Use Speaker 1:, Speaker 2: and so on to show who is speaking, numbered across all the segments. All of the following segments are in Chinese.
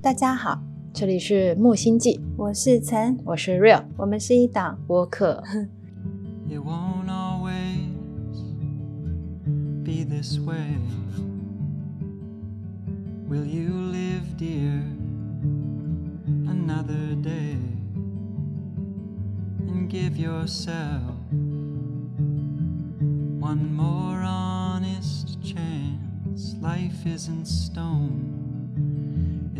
Speaker 1: 大家好，
Speaker 2: 这里是木星记，
Speaker 1: 我是陈，
Speaker 2: 我是 Real，
Speaker 1: 我们是一档
Speaker 2: 播客。
Speaker 3: It won't always be this way. Will you live, dear, another day and give yourself one more honest chance? Life isn't stone,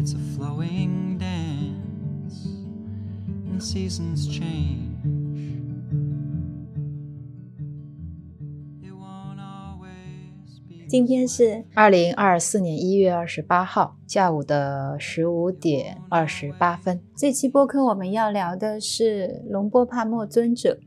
Speaker 3: it's a flowing dance, and seasons change. It won't always be
Speaker 1: 今天是
Speaker 2: 二零二四年一月二十八号下午的十五点二十八分。
Speaker 1: 这期播客，我们要聊的是龙波帕莫尊者。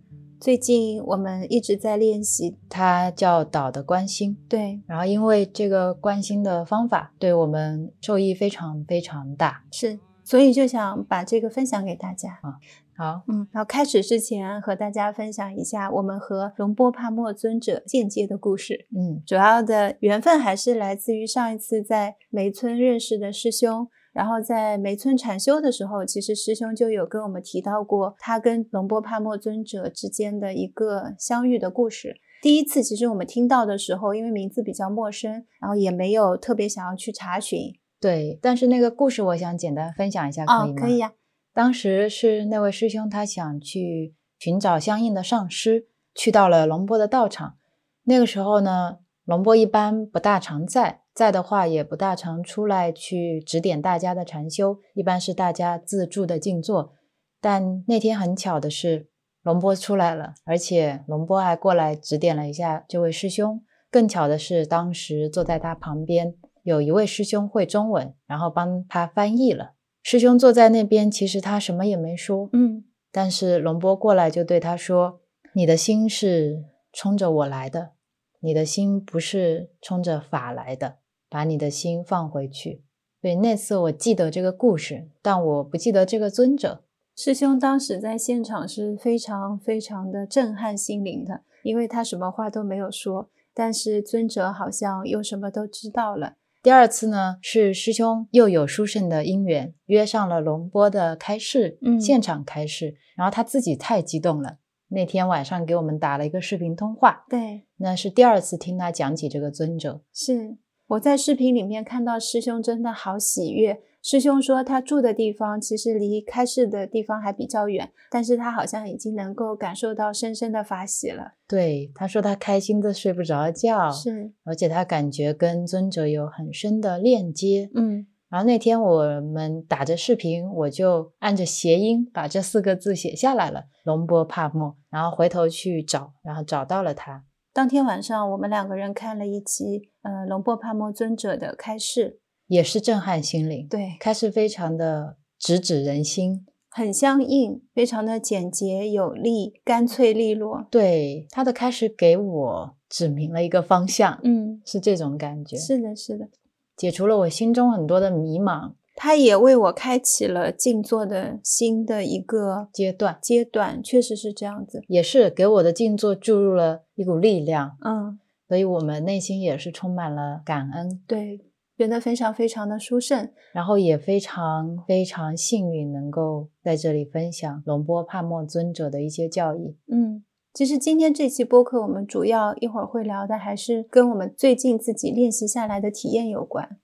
Speaker 1: 最近我们一直在练习，
Speaker 2: 它叫导的关心，
Speaker 1: 对，
Speaker 2: 然后因为这个关心的方法对我们受益非常非常大。
Speaker 1: 是，所以就想把这个分享给大家啊。
Speaker 2: 好，
Speaker 1: 嗯，然后开始之前和大家分享一下我们和龙波帕莫尊者间接的故事。
Speaker 2: 嗯，
Speaker 1: 主要的缘分还是来自于上一次在梅村认识的师兄，然后在梅村禅修的时候，其实师兄就有跟我们提到过他跟龙波帕默尊者之间的一个相遇的故事。第一次其实我们听到的时候，因为名字比较陌生，然后也没有特别想要去查询。
Speaker 2: 对。但是那个故事我想简单分享一下，可以吗？，
Speaker 1: 哦可以呀、
Speaker 2: 当时是那位师兄，他想去寻找相应的上师，去到了龙波的道场。那个时候呢，龙波一般不大常在，在的话也不大常出来去指点大家的禅修，一般是大家自助的静坐。但那天很巧的是，龙波出来了，而且龙波还过来指点了一下这位师兄。更巧的是，当时坐在他旁边有一位师兄会中文，然后帮他翻译了。师兄坐在那边，其实他什么也没说，
Speaker 1: 嗯
Speaker 2: 但是龙波过来就对他说：“你的心是冲着我来的，你的心不是冲着法来的，把你的心放回去。”对，那次我记得这个故事，但我不记得这个尊者。
Speaker 1: 师兄当时在现场是非常非常的震撼心灵的，因为他什么话都没有说，但是尊者好像又什么都知道了。
Speaker 2: 第二次呢，是师兄又有殊胜的因缘，约上了龙波的开示，
Speaker 1: 嗯
Speaker 2: 现场开示，然后他自己太激动了，那天晚上给我们打了一个视频通话，
Speaker 1: 对，
Speaker 2: 那是第二次听他讲起这个尊者。
Speaker 1: 是我在视频里面看到师兄真的好喜悦。师兄说他住的地方其实离开示的地方还比较远，但是他好像已经能够感受到深深的法喜了。
Speaker 2: 对，他说他开心的睡不着觉，
Speaker 1: 是，
Speaker 2: 而且他感觉跟尊者有很深的链接。
Speaker 1: 嗯
Speaker 2: 然后那天我们打着视频，我就按着谐音把这四个字写下来了，龙波帕默。然后回头去找，然后找到了他。
Speaker 1: 当天晚上我们两个人看了一期呃龙波帕默尊者的开示，
Speaker 2: 也是震撼心灵，
Speaker 1: 对，
Speaker 2: 开示非常的直指人心。
Speaker 1: 很相应，非常的简洁有力，干脆利落。
Speaker 2: 对他的开始给我指明了一个方向，
Speaker 1: 嗯，
Speaker 2: 是这种感觉，
Speaker 1: 是的，是的。
Speaker 2: 解除了我心中很多的迷茫
Speaker 1: 他也为我开启了静坐的新的一个
Speaker 2: 阶段，
Speaker 1: 阶段，确实是这样子。
Speaker 2: 也是给我的静坐注入了一股力量。
Speaker 1: 嗯，
Speaker 2: 所以我们内心也是充满了感恩，
Speaker 1: 对，觉得非常非常的殊胜。
Speaker 2: 然后也非常非常幸运能够在这里分享龙波帕默尊者的一些教义。
Speaker 1: 嗯，其实今天这期播客，我们主要一会儿会聊的还是跟我们最近自己练习下来的体验有关。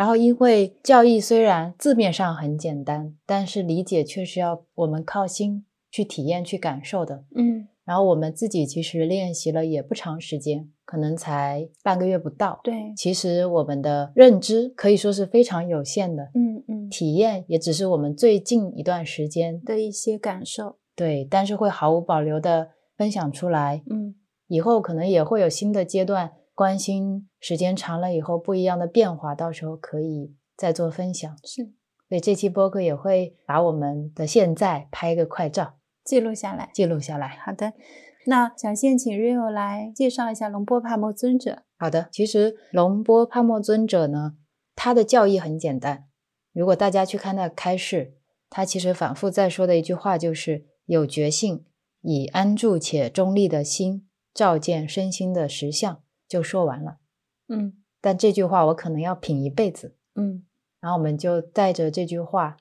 Speaker 2: 然后，因为教义虽然字面上很简单，但是理解却是要我们靠心去体验、去感受的。
Speaker 1: 嗯，
Speaker 2: 然后我们自己其实练习了也不长时间，可能才半个月不到。
Speaker 1: 对，
Speaker 2: 其实我们的认知可以说是非常有限的，
Speaker 1: 嗯嗯
Speaker 2: 体验也只是我们最近一段时间
Speaker 1: 的一些感受。
Speaker 2: 对，但是会毫无保留的分享出来。
Speaker 1: 嗯
Speaker 2: 以后可能也会有新的阶段，关心时间长了以后不一样的变化，到时候可以再做分享。
Speaker 1: 是
Speaker 2: 所以这期播客也会把我们的现在拍个快照，
Speaker 1: 记录下来。
Speaker 2: 记录下来。
Speaker 1: 好的，那想先请 Rio 来介绍一下龙波帕默尊者。
Speaker 2: 好的，其实龙波帕默尊者呢，他的教义很简单。如果大家去看他的开示，他其实反复在说的一句话就是：有觉性，以安住且中立的心，照见身心的实相，就说完了。
Speaker 1: 嗯
Speaker 2: 但这句话我可能要品一辈子。
Speaker 1: 嗯
Speaker 2: 然后我们就带着这句话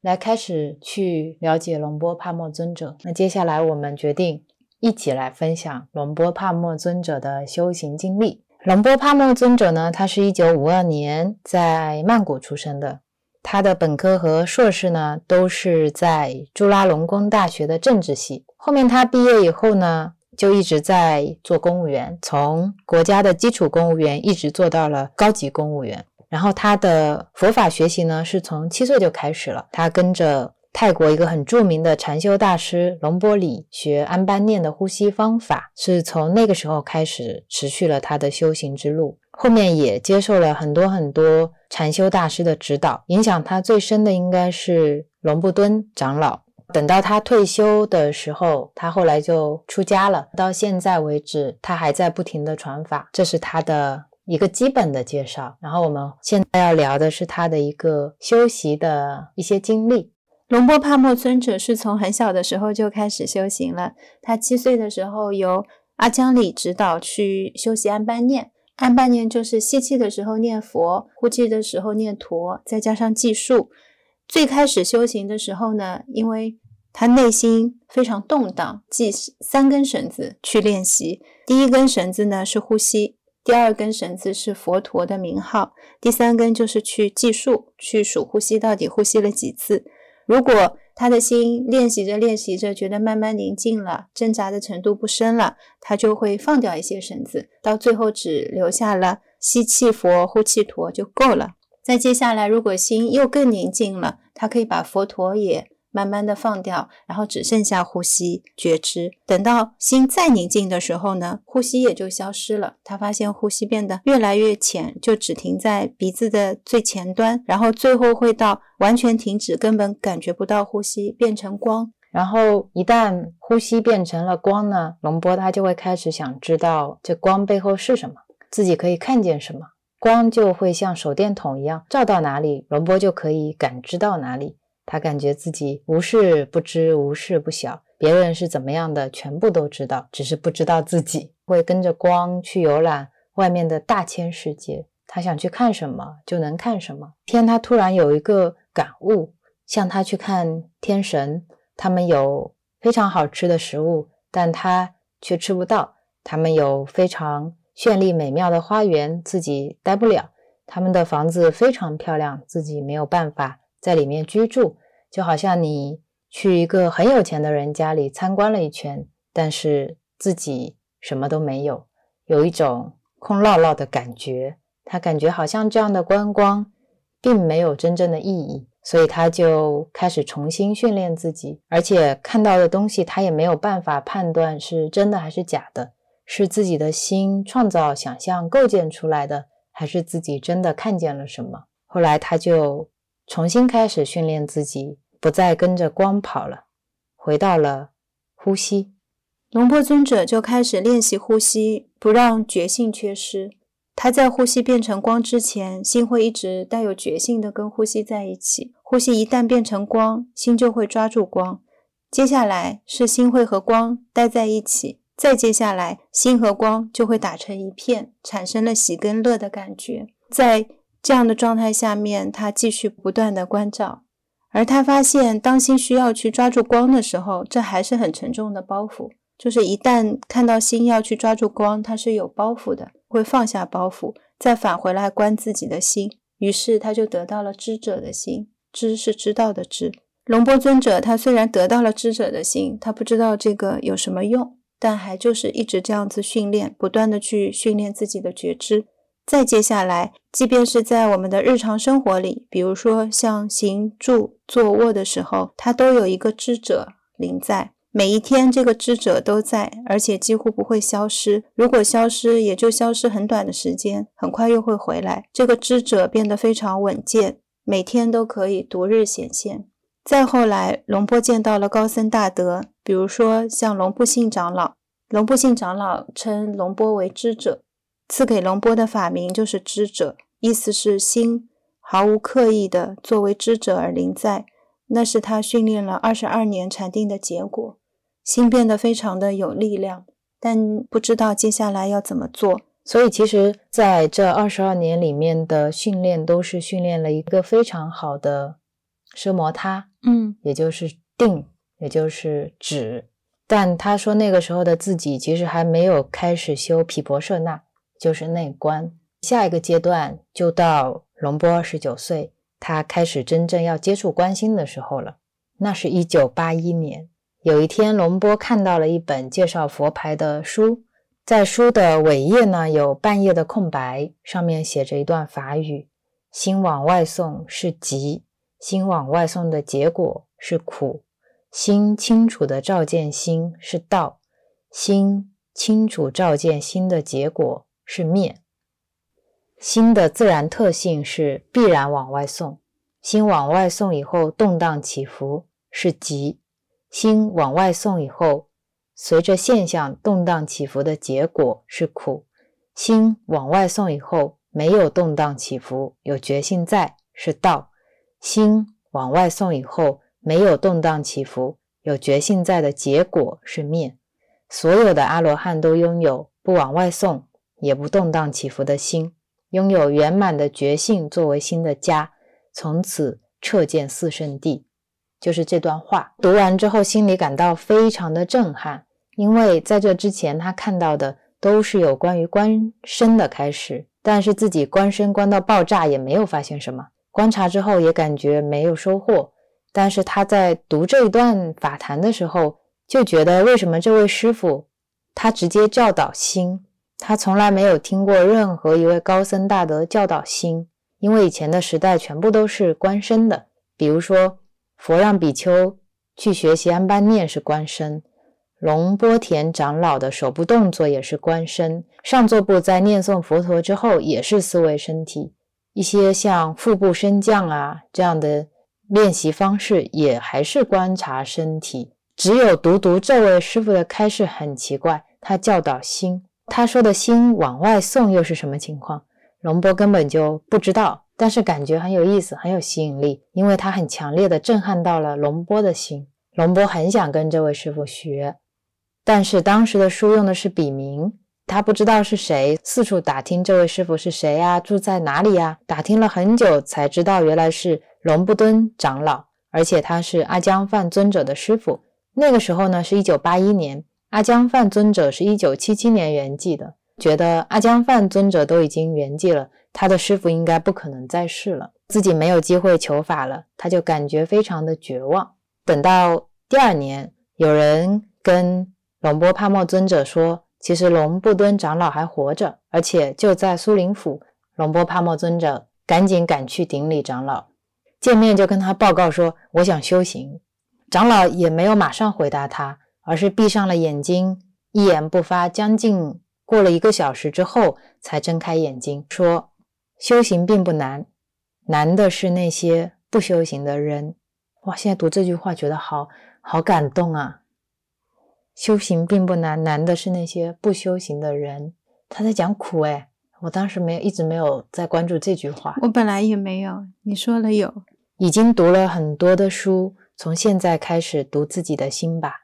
Speaker 2: 来开始去了解龙波帕默尊者。那接下来我们决定一起来分享龙波帕默尊者的修行经历。龙波帕默尊者呢，他是一九五二年在曼谷出生的。他的本科和硕士呢，都是在朱拉隆功大学的政治系。后面他毕业以后呢，就一直在做公务员，从国家的基础公务员一直做到了高级公务员。然后他的佛法学习呢，是从七岁就开始了。他跟着泰国一个很著名的禅修大师龙波里学安般念的呼吸方法，是从那个时候开始持续了他的修行之路。后面也接受了很多很多禅修大师的指导，影响他最深的应该是龙布敦长老。等到他退休的时候，他后来就出家了。到现在为止，他还在不停的传法。这是他的一个基本的介绍。然后我们现在要聊的是他的一个修习的一些经历。
Speaker 1: 龙波帕默尊者是从很小的时候就开始修行了。他七岁的时候由阿江里指导去修习安般念。安般念就是吸气的时候念佛，呼气的时候念陀，再加上计数。最开始修行的时候呢，因为他内心非常动荡，系三根绳子去练习。第一根绳子呢是呼吸，第二根绳子是佛陀的名号，第三根就是去计数，去数呼吸到底呼吸了几次。如果他的心练习着练习着，觉得慢慢宁静了，挣扎的程度不深了，他就会放掉一些绳子，到最后只留下了吸气佛、呼气陀就够了。再接下来，如果心又更宁静了，他可以把佛陀也。慢慢的放掉，然后只剩下呼吸觉知。等到心再宁静的时候呢，呼吸也就消失了。他发现呼吸变得越来越浅，就只停在鼻子的最前端，然后最后会到完全停止，根本感觉不到呼吸，变成光。
Speaker 2: 然后一旦呼吸变成了光呢，龙波他就会开始想知道这光背后是什么，自己可以看见什么。光就会像手电筒一样照到哪里，龙波就可以感知到哪里。他感觉自己无事不知，无事不晓，别人是怎么样的，全部都知道，只是不知道自己会跟着光去游览外面的大千世界。他想去看什么，就能看什么。天，他突然有一个感悟，像他去看天神，他们有非常好吃的食物，但他却吃不到；他们有非常绚丽美妙的花园，自己待不了；他们的房子非常漂亮，自己没有办法。在里面居住，就好像你去一个很有钱的人家里参观了一圈，但是自己什么都没有，有一种空落落的感觉。他感觉好像这样的观光并没有真正的意义，所以他就开始重新训练自己，而且看到的东西他也没有办法判断是真的还是假的，是自己的心创造、想象、构建出来的，还是自己真的看见了什么？后来他就。重新开始训练自己，不再跟着光跑了，回到了呼吸。
Speaker 1: 龙波尊者就开始练习呼吸，不让觉性缺失。他在呼吸变成光之前，心会一直带有觉性的跟呼吸在一起。呼吸一旦变成光，心就会抓住光。接下来是心会和光待在一起，再接下来心和光就会打成一片，产生了喜跟乐的感觉。在这样的状态下面，他继续不断的关照，而他发现，当心需要去抓住光的时候，这还是很沉重的包袱。就是一旦看到心要去抓住光，他是有包袱的，会放下包袱，再返回来观自己的心。于是他就得到了知者的心，知是知道的知。龙波尊者他虽然得到了知者的心，他不知道这个有什么用，但还就是一直这样子训练，不断的去训练自己的觉知。再接下来，即便是在我们的日常生活里，比如说像行住坐卧的时候，它都有一个知者临在。每一天，这个知者都在，而且几乎不会消失。如果消失，也就消失很短的时间，很快又会回来。这个知者变得非常稳健，每天都可以独日显现。再后来，龙波见到了高僧大德，比如说像龙布信长老，龙布信长老称龙波为知者。赐给龙波的法名就是知者，意思是心毫无刻意的作为知者而临在，那是他训练了二十二年禅定的结果。心变得非常的有力量，但不知道接下来要怎么做，
Speaker 2: 所以其实在这二十二年里面的训练，都是训练了一个非常好的奢摩他，
Speaker 1: 嗯
Speaker 2: 也就是定，也就是止。但他说那个时候的自己其实还没有开始修毗婆舍那，就是内观。下一个阶段就到龙波二十九岁，他开始真正要接触观心的时候了。那是一九八一年，有一天龙波看到了一本介绍佛牌的书，在书的尾页呢有半页的空白，上面写着一段法语：心往外送是急，心往外送的结果是苦。心清楚的照见心是道，心清楚照见心的结果是灭。心的自然特性是必然往外送，心往外送以后动荡起伏是急，心往外送以后随着现象动荡起伏的结果是苦，心往外送以后没有动荡起伏，有觉性在是道，心往外送以后。没有动荡起伏，有觉性在的结果是灭。所有的阿罗汉都拥有不往外送，也不动荡起伏的心，拥有圆满的觉性作为心的家，从此彻见四圣地。就是这段话读完之后，心里感到非常的震撼，因为在这之前他看到的都是有关于观身的开始，但是自己观身观到爆炸也没有发现什么，观察之后也感觉没有收获。但是他在读这一段法坛的时候，就觉得为什么这位师傅他直接教导心，他从来没有听过任何一位高僧大德教导心，因为以前的时代全部都是观身的，比如说佛让比丘去学习安般念是观身，龙波田长老的手部动作也是观身，上座部在念诵佛陀之后也是思维身体，一些像腹部升降啊这样的。练习方式也还是观察身体，只有读读这位师傅的开示很奇怪，他教导心，他说的心往外送又是什么情况？龙波根本就不知道，但是感觉很有意思，很有吸引力，因为他很强烈的震撼到了龙波的心。龙波很想跟这位师傅学，但是当时的书用的是笔名，他不知道是谁，四处打听这位师傅是谁呀，住在哪里呀？打听了很久才知道原来是。龙布敦长老，而且他是阿江范尊者的师傅。那个时候呢，是一九八一年，阿江范尊者是一九七七年圆寂的。觉得阿江范尊者都已经圆寂了，他的师傅应该不可能在世了，自己没有机会求法了，他就感觉非常的绝望。等到第二年，有人跟龙波帕默尊者说，其实龙布敦长老还活着，而且就在苏林府。龙波帕默尊者赶紧赶去顶礼长老。见面就跟他报告说：“我想修行。”长老也没有马上回答他，而是闭上了眼睛，一言不发。将近过了一个小时之后，才睁开眼睛说：“修行并不难，难的是那些不修行的人。”哇！现在读这句话觉得好好感动啊！修行并不难，难的是那些不修行的人。他在讲苦哎。我当时没有，一直没有在关注这句话。
Speaker 1: 我本来也没有，你说了有。
Speaker 2: 已经读了很多的书，从现在开始读自己的心吧。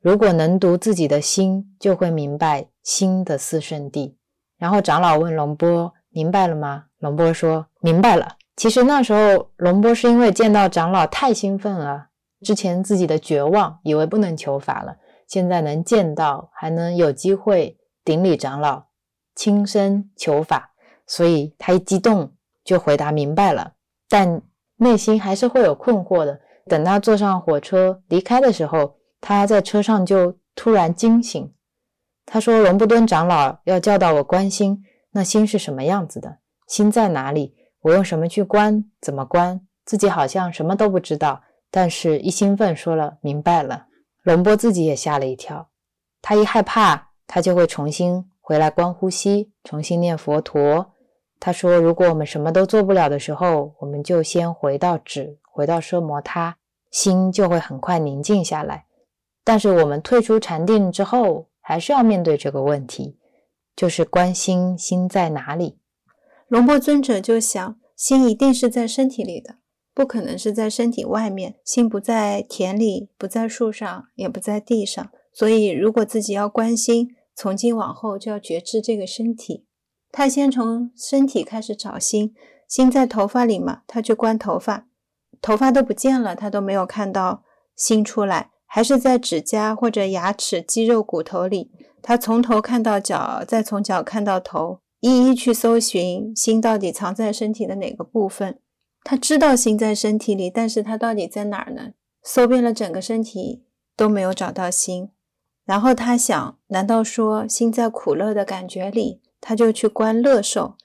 Speaker 2: 如果能读自己的心，就会明白心的四圣地。然后长老问龙波：“明白了吗？”龙波说：“明白了。”其实那时候龙波是因为见到长老太兴奋了，之前自己的绝望，以为不能求法了，现在能见到，还能有机会顶礼长老。亲身求法，所以他一激动就回答明白了，但内心还是会有困惑的。等他坐上火车离开的时候，他在车上就突然惊醒。他说：“龙布敦长老要教导我关心，那心是什么样子的？心在哪里？我用什么去观？怎么观？自己好像什么都不知道。但是一兴奋说了明白了，龙波自己也吓了一跳。他一害怕，他就会重新。”回来观呼吸，重新念佛陀。他说：“如果我们什么都做不了的时候，我们就先回到止，回到奢摩他，心就会很快宁静下来。但是我们退出禅定之后，还是要面对这个问题，就是关心心在哪里。”
Speaker 1: 龙波尊者就想，心一定是在身体里的，不可能是在身体外面。心不在田里，不在树上，也不在地上。所以，如果自己要关心，从今往后就要觉知这个身体。他先从身体开始找心，心在头发里嘛，他去观头发，头发都不见了，他都没有看到心出来，还是在指甲或者牙齿、肌肉、骨头里。他从头看到脚，再从脚看到头，一一去搜寻心到底藏在身体的哪个部分。他知道心在身体里，但是他到底在哪儿呢？搜遍了整个身体都没有找到心。然后他想，难道说心在苦乐的感觉里？他就去观乐受。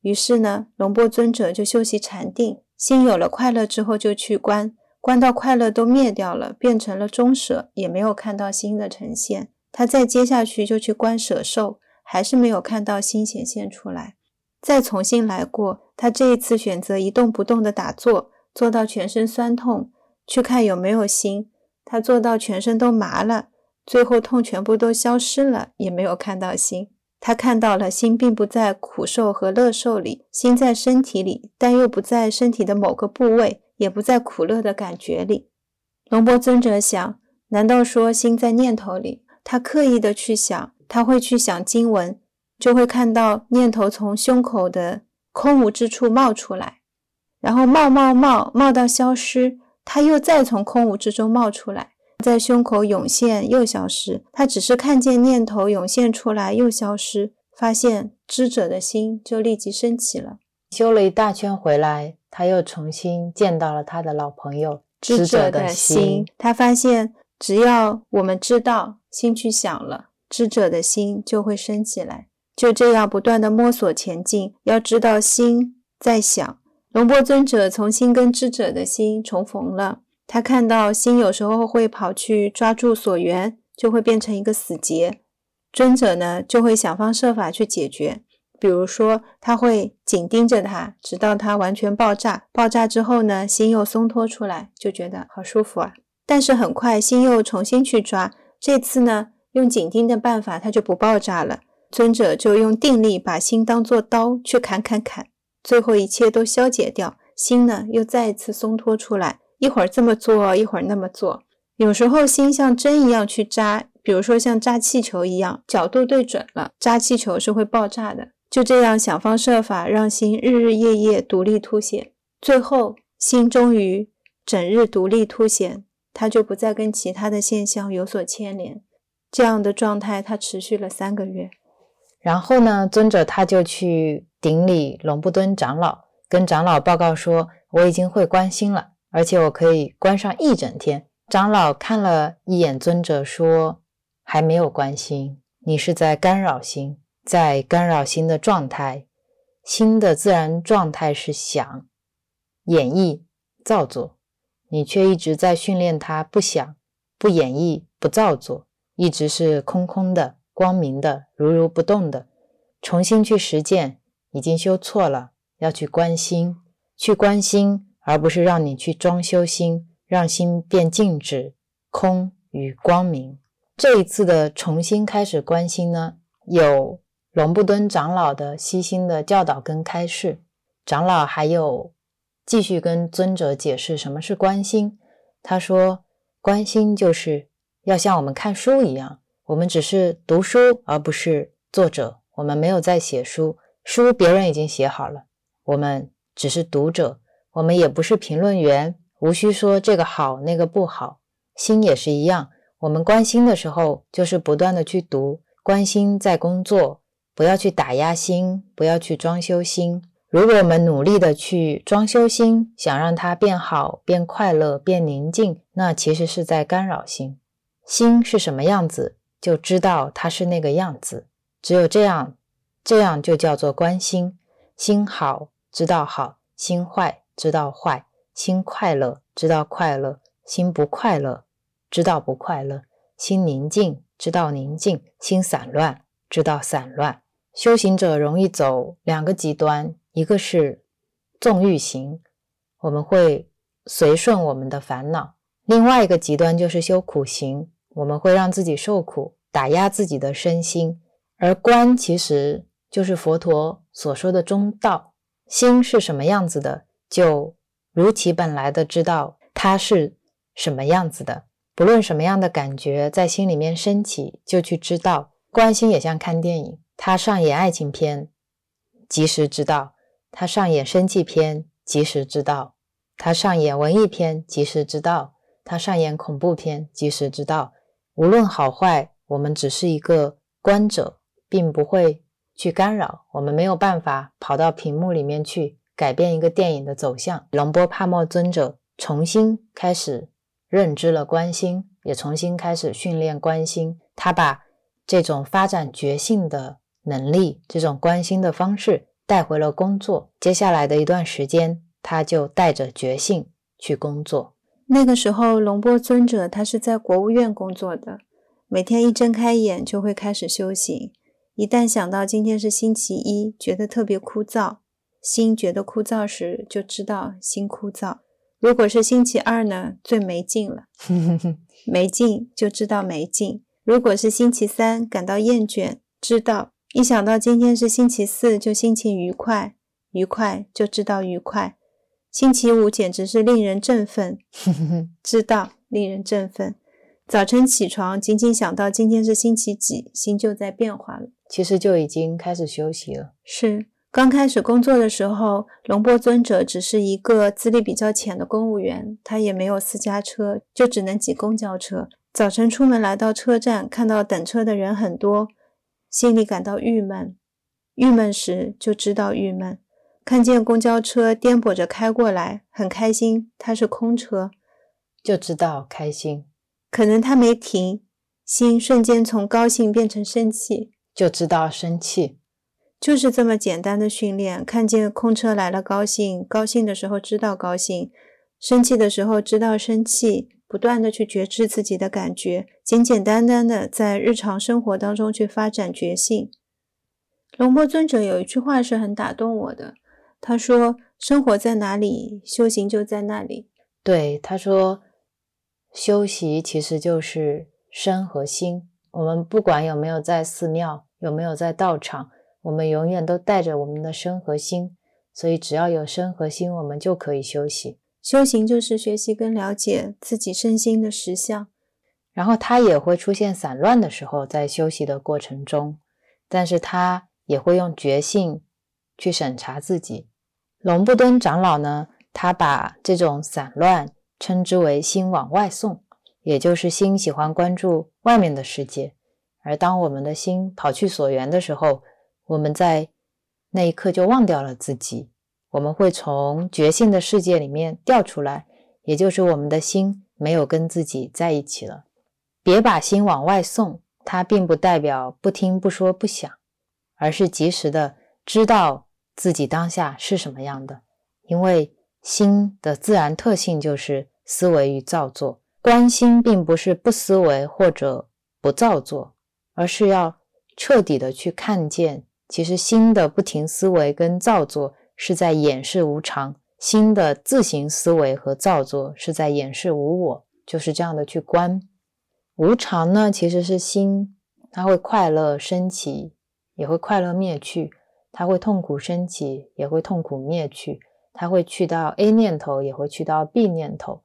Speaker 1: 于是呢，龙波尊者就修习禅定，心有了快乐之后就去观，观到快乐都灭掉了，变成了中舍，也没有看到心的呈现。他再接下去就去观舍受，还是没有看到心显现出来。再重新来过，他这一次选择一动不动的打坐，坐到全身酸痛，去看有没有心。他坐到全身都麻了，最后痛全部都消失了，也没有看到心。他看到了心并不在苦受和乐受里，心在身体里，但又不在身体的某个部位，也不在苦乐的感觉里。龙波尊者想：难道说心在念头里？他刻意的去想，他会去想经文，就会看到念头从胸口的空无之处冒出来，然后冒冒冒冒到消失，他又再从空无之中冒出来，在胸口涌现又消失。他只是看见念头涌现出来又消失，发现知者的心就立即升起了。
Speaker 2: 修了一大圈回来，他又重新见到了他的老朋友知者的心。
Speaker 1: 他发现，只要我们知道。心去想了，知者的心就会升起来。就这样不断的摸索前进，要知道心在想。龙波尊者重新跟知者的心重逢了，他看到心有时候会跑去抓住所缘，就会变成一个死结。尊者呢，就会想方设法去解决。比如说，他会紧盯着它，直到它完全爆炸。爆炸之后呢，心又松脱出来，就觉得好舒服啊。但是很快，心又重新去抓。这次呢，用紧盯的办法，它就不爆炸了。尊者就用定力把心当作刀去砍砍砍，最后一切都消解掉，心呢又再一次松脱出来。一会儿这么做，一会儿那么做。有时候心像针一样去扎，比如说像扎气球一样，角度对准了，扎气球是会爆炸的。就这样想方设法让心日日夜夜独立凸显，最后心终于整日独立凸显。他就不再跟其他的现象有所牵连，这样的状态他持续了三个月。
Speaker 2: 然后呢，尊者他就去顶礼龙布敦长老，跟长老报告说：“我已经会观心了，而且我可以关上一整天。”长老看了一眼尊者，说：“还没有关心，你是在干扰心，在干扰心的状态。心的自然状态是想、演绎、造作。”你却一直在训练他不想、不演绎、不造作，一直是空空的、光明的、如如不动的。重新去实践，已经修错了，要去关心，去关心，而不是让你去装修心，让心变静止、空与光明。这一次的重新开始关心呢，有龙布敦长老的悉心的教导跟开示，长老还有。继续跟尊者解释什么是观心。他说：“观心就是要像我们看书一样，我们只是读书，而不是作者。我们没有在写书，书别人已经写好了，我们只是读者。我们也不是评论员，无需说这个好那个不好。心也是一样，我们关心的时候，就是不断的去读，关心在工作，不要去打压心，不要去装修心。”如果我们努力的去装修心，想让它变好、变快乐、变宁静，那其实是在干扰心。心是什么样子，就知道它是那个样子。只有这样，这样就叫做关心。心好，知道好；心坏，知道坏；心快乐，知道快乐；心不快乐，知道不快乐；心宁静，知道宁静；心散乱，知道散乱。修行者容易走两个极端。一个是纵欲行，我们会随顺我们的烦恼；另外一个极端就是修苦行，我们会让自己受苦，打压自己的身心。而观其实就是佛陀所说的中道，心是什么样子的，就如其本来的知道它是什么样子的。不论什么样的感觉在心里面升起，就去知道。观心也像看电影，他上演爱情片。及时知道；他上演生气片，及时知道；他上演文艺片，及时知道；他上演恐怖片，及时知道。无论好坏，我们只是一个观者，并不会去干扰。我们没有办法跑到屏幕里面去改变一个电影的走向。龙波帕默尊者重新开始认知了关心，也重新开始训练关心。他把这种发展觉性的能力，这种关心的方式带回了工作。接下来的一段时间，他就带着觉性去工作。
Speaker 1: 那个时候，龙波尊者他是在国务院工作的，每天一睁开眼就会开始修行。一旦想到今天是星期一，觉得特别枯燥，心觉得枯燥时，就知道心枯燥。如果是星期二呢，最没劲了，没劲就知道没劲。如果是星期三感到厌倦，知道一想到今天是星期四就心情愉快，愉快就知道愉快。星期五简直是令人振奋，知道令人振奋。早晨起床，仅仅想到今天是星期几，心就在变化了。
Speaker 2: 其实就已经开始休息了。
Speaker 1: 是刚开始工作的时候，龙波尊者只是一个资历比较浅的公务员，他也没有私家车，就只能挤公交车。早晨出门来到车站，看到等车的人很多，心里感到郁闷。郁闷时就知道郁闷。看见公交车颠簸着开过来，很开心，它是空车，
Speaker 2: 就知道开心。
Speaker 1: 可能他没停，心瞬间从高兴变成生气，
Speaker 2: 就知道生气。
Speaker 1: 就是这么简单的训练。看见空车来了，高兴；高兴的时候知道高兴，生气的时候知道生气。不断的去觉知自己的感觉，简简单单的在日常生活当中去发展觉性。龙波尊者有一句话是很打动我的。他说：“生活在哪里，修行就在那里。”
Speaker 2: 对，他说：“修习其实就是身和心。我们不管有没有在寺庙，有没有在道场，我们永远都带着我们的身和心。所以，只要有身和心，我们就可以修行。
Speaker 1: 修行就是学习跟了解自己身心的实相。
Speaker 2: 然后，他也会出现散乱的时候，在休息的过程中，但是他也会用觉性去审查自己。”龙布敦长老呢，他把这种散乱称之为心往外送，也就是心喜欢关注外面的世界。而当我们的心跑去所缘的时候，我们在那一刻就忘掉了自己，我们会从觉性的世界里面掉出来，也就是我们的心没有跟自己在一起了。别把心往外送，它并不代表不听不说不想，而是及时的知道。自己当下是什么样的？因为心的自然特性就是思维与造作。观心并不是不思维或者不造作，而是要彻底的去看见，其实心的不停思维跟造作是在掩饰无常，心的自行思维和造作是在掩饰无我，就是这样的去观无常呢？其实是心，它会快乐升起，也会快乐灭去。它会痛苦升起，也会痛苦灭去；它会去到 A 念头，也会去到 B 念头，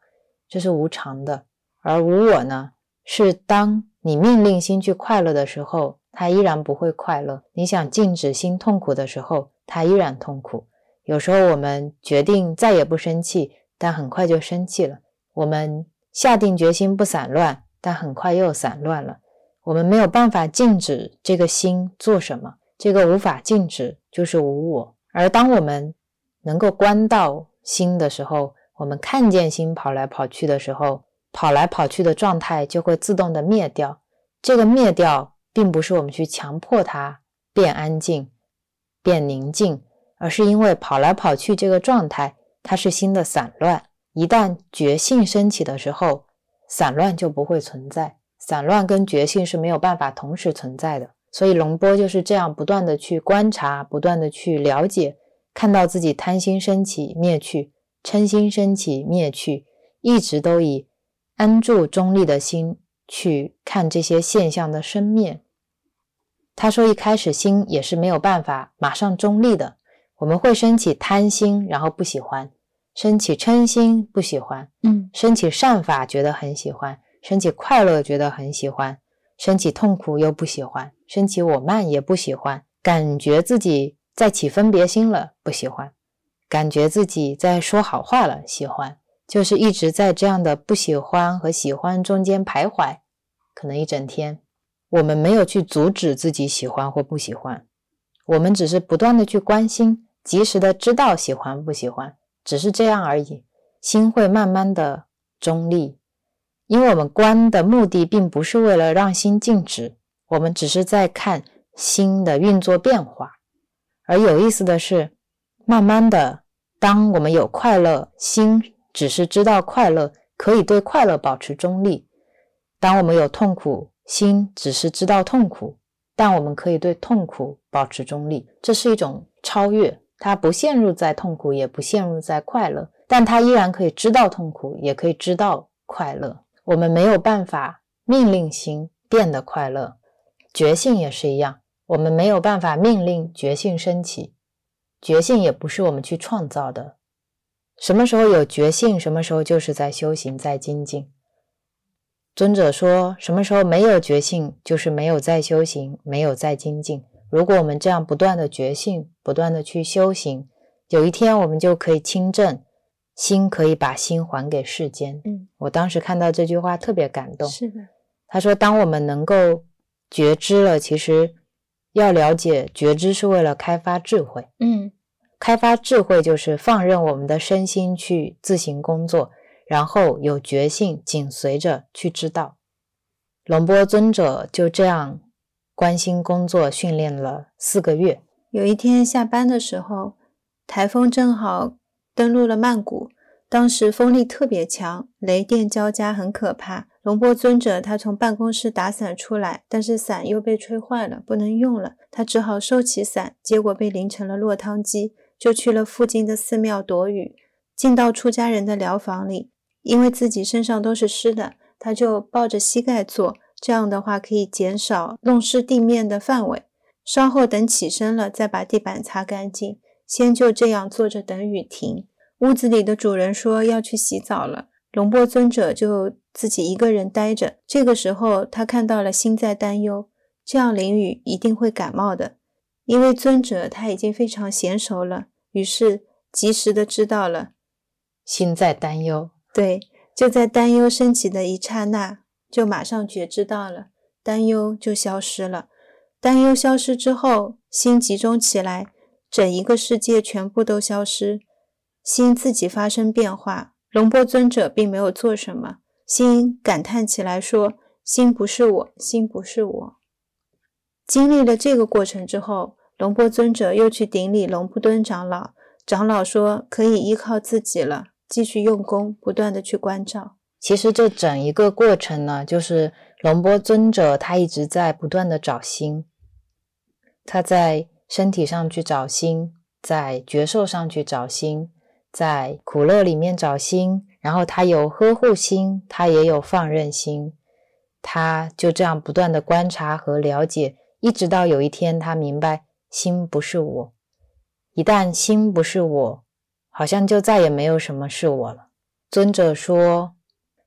Speaker 2: 这是无常的。而无我呢，是当你命令心去快乐的时候，他依然不会快乐；你想禁止心痛苦的时候，他依然痛苦。有时候我们决定再也不生气，但很快就生气了；我们下定决心不散乱，但很快又散乱了。我们没有办法禁止这个心做什么。这个无法禁止，就是无我。而当我们能够观到心的时候，我们看见心跑来跑去的时候，跑来跑去的状态就会自动的灭掉。这个灭掉，并不是我们去强迫它变安静、变宁静，而是因为跑来跑去这个状态，它是心的散乱。一旦觉性升起的时候，散乱就不会存在。散乱跟觉性是没有办法同时存在的。所以龙波就是这样不断的去观察，不断的去了解，看到自己贪心升起灭去，嗔心升起灭去，一直都以安住中立的心去看这些现象的生灭。他说一开始心也是没有办法马上中立的，我们会升起贪心，然后不喜欢；升起嗔心不喜欢，
Speaker 1: 嗯，
Speaker 2: 升起善法觉得很喜欢，升起快乐觉得很喜欢。升起痛苦又不喜欢，升起我慢也不喜欢，感觉自己在起分别心了，不喜欢；感觉自己在说好话了，喜欢。就是一直在这样的不喜欢和喜欢中间徘徊，可能一整天，我们没有去阻止自己喜欢或不喜欢，我们只是不断的去关心，及时的知道喜欢不喜欢，只是这样而已。心会慢慢的中立，因为我们观的目的并不是为了让心静止，我们只是在看心的运作变化。而有意思的是，慢慢的，当我们有快乐，心。只是知道快乐，可以对快乐保持中立。当我们有痛苦，心只是知道痛苦，但我们可以对痛苦保持中立。这是一种超越，它不陷入在痛苦，也不陷入在快乐，但它依然可以知道痛苦，也可以知道快乐。我们没有办法命令心变得快乐，觉性也是一样，我们没有办法命令觉性升起，觉性也不是我们去创造的。什么时候有觉性，什么时候就是在修行，在精进。尊者说，什么时候没有觉性，就是没有在修行，没有在精进。如果我们这样不断的觉性，不断的去修行，有一天我们就可以清正心，可以把心还给世间。
Speaker 1: 嗯，
Speaker 2: 我当时看到这句话特别感动。
Speaker 1: 是的，
Speaker 2: 他说，当我们能够觉知了，其实要了解觉知是为了开发智慧。
Speaker 1: 嗯。
Speaker 2: 开发智慧就是放任我们的身心去自行工作，然后有觉性紧随着去知道。龙波尊者就这样关心工作训练了四个月。
Speaker 1: 有一天下班的时候，台风正好登陆了曼谷，当时风力特别强，雷电交加，很可怕。龙波尊者他从办公室打伞出来，但是伞又被吹坏了，不能用了，他只好收起伞，结果被淋成了落汤鸡。就去了附近的寺庙躲雨，进到出家人的疗房里，因为自己身上都是湿的，他就抱着膝盖坐，这样的话可以减少弄湿地面的范围。稍后等起身了，再把地板擦干净。先就这样坐着等雨停。屋子里的主人说要去洗澡了，龙波尊者就自己一个人待着。这个时候，他看到了心在担忧，这样淋雨一定会感冒的。因为尊者他已经非常娴熟了，于是及时的知道了
Speaker 2: 心在担忧。
Speaker 1: 对，就在担忧升起的一刹那，就马上觉知到了，担忧就消失了。担忧消失之后，心集中起来，整一个世界全部都消失，心自己发生变化。龙波尊者并没有做什么，心感叹起来说：“心不是我，心不是我。”经历了这个过程之后，龙波尊者又去顶礼龙布敦长老。长老说可以依靠自己了，继续用功，不断的去关照。
Speaker 2: 其实这整一个过程呢，就是龙波尊者他一直在不断的找心，他在身体上去找心，在觉受上去找心，在苦乐里面找心，然后他有呵护心，他也有放任心，他就这样不断的观察和了解。一直到有一天，他明白心不是我。一旦心不是我，好像就再也没有什么是我了。尊者说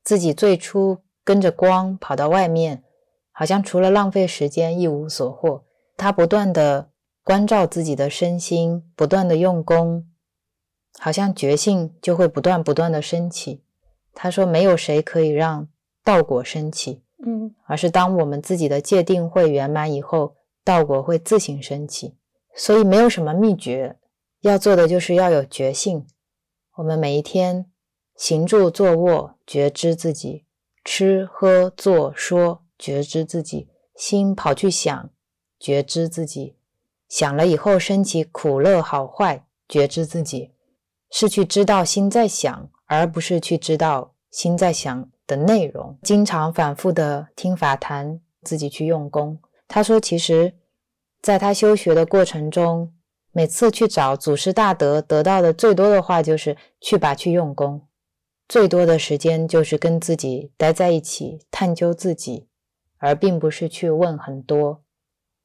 Speaker 2: 自己最初跟着光跑到外面，好像除了浪费时间一无所获。他不断的关照自己的身心，不断的用功，好像觉性就会不断不断的升起。他说没有谁可以让道果升起。
Speaker 1: 嗯，
Speaker 2: 而是当我们自己的界定会圆满以后，道果会自行升起。所以没有什么秘诀，要做的就是要有觉性。我们每一天行住坐卧，觉知自己；吃喝坐说，觉知自己；心跑去想，觉知自己；想了以后升起苦乐好坏，觉知自己。是去知道心在想，而不是去知道心在想。的内容，经常反复的听法谈，自己去用功。他说，其实，在他修学的过程中，每次去找祖师大德，得到的最多的话就是去吧，去用功。最多的时间就是跟自己待在一起，探究自己，而并不是去问很多。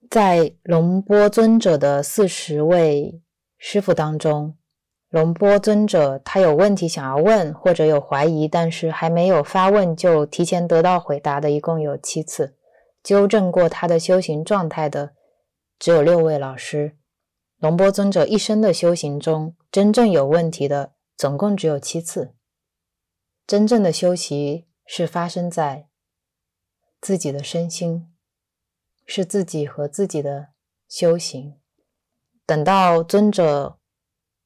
Speaker 2: 在龙波尊者的四十位师傅当中。龙波尊者，他有问题想要问，或者有怀疑，但是还没有发问就提前得到回答的，一共有七次。纠正过他的修行状态的，只有六位老师。龙波尊者一生的修行中，真正有问题的总共只有七次。真正的修习是发生在自己的身心，是自己和自己的修行。等到尊者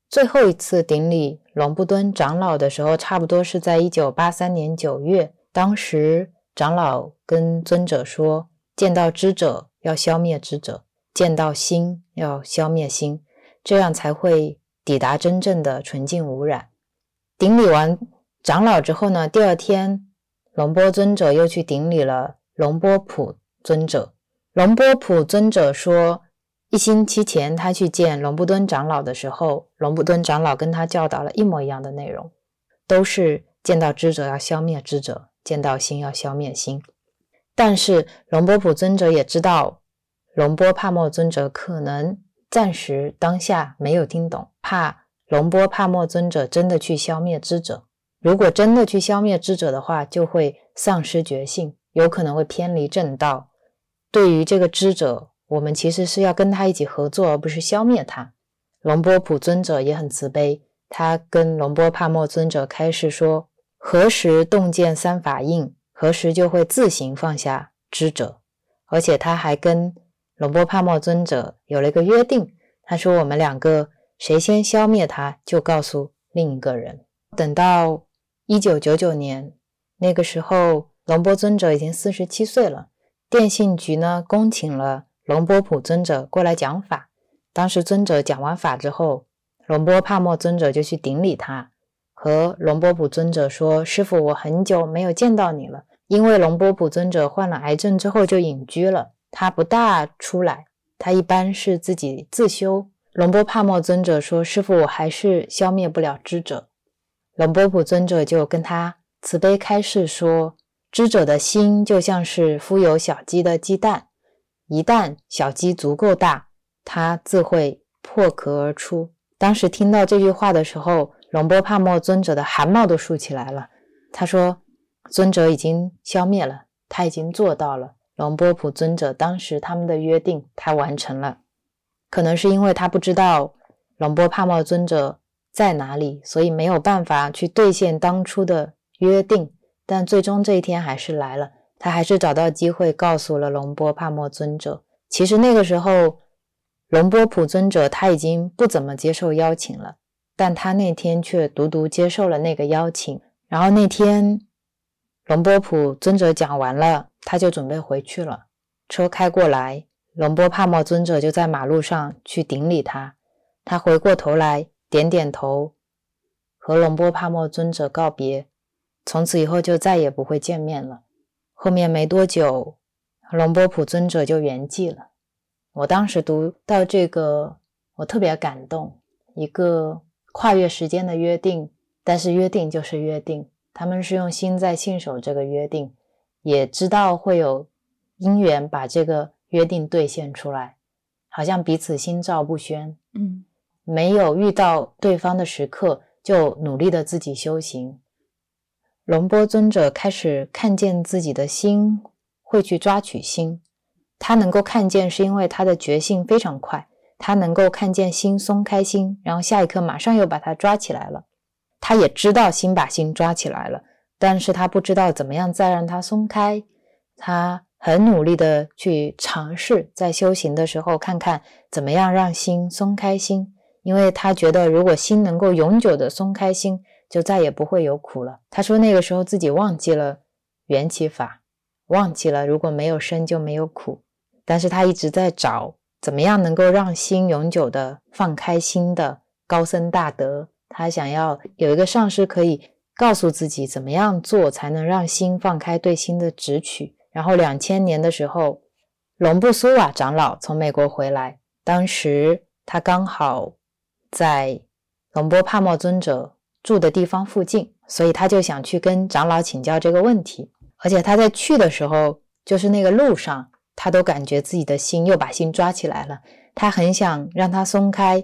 Speaker 2: 最后一次顶礼龙布敦长老的时候，差不多是在一九八三年九月。当时长老跟尊者说：“见到知者要消灭知者，见到心要消灭心，这样才会抵达真正的纯净无染。”顶礼完长老之后呢，第二天龙波尊者又去顶礼了龙波普尊者。龙波普尊者说。一星期前，他去见龙布敦长老的时候，龙布敦长老跟他教导了一模一样的内容，都是见到知者要消灭知者，见到心要消灭心。但是龙波普尊者也知道，龙波帕默尊者可能暂时当下没有听懂，怕龙波帕默尊者真的去消灭知者，如果真的去消灭知者的话，就会丧失觉性，有可能会偏离正道。对于这个知者。我们其实是要跟他一起合作，而不是消灭他。龙波普尊者也很慈悲，他跟龙波帕默尊者开示说：何时洞见三法印，何时就会自行放下知者。而且他还跟龙波帕默尊者有了一个约定，他说：我们两个谁先消灭他，就告诉另一个人。等到一九九九年那个时候，龙波尊者已经四十七岁了，电信局呢恭请了。龙波普尊者过来讲法，当时尊者讲完法之后，龙波帕默尊者就去顶礼他，和龙波普尊者说：“师傅，我很久没有见到你了，因为龙波普尊者患了癌症之后就隐居了，他不大出来，他一般是自己自修。”龙波帕默尊者说：“师傅，我还是消灭不了知者。”龙波普尊者就跟他慈悲开示说：“知者的心就像是孵有小鸡的鸡蛋。”一旦小鸡足够大，它自会破壳而出。当时听到这句话的时候，龙波帕默尊者的汗毛都竖起来了。他说：“尊者已经消灭了，他已经做到了。”龙波普尊者当时他们的约定，他完成了。可能是因为他不知道龙波帕默尊者在哪里，所以没有办法去兑现当初的约定。但最终这一天还是来了。他还是找到机会告诉了龙波帕默尊者。其实那个时候，龙波普尊者他已经不怎么接受邀请了，但他那天却独独接受了那个邀请。然后那天，龙波普尊者讲完了，他就准备回去了。车开过来，龙波帕默尊者就在马路上去顶礼他。他回过头来点点头，和龙波帕默尊者告别，从此以后就再也不会见面了。后面没多久，龙波普尊者就圆寂了。我当时读到这个，我特别感动。一个跨越时间的约定，但是约定就是约定。他们是用心在信守这个约定，也知道会有因缘把这个约定兑现出来，好像彼此心照不宣。
Speaker 1: 嗯，
Speaker 2: 没有遇到对方的时刻，就努力的自己修行。龙波尊者开始看见自己的心，会去抓取心。他能够看见，是因为他的觉性非常快。他能够看见心松开心，然后下一刻马上又把它抓起来了。他也知道心把心抓起来了，但是他不知道怎么样再让它松开。他很努力的去尝试，在修行的时候看看怎么样让心松开心，因为他觉得如果心能够永久的松开心。就再也不会有苦了。他说那个时候自己忘记了缘起法，忘记了如果没有生就没有苦。但是他一直在找怎么样能够让心永久的放开心的高僧大德。他想要有一个上师可以告诉自己怎么样做才能让心放开对心的执取。然后两千年的时候，龙布苏瓦长老从美国回来，当时他刚好在龙波帕默尊者。住的地方附近，所以他就想去跟长老请教这个问题。而且他在去的时候，就是那个路上，他都感觉自己的心又把心抓起来了。他很想让他松开，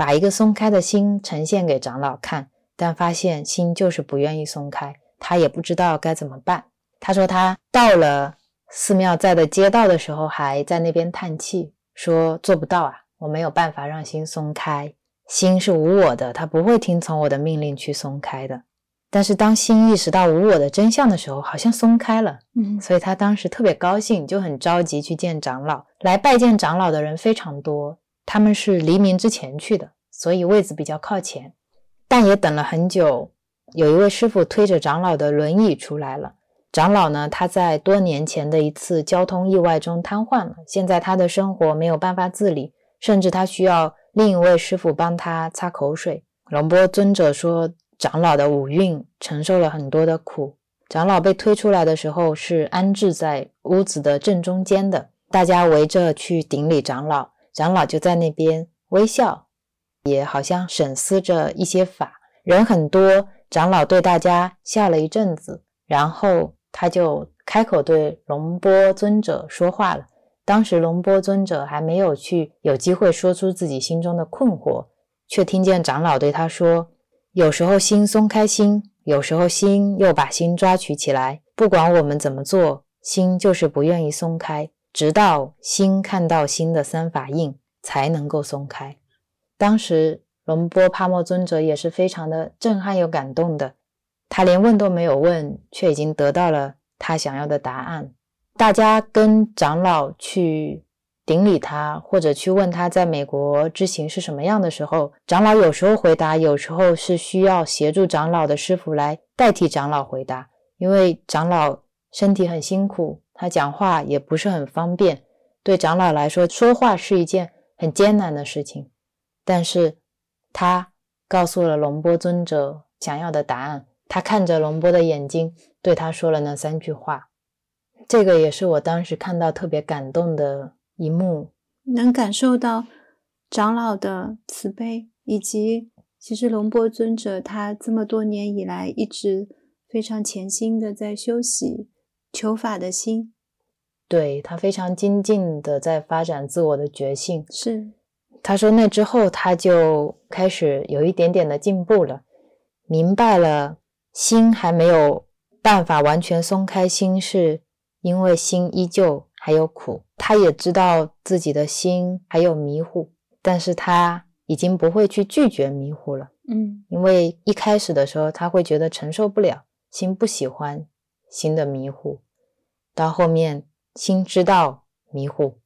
Speaker 2: 把一个松开的心呈现给长老看，但发现心就是不愿意松开，他也不知道该怎么办。他说他到了寺庙在的街道的时候，还在那边叹气，说做不到啊，我没有办法让心松开，心是无我的，他不会听从我的命令去松开的。但是当心意识到无我的真相的时候，好像松开了，
Speaker 1: 嗯
Speaker 2: 所以他当时特别高兴，就很着急去见长老。来拜见长老的人非常多，他们是黎明之前去的，所以位子比较靠前。但也等了很久，有一位师傅推着长老的轮椅出来了。长老呢，他在多年前的一次交通意外中瘫痪了，现在他的生活没有办法自理，甚至他需要另一位师傅帮他擦口水。龙波尊者说，长老的五蕴承受了很多的苦。长老被推出来的时候是安置在屋子的正中间的，大家围着去顶礼长老，长老就在那边微笑，也好像审思着一些法。人很多，长老对大家笑了一阵子，然后他就开口对龙波尊者说话了。当时龙波尊者还没有去有机会说出自己心中的困惑，却听见长老对他说：“有时候心松开心，有时候心又把心抓取起来。不管我们怎么做，心就是不愿意松开，直到心看到心的三法印，才能够松开。”当时龙波帕默尊者也是非常的震撼又感动的，他连问都没有问，却已经得到了他想要的答案。大家跟长老去顶礼他，或者去问他在美国之行是什么样的时候，长老有时候回答，有时候是需要协助长老的师傅来代替长老回答，因为长老身体很辛苦，他讲话也不是很方便，对长老来说，说话是一件很艰难的事情。但是他告诉了龙波尊者想要的答案，他看着龙波的眼睛，对他说了那三句话。这个也是我当时看到特别感动的一幕。
Speaker 1: 能感受到长老的慈悲，以及其实龙波尊者他这么多年以来一直非常潜心的在修习求法的心，
Speaker 2: 对他非常精进的在发展自我的觉性。
Speaker 1: 是
Speaker 2: 他说那之后他就开始有一点点的进步了，明白了心还没有办法完全松开，心是因为心依旧还有苦。他也知道自己的心还有迷糊，但是他已经不会去拒绝迷糊了。
Speaker 1: 嗯
Speaker 2: 因为一开始的时候，他会觉得承受不了，心不喜欢心的迷糊，到后面心知道迷糊，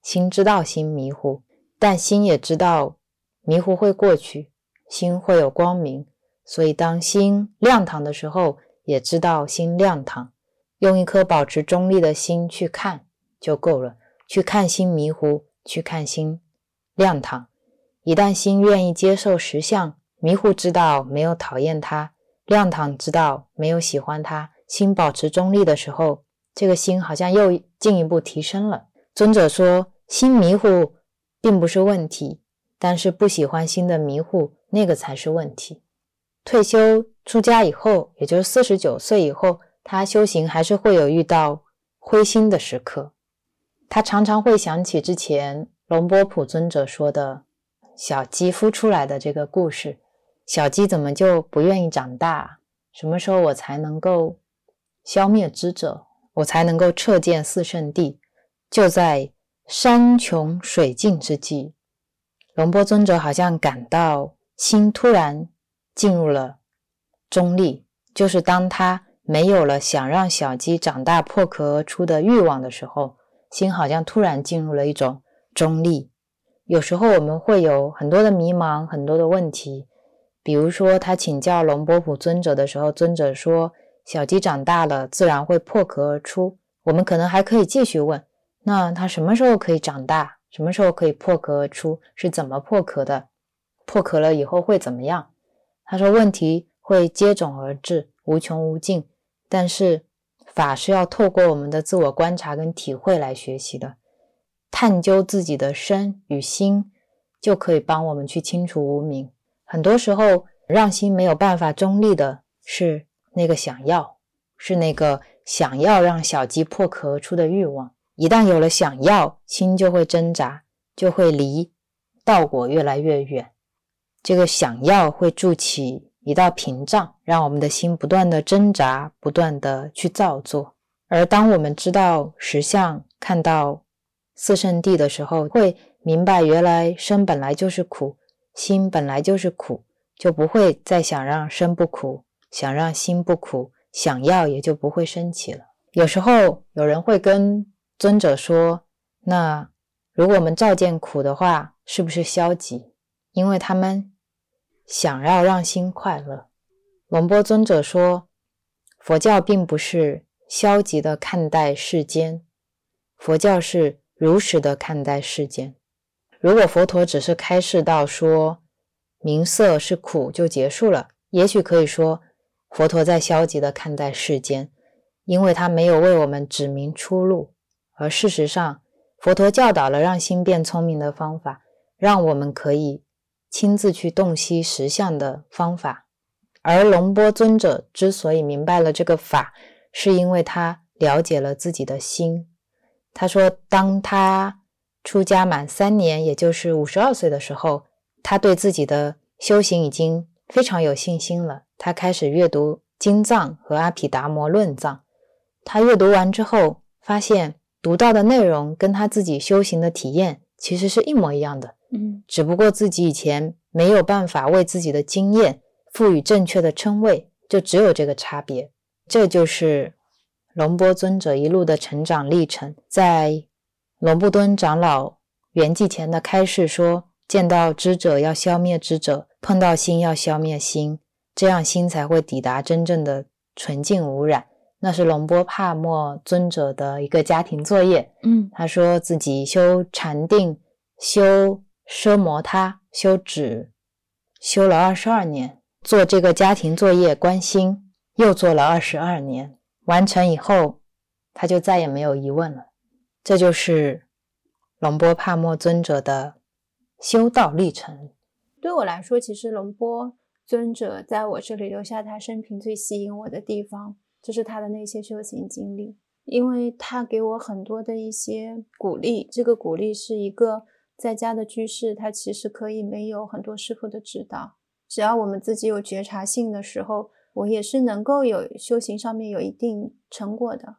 Speaker 2: 心知道心迷糊，但心也知道迷糊会过去，心会有光明，所以当心亮堂的时候，也知道心亮堂，用一颗保持中立的心去看就够了，去看心迷糊，去看心亮堂。一旦心愿意接受实相，迷糊知道没有讨厌它，亮堂知道没有喜欢它，心保持中立的时候，这个心好像又进一步提升了。尊者说，心迷糊并不是问题，但是不喜欢心的迷糊，那个才是问题。退休出家以后，也就是四十九岁以后，他修行还是会有遇到灰心的时刻。他常常会想起之前龙波普尊者说的小鸡孵出来的这个故事。小鸡怎么就不愿意长大？什么时候我才能够消灭之者？我才能够彻见四圣地？就在山穷水尽之际，龙波尊者好像感到心突然进入了中立，就是当他没有了想让小鸡长大破壳而出的欲望的时候，心好像突然进入了一种中立。有时候我们会有很多的迷茫，很多的问题，比如说他请教龙波普尊者的时候，尊者说小鸡长大了自然会破壳而出。我们可能还可以继续问，那它什么时候可以长大？什么时候可以破壳而出？是怎么破壳的？破壳了以后会怎么样？他说问题会接踵而至，无穷无尽，但是法是要透过我们的自我观察跟体会来学习的。探究自己的身与心，就可以帮我们去清除无明。很多时候，让心没有办法中立的是那个想要，是那个想要让小鸡破壳出的欲望。一旦有了想要，心就会挣扎，就会离道果越来越远。这个想要会筑起一道屏障，让我们的心不断的挣扎，不断的去造作。而当我们知道实相，看到四圣谛的时候，会明白原来生本来就是苦，心本来就是苦，就不会再想让生不苦，想让心不苦，想要也就不会升起了。有时候有人会跟尊者说：“那如果我们照见苦的话，是不是消极？”因为他们想要让心快乐。龙波尊者说：“佛教并不是消极的看待世间，佛教是如实的看待世间。如果佛陀只是开示到说名色是苦就结束了，也许可以说佛陀在消极的看待世间，因为他没有为我们指明出路。而事实上，佛陀教导了让心变聪明的方法，让我们可以。”亲自去洞悉实相的方法，而龙波尊者之所以明白了这个法，是因为他了解了自己的心。他说，当他出家满三年，也就是五十二岁的时候，他对自己的修行已经非常有信心了。他开始阅读经藏和阿毗达摩论藏。他阅读完之后，发现读到的内容跟他自己修行的体验其实是一模一样的。
Speaker 1: 嗯，
Speaker 2: 只不过自己以前没有办法为自己的经验赋予正确的称谓，就只有这个差别。这就是龙波尊者一路的成长历程。在龙布敦长老圆寂前的开示说：“见到知者要消灭知者，碰到心要消灭心，这样心才会抵达真正的纯净无染。”那是龙波帕默尊者的一个家庭作业。
Speaker 1: 嗯，
Speaker 2: 他说自己修禅定，修。奢摩他修止，修了二十二年，做这个家庭作业观心，又做了二十二年，完成以后，他就再也没有疑问了。这就是龙波帕默尊者的修道历程。
Speaker 1: 对我来说，其实龙波尊者在我这里留下他生平最吸引我的地方，就是他的那些修行经历，因为他给我很多的一些鼓励。这个鼓励是一个。在家的居士，他其实可以没有很多师傅的指导，只要我们自己有觉察性的时候，我也是能够有修行上面有一定成果的。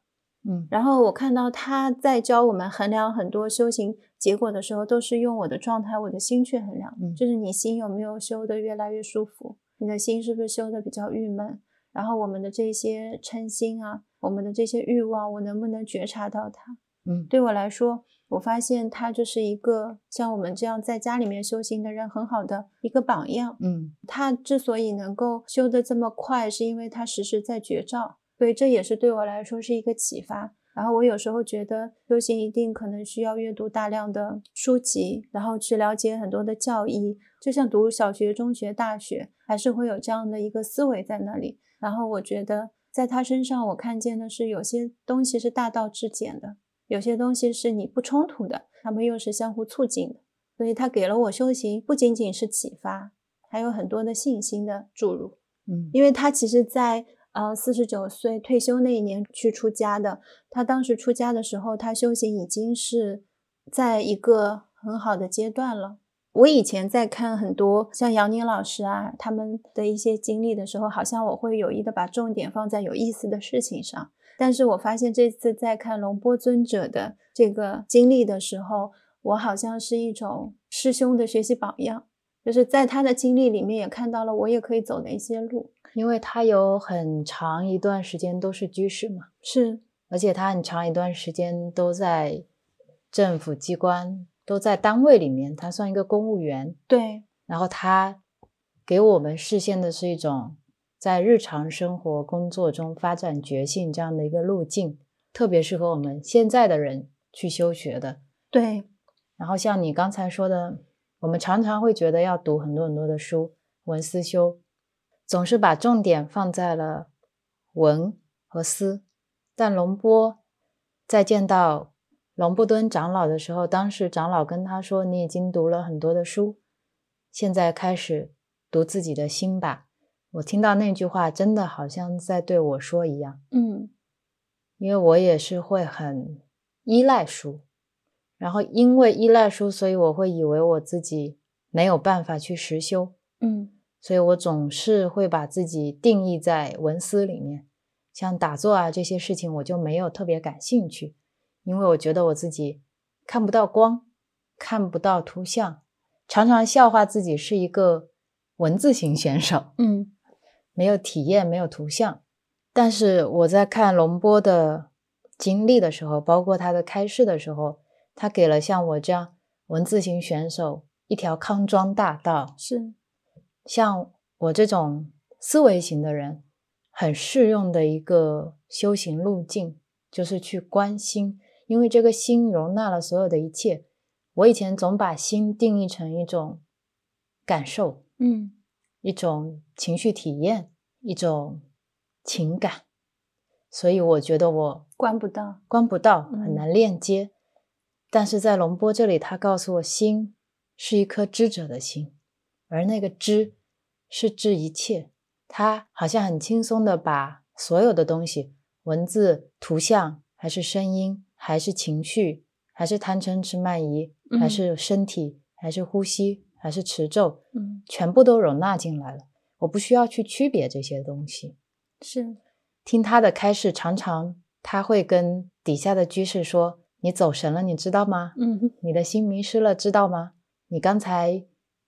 Speaker 2: 嗯，
Speaker 1: 然后我看到他在教我们衡量很多修行结果的时候，都是用我的状态、我的心去衡量，
Speaker 2: 嗯，
Speaker 1: 就是你心有没有修得越来越舒服，你的心是不是修得比较郁闷，然后我们的这些嗔心啊，我们的这些欲望，我能不能觉察到它？
Speaker 2: 嗯，
Speaker 1: 对我来说。我发现他就是一个像我们这样在家里面修行的人很好的一个榜样。
Speaker 2: 嗯，
Speaker 1: 他之所以能够修得这么快，是因为他时时在觉照，所以这也是对我来说是一个启发。然后我有时候觉得修行一定可能需要阅读大量的书籍，然后去了解很多的教义，就像读小学、中学、大学，还是会有这样的一个思维在那里。然后我觉得在他身上，我看见的是有些东西是大道至简的。有些东西是你不冲突的，他们又是相互促进的，所以他给了我修行不仅仅是启发，还有很多的信心的注入。
Speaker 2: 嗯，
Speaker 1: 因为他其实，在呃四十九岁退休那一年去出家的，他当时出家的时候，他修行已经是在一个很好的阶段了。我以前在看很多像杨宁老师啊他们的一些经历的时候，好像我会有意的把重点放在有意思的事情上。但是我发现这次在看龙波尊者的这个经历的时候，我好像是一种师兄的学习榜样，就是在他的经历里面也看到了我也可以走的一些路，
Speaker 2: 因为他有很长一段时间都是居士嘛，
Speaker 1: 是，
Speaker 2: 而且他很长一段时间都在政府机关，都在单位里面，他算一个公务员，
Speaker 1: 对，
Speaker 2: 然后他给我们视线的是一种。在日常生活工作中发展觉性这样的一个路径，特别适合我们现在的人去修学的。
Speaker 1: 对，
Speaker 2: 然后像你刚才说的，我们常常会觉得要读很多很多的书，文思修，总是把重点放在了文和思。但龙波在见到龙布敦长老的时候，当时长老跟他说：“你已经读了很多的书，现在开始读自己的心吧。”我听到那句话，真的好像在对我说一样。
Speaker 1: 嗯，
Speaker 2: 因为我也是会很依赖书，然后因为依赖书，所以我会以为我自己没有办法去实修。
Speaker 1: 嗯，
Speaker 2: 所以我总是会把自己定义在文思里面，像打坐啊这些事情，我就没有特别感兴趣，因为我觉得我自己看不到光，看不到图像，常常笑话自己是一个文字型选手，
Speaker 1: 嗯
Speaker 2: 没有体验，没有图像。但是我在看龙波的经历的时候，包括他的开示的时候，他给了像我这样文字型选手一条康庄大道。
Speaker 1: 是，
Speaker 2: 像我这种思维型的人，很适用的一个修行路径，就是去观心，因为这个心容纳了所有的一切。我以前总把心定义成一种感受，
Speaker 1: 嗯
Speaker 2: 一种情绪体验，一种情感，所以我觉得我
Speaker 1: 关不到，
Speaker 2: 关不到，
Speaker 1: 嗯
Speaker 2: 很难链接。但是在龙波这里，他告诉我，心是一颗知者的心，而那个知是知一切。他好像很轻松的把所有的东西，文字、图像，还是声音，还是情绪，还是贪嗔痴慢疑，还
Speaker 1: 嗯
Speaker 2: 是身体，还是呼吸，还是持咒，
Speaker 1: 嗯
Speaker 2: 全部都容纳进来了。我不需要去区别这些东西。
Speaker 1: 是，
Speaker 2: 听他的开示，常常他会跟底下的居士说：“你走神了，你知道吗？
Speaker 1: 嗯
Speaker 2: 你的心迷失了，知道吗？你刚才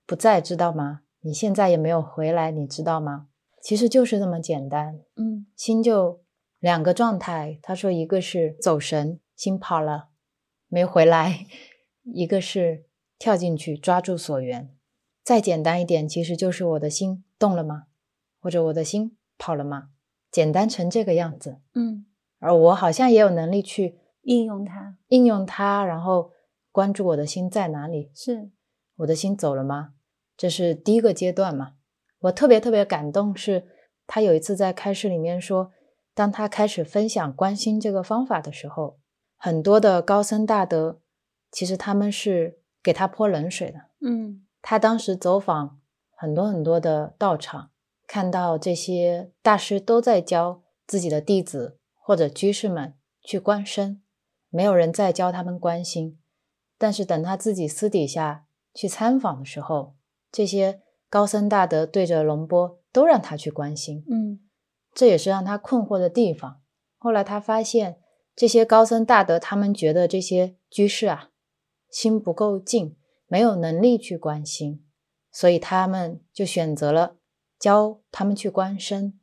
Speaker 2: 不在，知道吗？你现在也没有回来，你知道吗？”其实就是这么简单，
Speaker 1: 嗯
Speaker 2: 心就两个状态。他说，一个是走神，心跑了，没回来；一个是跳进去抓住所缘。再简单一点，其实就是我的心动了吗？或者我的心跑了吗？简单成这个样子。
Speaker 1: 嗯，
Speaker 2: 而我好像也有能力去
Speaker 1: 应用它
Speaker 2: 应用它，然后关注我的心在哪里。
Speaker 1: 是，
Speaker 2: 我的心走了吗？这是第一个阶段嘛。我特别特别感动是，他有一次在开示里面说，当他开始分享观心这个方法的时候，很多的高僧大德其实他们是给他泼冷水的。
Speaker 1: 嗯
Speaker 2: 他当时走访很多很多的道场，看到这些大师都在教自己的弟子或者居士们去观身，没有人再教他们观心。但是等他自己私底下去参访的时候，这些高僧大德对着龙波都让他去关心，
Speaker 1: 嗯
Speaker 2: 这也是让他困惑的地方。后来他发现，这些高僧大德他们觉得这些居士啊，心不够静，没有能力去关心，所以他们就选择了教他们去观身。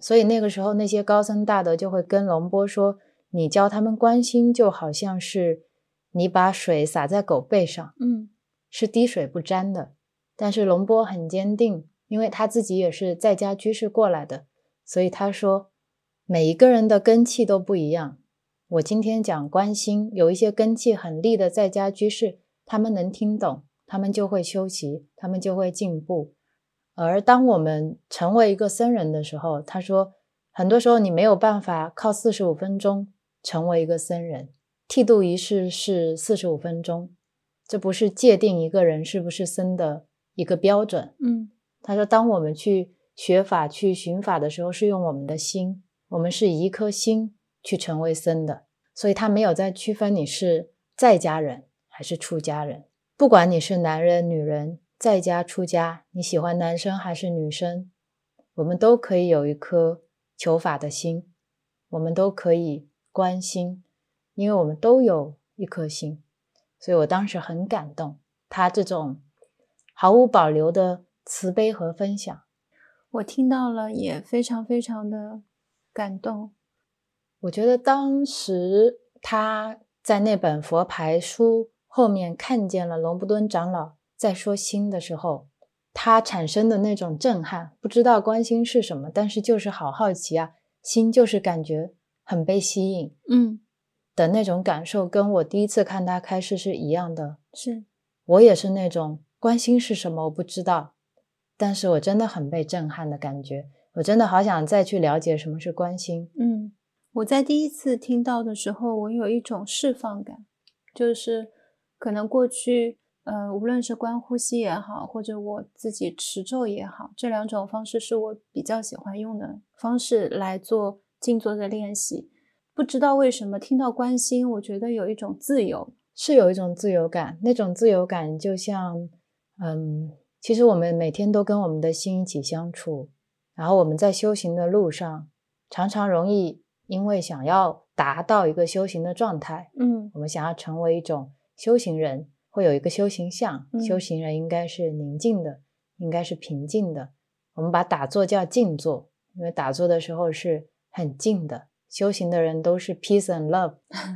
Speaker 2: 所以那个时候，那些高僧大德就会跟龙波说：“你教他们关心，就好像是你把水洒在狗背上，
Speaker 1: 嗯
Speaker 2: 是滴水不沾的。”但是龙波很坚定，因为他自己也是在家居士过来的，所以他说每一个人的根气都不一样。我今天讲观心，有一些根气很利的在家居士，他们能听懂，他们就会修习，他们就会进步。而当我们成为一个僧人的时候，他说，很多时候你没有办法靠四十五分钟成为一个僧人。剃度仪式是四十五分钟，这不是界定一个人是不是僧的一个标准。
Speaker 1: 嗯。
Speaker 2: 他说，当我们去学法、去寻法的时候，是用我们的心，我们是以一颗心去成为僧的，所以他没有在区分你是在家人还是出家人，不管你是男人、女人，在家出家，你喜欢男生还是女生，我们都可以有一颗求法的心，我们都可以关心，因为我们都有一颗心，所以我当时很感动，他这种毫无保留的慈悲和分享。
Speaker 1: 我听到了，也非常非常的感动。
Speaker 2: 我觉得当时他在那本佛牌书后面看见了龙布敦长老在说心的时候，他产生的那种震撼，不知道关心是什么，但是就是好好奇啊，心就是感觉很被吸引
Speaker 1: 嗯，
Speaker 2: 的那种感受，跟我第一次看他开示是一样的。
Speaker 1: 是，
Speaker 2: 我也是那种观心是什么我不知道，但是我真的很被震撼的感觉，我真的好想再去了解什么是关心。
Speaker 1: 嗯，我在第一次听到的时候，我有一种释放感，就是可能过去，呃，无论是观呼吸也好，或者我自己持咒也好，这两种方式是我比较喜欢用的方式来做静坐的练习。不知道为什么听到关心，我觉得有一种自由。
Speaker 2: 是有一种自由感，那种自由感就像，嗯，其实我们每天都跟我们的心一起相处，然后我们在修行的路上，常常容易因为想要达到一个修行的状态，
Speaker 1: 嗯
Speaker 2: 我们想要成为一种修行人，会有一个修行相，
Speaker 1: 嗯
Speaker 2: 修行人应该是宁静的，应该是平静的。我们把打坐叫静坐，因为打坐的时候是很静的。修行的人都是 peace and love，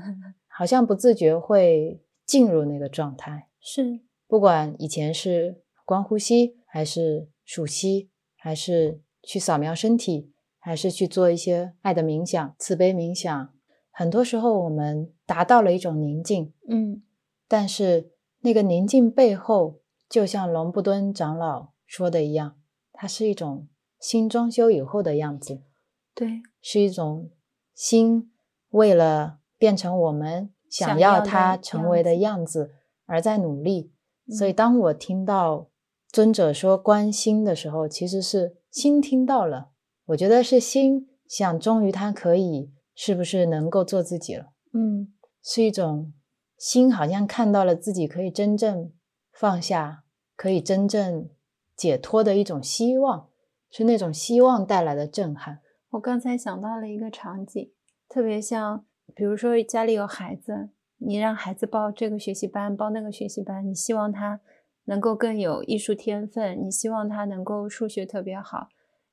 Speaker 2: 好像不自觉会进入那个状态。
Speaker 1: 是，
Speaker 2: 不管以前是观呼吸，还是数息，还是去扫描身体，还是去做一些爱的冥想、慈悲冥想，很多时候我们达到了一种宁静，
Speaker 1: 嗯
Speaker 2: 但是那个宁静背后，就像龙布敦长老说的一样，它是一种新装修以后的样子，
Speaker 1: 对，
Speaker 2: 是一种心为了变成我们想
Speaker 1: 想要
Speaker 2: 要它成为的
Speaker 1: 样
Speaker 2: 样子而在努力。所以，
Speaker 1: 嗯
Speaker 2: 当我听到尊者说关心的时候，其实是心听到了。我觉得是心想，终于他可以，是不是能够做自己了？
Speaker 1: 嗯
Speaker 2: 是一种心好像看到了自己可以真正放下，可以真正解脱的一种希望，是那种希望带来的震撼。
Speaker 1: 我刚才想到了一个场景，特别像，比如说家里有孩子，你让孩子报这个学习班，报那个学习班，你希望他能够更有艺术天分，你希望他能够数学特别好，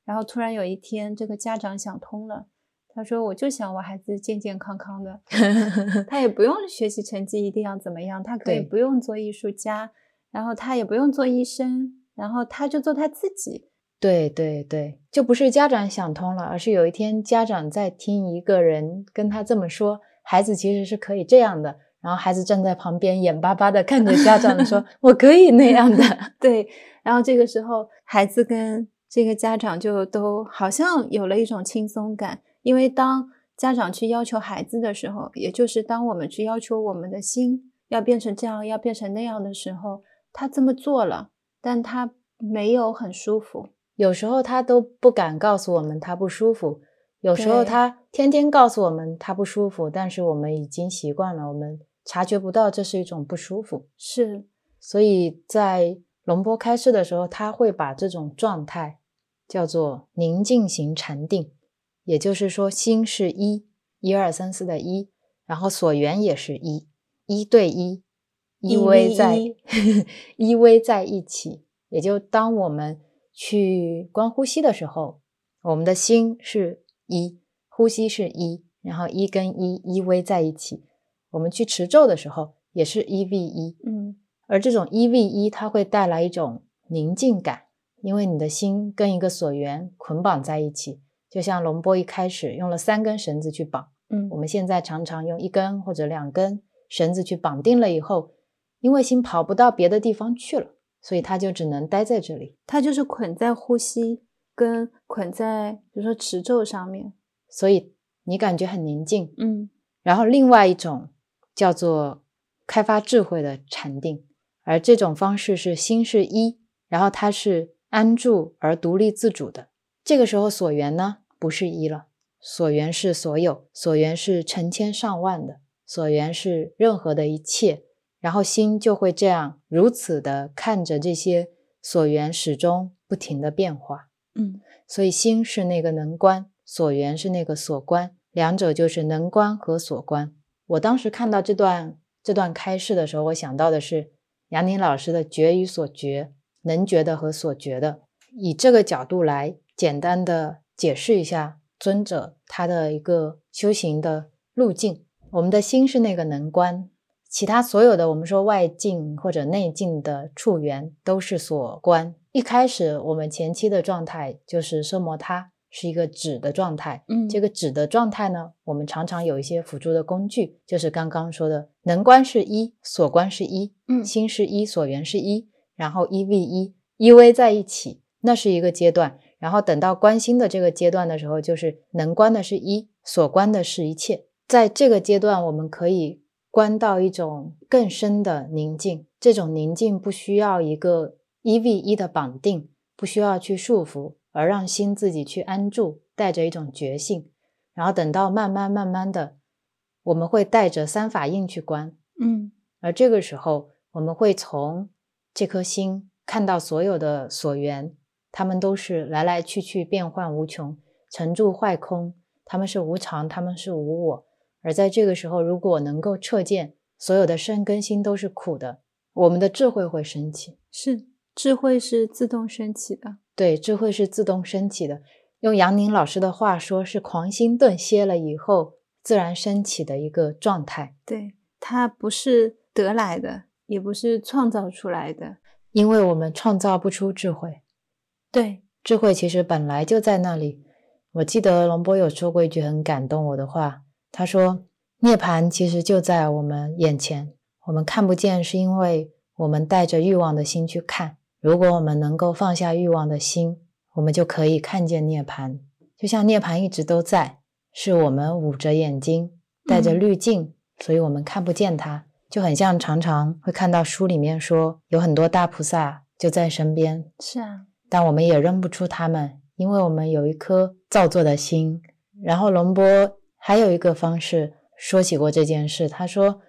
Speaker 1: 然后突然有一天，这个家长想通了，他说：“我就想我孩子健健康康的，他也不用学习成绩一定要怎么样，他可以不用做艺术家，然后他也不用做医生，然后他就做他自己。”
Speaker 2: 对对对，就不是家长想通了，而是有一天家长在听一个人跟他这么说，孩子其实是可以这样的，然后孩子站在旁边眼巴巴的看着家长说：“我可以那样的。
Speaker 1: 对，然后这个时候孩子跟这个家长就都好像有了一种轻松感，因为当家长去要求孩子的时候，也就是当我们去要求我们的心要变成这样，要变成那样的时候，他这么做了，但他没有很舒服。
Speaker 2: 有时候他都不敢告诉我们他不舒服，有时候他天天告诉我们他不舒服，但是我们已经习惯了，我们察觉不到这是一种不舒服。
Speaker 1: 是，
Speaker 2: 所以在龙波开示的时候，他会把这种状态叫做宁静型禅定，也就是说，心是一，一二三四的一，然后所缘也是一，一对一，依
Speaker 1: 一
Speaker 2: 偎在
Speaker 1: 一
Speaker 2: 依偎在一起。也就当我们去观呼吸的时候，我们的心是一，呼吸是一，然后一跟一依偎在一起。我们去持咒的时候，也是一 v 一，
Speaker 1: 嗯
Speaker 2: 而这种一 v 一，它会带来一种宁静感，因为你的心跟一个所缘捆绑在一起，就像龙波一开始用了三根绳子去绑，
Speaker 1: 嗯
Speaker 2: 我们现在常常用一根或者两根绳子去绑定了以后，因为心跑不到别的地方去了，所以它就只能待在这里。
Speaker 1: 它就是捆在呼吸跟捆在比如说持咒上面。
Speaker 2: 所以你感觉很宁静。
Speaker 1: 嗯
Speaker 2: 然后另外一种叫做开发智慧的禅定，而这种方式是心是一，然后它是安住而独立自主的。这个时候所缘呢不是一了，所缘是所有，所缘是成千上万的，所缘是任何的一切，然后心就会这样如此的看着这些所缘始终不停的变化。
Speaker 1: 嗯
Speaker 2: 所以心是那个能观，所缘是那个所观，两者就是能观和所观。我当时看到这段这段开示的时候，我想到的是杨宁老师的觉与所觉，能觉的和所觉的，以这个角度来简单的解释一下尊者他的一个修行的路径。我们的心是那个能观，其他所有的我们说外境或者内境的触缘都是所观。一开始我们前期的状态就是奢摩他，是一个止的状态。
Speaker 1: 嗯，
Speaker 2: 这个止的状态呢，我们常常有一些辅助的工具，就是刚刚说的能观是一，所观是一，
Speaker 1: 嗯
Speaker 2: 心是一，所缘是一，然后一 v 一依偎在一起，那是一个阶段。然后等到观心的这个阶段的时候，就是能观的是一，所观的是一切。在这个阶段，我们可以观到一种更深的宁静。这种宁静不需要一个一 v 一的绑定，不需要去束缚，而让心自己去安住，带着一种觉性。然后等到慢慢慢慢的，我们会带着三法印去观，
Speaker 1: 嗯
Speaker 2: 而这个时候，我们会从这颗心看到所有的所缘，他们都是来来去去，变幻无穷，成住坏空，他们是无常，他们是无我。而在这个时候，如果能够彻见所有的身跟心都是苦的，我们的智慧会升起。
Speaker 1: 是智慧是自动升起的。
Speaker 2: 对，智慧是自动升起的。用杨宁老师的话说，是狂心顿歇了以后自然升起的一个状态。
Speaker 1: 对，它不是得来的，也不是创造出来的。
Speaker 2: 因为我们创造不出智慧，
Speaker 1: 对，
Speaker 2: 智慧其实本来就在那里。我记得龙波有说过一句很感动我的话，他说：“涅槃其实就在我们眼前，我们看不见，是因为我们带着欲望的心去看。如果我们能够放下欲望的心，我们就可以看见涅槃。就像涅槃一直都在，是我们捂着眼睛，带着滤镜，所以我们看不见它。就很像常常会看到书里面说，有很多大菩萨就在身边，
Speaker 1: 是啊，
Speaker 2: 但我们也认不出他们，因为我们有一颗造作的心。然后龙波还有一个方式说起过这件事，他说，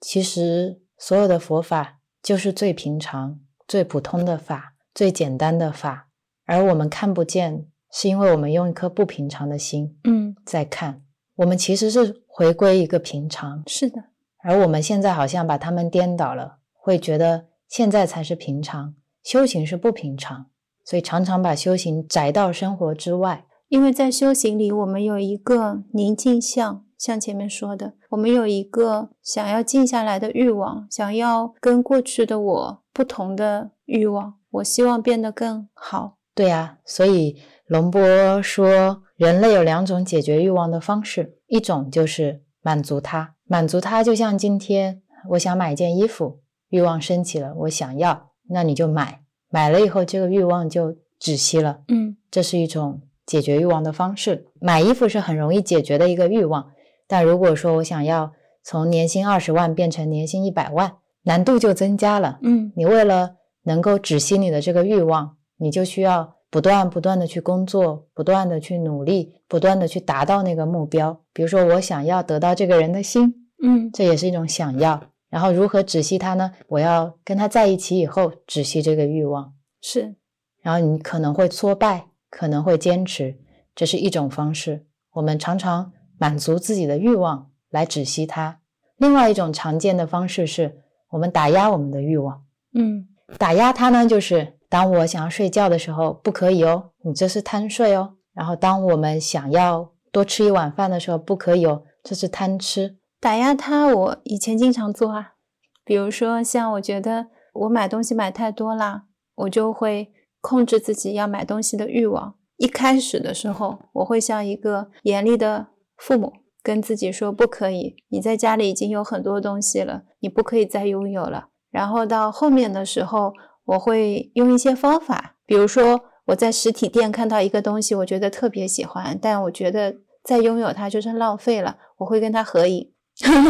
Speaker 2: 其实所有的佛法就是最平常、最普通的法，最简单的法，而我们看不见，是因为我们用一颗不平常的心
Speaker 1: 嗯，
Speaker 2: 在看。我们其实是回归一个平常，
Speaker 1: 是的，
Speaker 2: 而我们现在好像把它们颠倒了，会觉得现在才是平常，修行是不平常，所以常常把修行宅到生活之外。
Speaker 1: 因为在修行里，我们有一个宁静相，像前面说的，我们有一个想要静下来的欲望，想要跟过去的我不同的欲望，我希望变得更好。
Speaker 2: 对呀、所以龙波说，人类有两种解决欲望的方式，一种就是满足它，满足它就像今天我想买一件衣服，欲望升起了，我想要，那你就买，买了以后这个欲望就止息了。
Speaker 1: 嗯，
Speaker 2: 这是一种解决欲望的方式。买衣服是很容易解决的一个欲望，但如果说我想要从年薪二十万变成年薪一百万，难度就增加了。
Speaker 1: 嗯，
Speaker 2: 你为了能够止息你的这个欲望，你就需要不断不断的去工作，不断的去努力，不断的去达到那个目标。比如说，我想要得到这个人的心，
Speaker 1: 嗯，
Speaker 2: 这也是一种想要。然后如何止息他呢？我要跟他在一起以后止息这个欲望。
Speaker 1: 是，
Speaker 2: 然后你可能会挫败，可能会坚持，这是一种方式。我们常常满足自己的欲望来止息它。另外一种常见的方式是我们打压我们的欲望。
Speaker 1: 嗯，
Speaker 2: 打压它呢，就是当我想要睡觉的时候，不可以哦，你这是贪睡哦。然后当我们想要多吃一碗饭的时候，不可以哦，这是贪吃。
Speaker 1: 打压它，我以前经常做啊。比如说，像我觉得我买东西买太多啦，我就会控制自己要买东西的欲望。一开始的时候，我会像一个严厉的父母，跟自己说不可以，你在家里已经有很多东西了，你不可以再拥有了。然后到后面的时候，我会用一些方法，比如说我在实体店看到一个东西，我觉得特别喜欢，但我觉得再拥有它就是浪费了，我会跟它合影。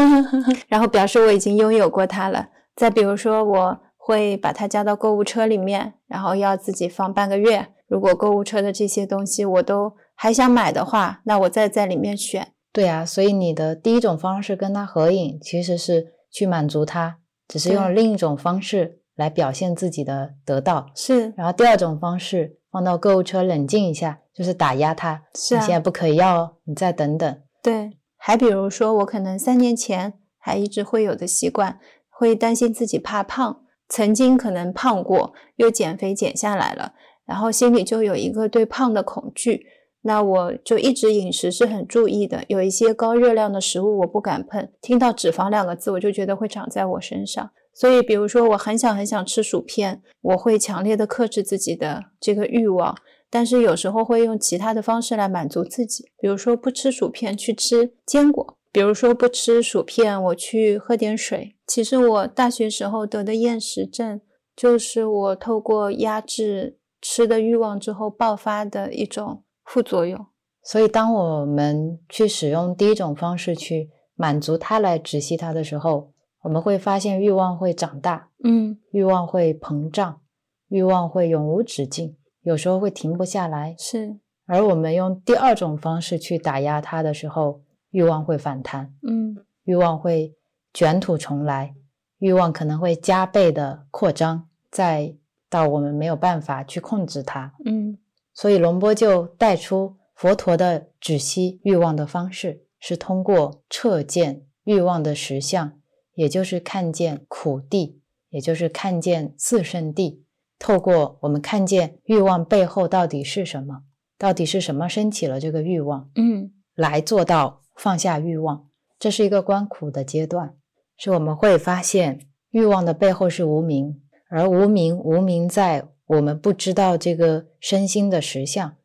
Speaker 1: 然后表示我已经拥有过它了。再比如说，我会把它加到购物车里面，然后要自己放半个月。如果购物车的这些东西我都还想买的话，那我再在里面选。
Speaker 2: 对啊，所以你的第一种方式跟他合影，其实是去满足他，只是用了另一种方式来表现自己的得到。
Speaker 1: 是
Speaker 2: 然后第二种方式放到购物车冷静一下，就是打压他，
Speaker 1: 是啊
Speaker 2: 你现在不可以要哦，你再等等。
Speaker 1: 对。还比如说，我可能三年前还一直会有的习惯，会担心自己怕胖，曾经可能胖过，又减肥减下来了，然后心里就有一个对胖的恐惧。那我就一直饮食是很注意的，有一些高热量的食物我不敢碰，听到脂肪两个字我就觉得会长在我身上。所以，比如说我很想很想吃薯片，我会强烈的克制自己的这个欲望，但是有时候会用其他的方式来满足自己，比如说不吃薯片去吃坚果，比如说不吃薯片我去喝点水。其实我大学时候得的厌食症，就是我透过压制吃的欲望之后爆发的一种副作用。
Speaker 2: 所以，当我们去使用第一种方式去满足它来止息它的时候，我们会发现欲望会长大，
Speaker 1: 嗯，
Speaker 2: 欲望会膨胀，欲望会永无止境，有时候会停不下来。
Speaker 1: 是，
Speaker 2: 而我们用第二种方式去打压它的时候，欲望会反弹，
Speaker 1: 嗯，
Speaker 2: 欲望会卷土重来，欲望可能会加倍的扩张，再到我们没有办法去控制它。
Speaker 1: 嗯，
Speaker 2: 所以龙波就带出佛陀的止息欲望的方式，是通过彻见欲望的实相，也就是看见苦谛，也就是看见四圣谛。透过我们看见欲望背后到底是什么，到底是什么升起了这个欲望，
Speaker 1: 嗯
Speaker 2: 来做到放下欲望。这是一个观苦的阶段，是我们会发现欲望的背后是无名，而无名无名在我们不知道这个身心的实相，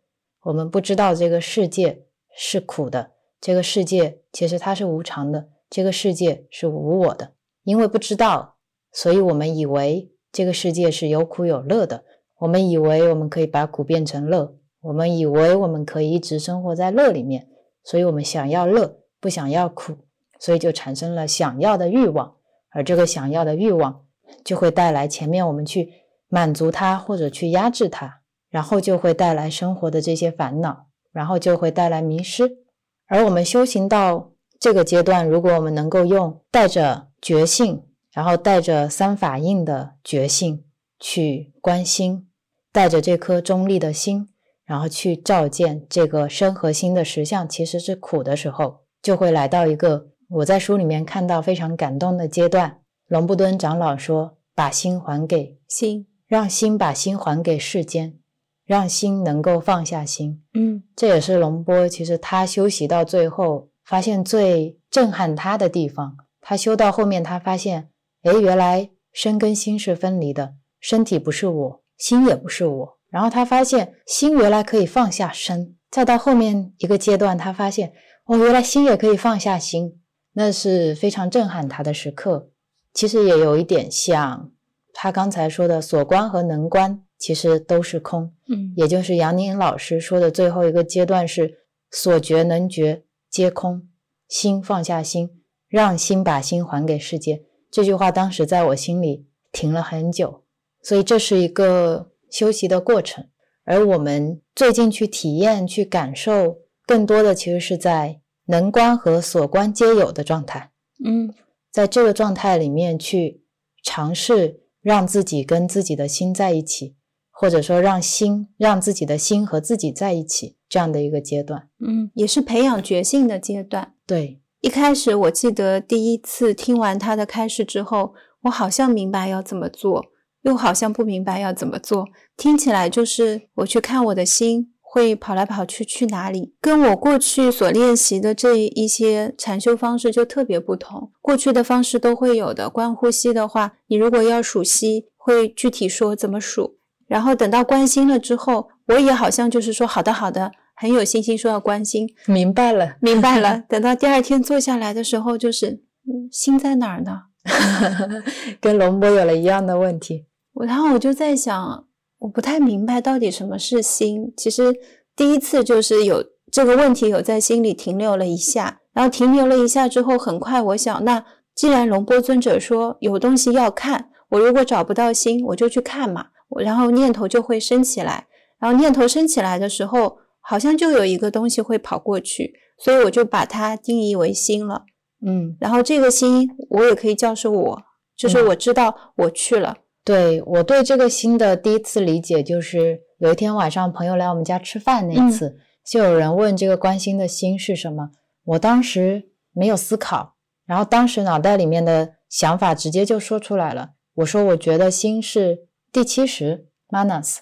Speaker 2: 我们不知道这个世界是苦的，这个世界其实它是无常的，这个世界是无我的。因为不知道，所以我们以为这个世界是有苦有乐的，我们以为我们可以把苦变成乐，我们以为我们可以一直生活在乐里面，所以我们想要乐，不想要苦，所以就产生了想要的欲望，而这个想要的欲望就会带来前面我们去满足它或者去压制它，然后就会带来生活的这些烦恼，然后就会带来迷失。而我们修行到这个阶段，如果我们能够用带着觉性，然后带着三法印的觉性去观心，带着这颗中立的心，然后去照见这个身和心的实相其实是苦的时候，就会来到一个我在书里面看到非常感动的阶段。龙布敦长老说：“把心还给
Speaker 1: 心，
Speaker 2: 让心把心还给世间，让心能够放下心。”
Speaker 1: 嗯
Speaker 2: 这也是龙波其实他修习到最后发现最震撼他的地方。他修到后面，他发现，哎，原来身跟心是分离的，身体不是我，心也不是我。然后他发现心原来可以放下身，再到后面一个阶段，他发现，哦，原来心也可以放下心，那是非常震撼他的时刻。其实也有一点像他刚才说的所观和能观，其实都是空。
Speaker 1: 嗯
Speaker 2: 也就是杨宁老师说的最后一个阶段是所觉能觉皆空，心放下心，让心把心还给世界。这句话当时在我心里停了很久，所以这是一个修习的过程。而我们最近去体验、去感受，更多的其实是在能观和所观皆有的状态。
Speaker 1: 嗯
Speaker 2: 在这个状态里面去尝试让自己跟自己的心在一起，或者说让心让自己的心和自己在一起这样的一个阶段。
Speaker 1: 嗯，也是培养觉性的阶段。
Speaker 2: 对，
Speaker 1: 一开始我记得第一次听完他的开示之后，我好像明白要怎么做，又好像不明白要怎么做。听起来就是我去看我的心会跑来跑去去哪里，跟我过去所练习的这一些禅修方式就特别不同。过去的方式都会有的，观呼吸的话，你如果要数息，会具体说怎么数。然后等到关心了之后，我也好像就是说好的好的，很有信心说要关心，
Speaker 2: 明白了。
Speaker 1: 明白了。等到第二天坐下来的时候，就是，嗯，心在哪儿呢？
Speaker 2: 跟龙波有了一样的问题。
Speaker 1: 我然后我就在想，我不太明白到底什么是心。其实第一次就是有这个问题，有在心里停留了一下，然后停留了一下之后，很快我想，那既然龙波尊者说有东西要看，我如果找不到心，我就去看嘛，我然后念头就会升起来，然后念头升起来的时候，好像就有一个东西会跑过去，所以我就把它定义为心了。
Speaker 2: 嗯，
Speaker 1: 然后这个心，我也可以叫是我，就是
Speaker 2: 嗯
Speaker 1: 我知道我去了。
Speaker 2: 对我对这个心的第一次理解，就是有一天晚上朋友来我们家吃饭那次，就有人问这个关心的心是什么，我当时没有思考，然后当时脑袋里面的想法直接就说出来了。我说我觉得心是第七识 manas，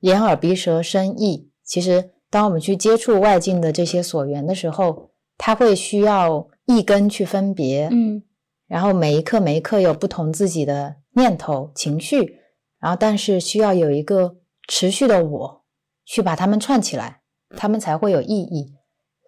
Speaker 2: 眼耳鼻舌身意。其实当我们去接触外境的这些所缘的时候，它会需要一根去分别，
Speaker 1: 嗯
Speaker 2: 然后每一刻每一刻有不同自己的念头、情绪，然后但是需要有一个持续的我去把它们串起来，它们才会有意义。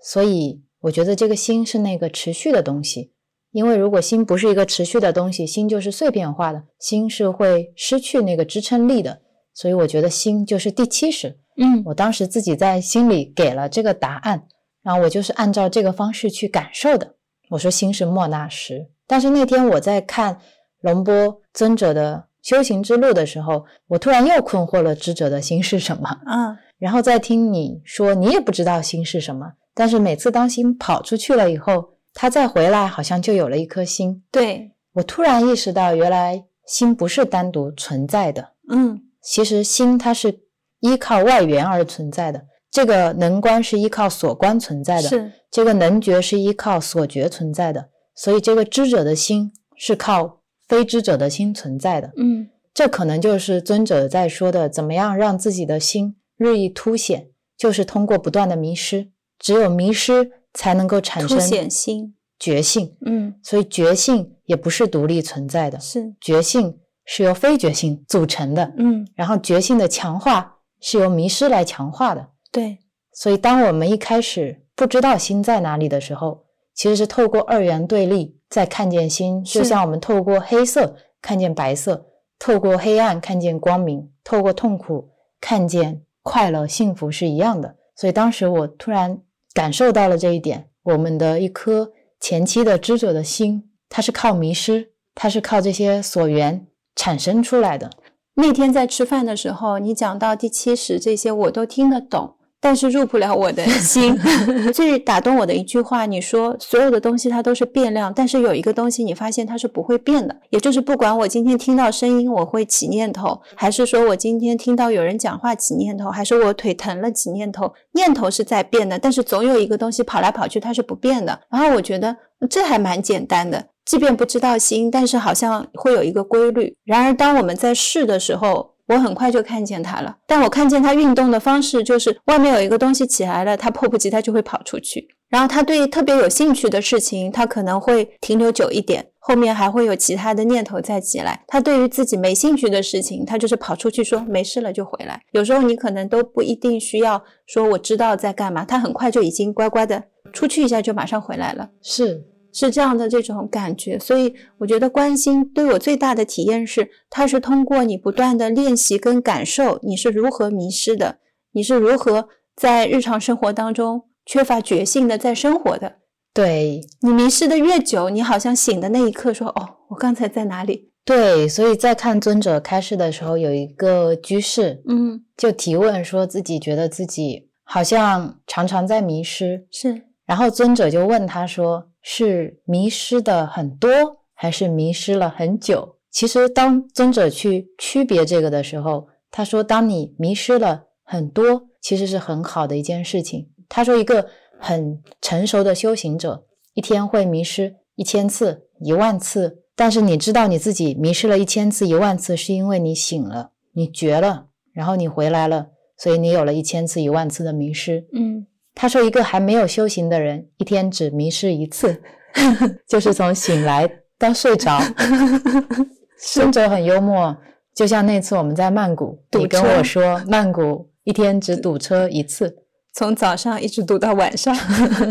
Speaker 2: 所以我觉得这个心是那个持续的东西，因为如果心不是一个持续的东西，心就是碎片化的，心是会失去那个支撑力的。所以我觉得心就是第七识。
Speaker 1: 嗯
Speaker 2: 我当时自己在心里给了这个答案，然后我就是按照这个方式去感受的。我说心是莫那识，但是那天我在看龙波尊者的修行之路的时候，我突然又困惑了智者的心是什么。
Speaker 1: 嗯
Speaker 2: 然后再听你说你也不知道心是什么，但是每次当心跑出去了以后，它再回来，好像就有了一颗心。
Speaker 1: 对，
Speaker 2: 我突然意识到，原来心不是单独存在的，
Speaker 1: 嗯
Speaker 2: 其实心它是依靠外缘而存在的。这个能观是依靠所观存在的，
Speaker 1: 是
Speaker 2: 这个能觉是依靠所觉存在的，所以这个知者的心是靠非知者的心存在的。
Speaker 1: 嗯
Speaker 2: 这可能就是尊者在说的，怎么样让自己的心日益凸显，就是通过不断的迷失，只有迷失才能够产
Speaker 1: 凸
Speaker 2: 生
Speaker 1: 显心，
Speaker 2: 觉性。
Speaker 1: 嗯
Speaker 2: 所以觉性也不是独立存在的，
Speaker 1: 是，
Speaker 2: 觉性是由非觉性组成的，
Speaker 1: 嗯
Speaker 2: 然后觉性的强化是由迷失来强化的。
Speaker 1: 对，
Speaker 2: 所以，当我们一开始不知道心在哪里的时候，其实是透过二元对立在看见心，就像我们透过黑色看见白色，透过黑暗看见光明，透过痛苦看见快乐、幸福是一样的。所以，当时我突然感受到了这一点：我们的一颗前期的知者的心，它是靠迷失，它是靠这些所缘产生出来的。
Speaker 1: 那天在吃饭的时候，你讲到第七十这些，我都听得懂，但是入不了我的心。最打动我的一句话，你说所有的东西它都是变量，但是有一个东西你发现它是不会变的，也就是不管我今天听到声音我会起念头，还是说我今天听到有人讲话起念头，还是我腿疼了起念头，念头是在变的，但是总有一个东西跑来跑去它是不变的。然后我觉得这还蛮简单的。即便不知道心，但是好像会有一个规律。然而，当我们在试的时候，我很快就看见它了。但我看见它运动的方式，就是外面有一个东西起来了，它迫不及待就会跑出去。然后，他对特别有兴趣的事情，他可能会停留久一点，后面还会有其他的念头再起来。他对于自己没兴趣的事情，他就是跑出去说没事了就回来。有时候你可能都不一定需要说我知道在干嘛，他很快就已经乖乖的出去一下就马上回来了。
Speaker 2: 是，
Speaker 1: 是这样的这种感觉，所以我觉得关心对我最大的体验是，它是通过你不断的练习跟感受，你是如何迷失的，你是如何在日常生活当中缺乏觉性的在生活的。
Speaker 2: 对，
Speaker 1: 你迷失的越久，你好像醒的那一刻说：“哦，我刚才在哪里
Speaker 2: 对，所以在看尊者开示的时候，有一个居士？”
Speaker 1: 嗯，
Speaker 2: 就提问说自己觉得自己好像常常在迷失，
Speaker 1: 是
Speaker 2: 然后尊者就问他说：“是迷失的很多，还是迷失了很久？”其实，当尊者去区别这个的时候，他说：“当你迷失了很多，其实是很好的一件事情。”他说：“一个很成熟的修行者，一天会迷失一千次、一万次，但是你知道你自己迷失了一千次、一万次，是因为你醒了，你觉了，然后你回来了，所以你有了一千次、一万次的迷失。”
Speaker 1: 嗯，
Speaker 2: 他说，一个还没有修行的人，一天只迷失一次，就是从醒来到睡着。尊者很幽默，就像那次我们在曼谷，你跟我说曼谷一天只堵车一次，
Speaker 1: 从早上一直堵到晚上。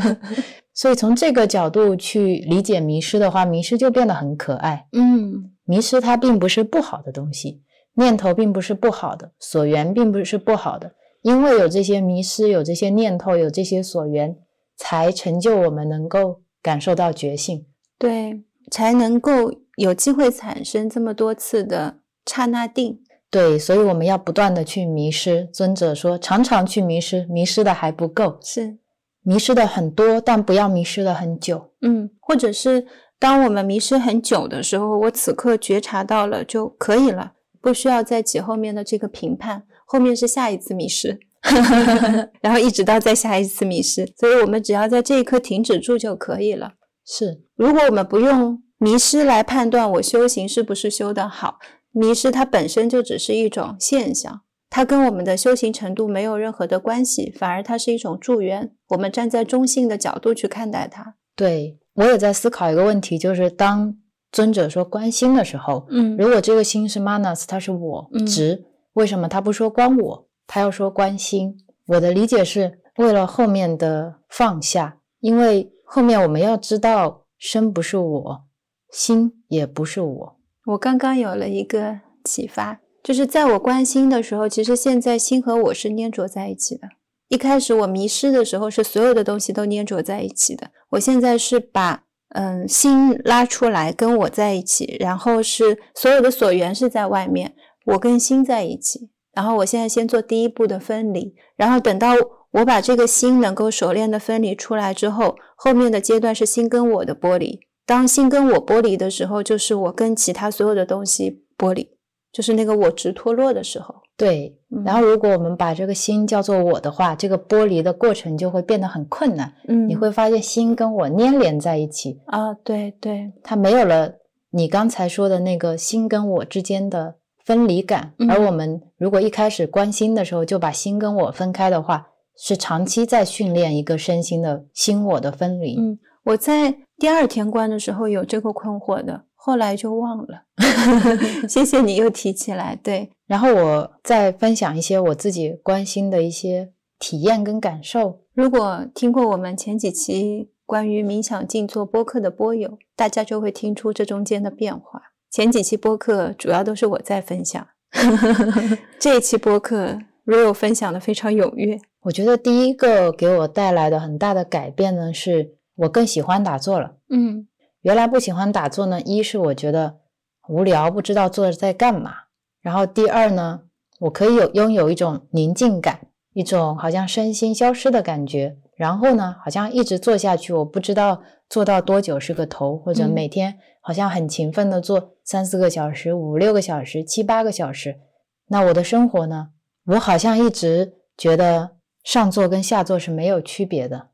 Speaker 2: 所以从这个角度去理解迷失的话，迷失就变得很可爱。
Speaker 1: 嗯，
Speaker 2: 迷失它并不是不好的东西，念头并不是不好的，所缘并不是不好的，因为有这些迷失，有这些念头，有这些所缘，才成就我们能够感受到觉性。
Speaker 1: 对，才能够有机会产生这么多次的刹那定。
Speaker 2: 对，所以我们要不断的去迷失。尊者说，常常去迷失，迷失的还不够，
Speaker 1: 是，
Speaker 2: 迷失的很多，但不要迷失的很久。
Speaker 1: 嗯，或者是当我们迷失很久的时候，我此刻觉察到了就可以了，不需要再起后面的这个评判，后面是下一次迷失，然后一直到再下一次迷失，所以我们只要在这一刻停止住就可以了。
Speaker 2: 是，
Speaker 1: 如果我们不用迷失来判断我修行是不是修得好，迷失它本身就只是一种现象，它跟我们的修行程度没有任何的关系，反而它是一种助缘。我们站在中性的角度去看待它。
Speaker 2: 对我也在思考一个问题，就是当尊者说关心的时候，
Speaker 1: 嗯
Speaker 2: 如果这个心是 manas，它是我
Speaker 1: 嗯
Speaker 2: 执，为什么他不说关我，他要说关心？我的理解是为了后面的放下，因为后面我们要知道身不是我，心也不是我。
Speaker 1: 我刚刚有了一个启发，就是在我关心的时候，其实现在心和我是粘着在一起的。一开始我迷失的时候，是所有的东西都粘着在一起的。我现在是把嗯心拉出来跟我在一起，然后是所有的所缘是在外面，我跟心在一起。然后我现在先做第一步的分离，然后等到我把这个心能够熟练的分离出来之后，后面的阶段是心跟我的剥离。当心跟我剥离的时候，就是我跟其他所有的东西剥离，就是那个我执脱落的时候。
Speaker 2: 对，
Speaker 1: 嗯
Speaker 2: 然后如果我们把这个心叫做我的话，这个剥离的过程就会变得很困难。
Speaker 1: 嗯
Speaker 2: 你会发现心跟我粘连在一起，
Speaker 1: 啊，对对，
Speaker 2: 它没有了你刚才说的那个心跟我之间的分离感，
Speaker 1: 嗯
Speaker 2: 而我们如果一开始关心的时候就把心跟我分开的话，是长期在训练一个身心的心我的分离。
Speaker 1: 嗯我在第二天关的时候有这个困惑的，后来就忘了。谢谢你又提起来，对，
Speaker 2: 然后我再分享一些我自己关心的一些体验跟感受。
Speaker 1: 如果听过我们前几期关于冥想静坐播客的播友，大家就会听出这中间的变化。前几期播客主要都是我在分享，这一期播客 Rio 分享的非常踊跃。
Speaker 2: 我觉得第一个给我带来的很大的改变呢，是我更喜欢打坐了。
Speaker 1: 嗯
Speaker 2: 原来不喜欢打坐呢，一是我觉得无聊，不知道坐着在干嘛。然后第二呢，我可以有拥有一种宁静感，一种好像身心消失的感觉。然后呢，好像一直做下去，我不知道做到多久是个头，或者
Speaker 1: 嗯
Speaker 2: 每天好像很勤奋的做三四个小时、五六个小时、七八个小时。那我的生活呢？我好像一直觉得上座跟下座是没有区别的。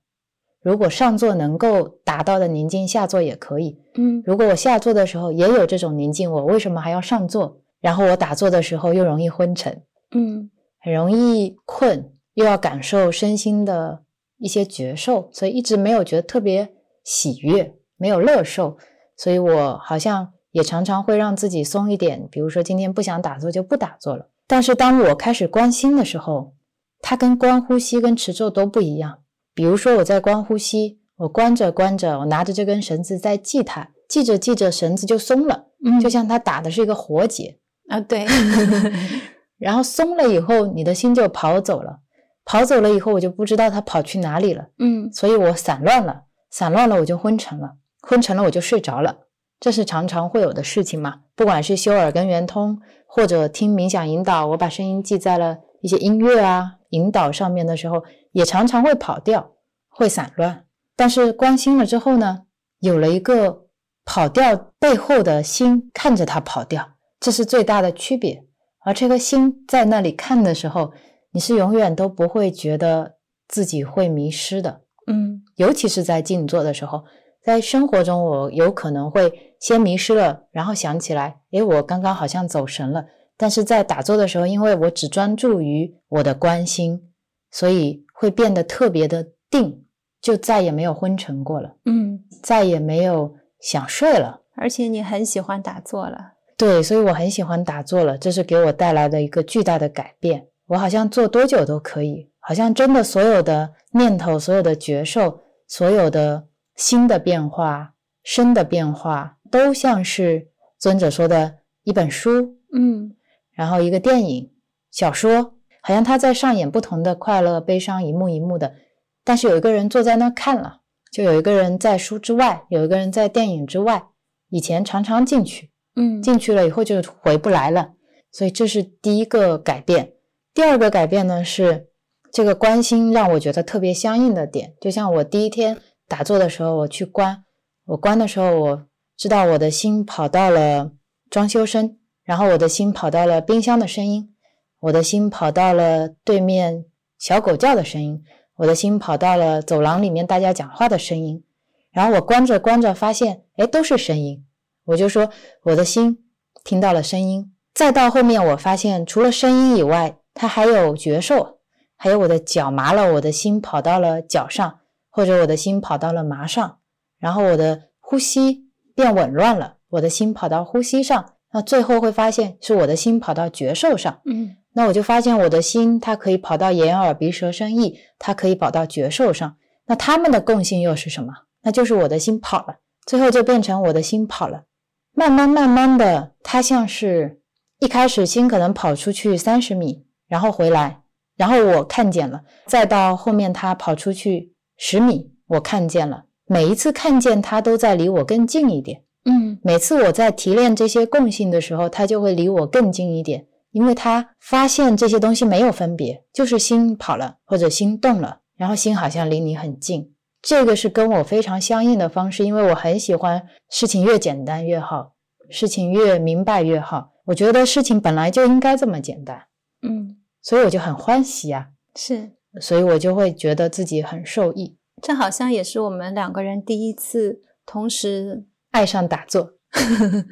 Speaker 2: 如果上座能够达到的宁静，下座也可以。
Speaker 1: 嗯
Speaker 2: 如果我下座的时候也有这种宁静，我为什么还要上座？然后我打坐的时候又容易昏沉，
Speaker 1: 嗯
Speaker 2: 很容易困，又要感受身心的一些觉受，所以一直没有觉得特别喜悦，没有乐受。所以我好像也常常会让自己松一点，比如说今天不想打坐就不打坐了。但是当我开始观心的时候，它跟观呼吸跟持咒都不一样。比如说我在观呼吸，我观着观着，我拿着这根绳子在系它，系着系着绳子就松了，
Speaker 1: 嗯，
Speaker 2: 就像它打的是一个活结。
Speaker 1: 啊，对，
Speaker 2: 然后松了以后，你的心就跑走了，跑走了以后，我就不知道它跑去哪里了，
Speaker 1: 嗯
Speaker 2: 所以我散乱了，散乱了我就昏沉了，昏沉了我就睡着了，这是常常会有的事情嘛。不管是修耳根圆通，或者听冥想引导，我把声音记在了一些音乐啊引导上面的时候，也常常会跑调，会散乱。但是关心了之后呢，有了一个跑调背后的心看着它跑掉，这是最大的区别。而这颗心在那里看的时候，你是永远都不会觉得自己会迷失的，
Speaker 1: 嗯
Speaker 2: 尤其是在静坐的时候。在生活中，我有可能会先迷失了，然后想起来，诶，我刚刚好像走神了。但是在打坐的时候，因为我只专注于我的关心，所以会变得特别的定，就再也没有昏沉过了，
Speaker 1: 嗯，
Speaker 2: 再也没有想睡了。
Speaker 1: 而且你很喜欢打坐了。
Speaker 2: 对，所以我很喜欢打坐了，这是给我带来的一个巨大的改变。我好像坐多久都可以，好像真的所有的念头、所有的觉受、所有的心的变化、身的变化，都像是尊者说的一本书，
Speaker 1: 嗯
Speaker 2: 然后一个电影、小说，好像他在上演不同的快乐、悲伤一幕一幕的，但是有一个人坐在那看了，就有一个人在书之外，有一个人在电影之外。以前常常进去，
Speaker 1: 嗯
Speaker 2: 进去了以后就回不来了，所以这是第一个改变。第二个改变呢是这个关心让我觉得特别相应的点，就像我第一天打坐的时候，我去观，我观的时候，我知道我的心跑到了装修声，然后我的心跑到了冰箱的声音，我的心跑到了对面小狗叫的声音，我的心跑到了走廊里面大家讲话的声音，然后我观着观着发现，哎，都是声音。我就说我的心听到了声音，再到后面我发现除了声音以外，它还有觉受，还有我的脚麻了，我的心跑到了脚上，或者我的心跑到了麻上，然后我的呼吸变紊乱了，我的心跑到呼吸上，那最后会发现是我的心跑到觉受上，
Speaker 1: 嗯
Speaker 2: 那我就发现我的心它可以跑到眼耳鼻舌身意，它可以跑到觉受上，那它们的共性又是什么？那就是我的心跑了，最后就变成我的心跑了。慢慢慢慢的，它像是一开始心可能跑出去三十米，然后回来，然后我看见了，再到后面它跑出去十米，我看见了。每一次看见它都在离我更近一点。
Speaker 1: 嗯
Speaker 2: 每次我在提炼这些共性的时候，它就会离我更近一点，因为它发现这些东西没有分别，就是心跑了或者心动了，然后心好像离你很近。这个是跟我非常相应的方式，因为我很喜欢事情越简单越好，事情越明白越好。我觉得事情本来就应该这么简单，
Speaker 1: 嗯，
Speaker 2: 所以我就很欢喜啊，
Speaker 1: 是，
Speaker 2: 所以我就会觉得自己很受益，
Speaker 1: 这好像也是我们两个人第一次同时
Speaker 2: 爱上打坐。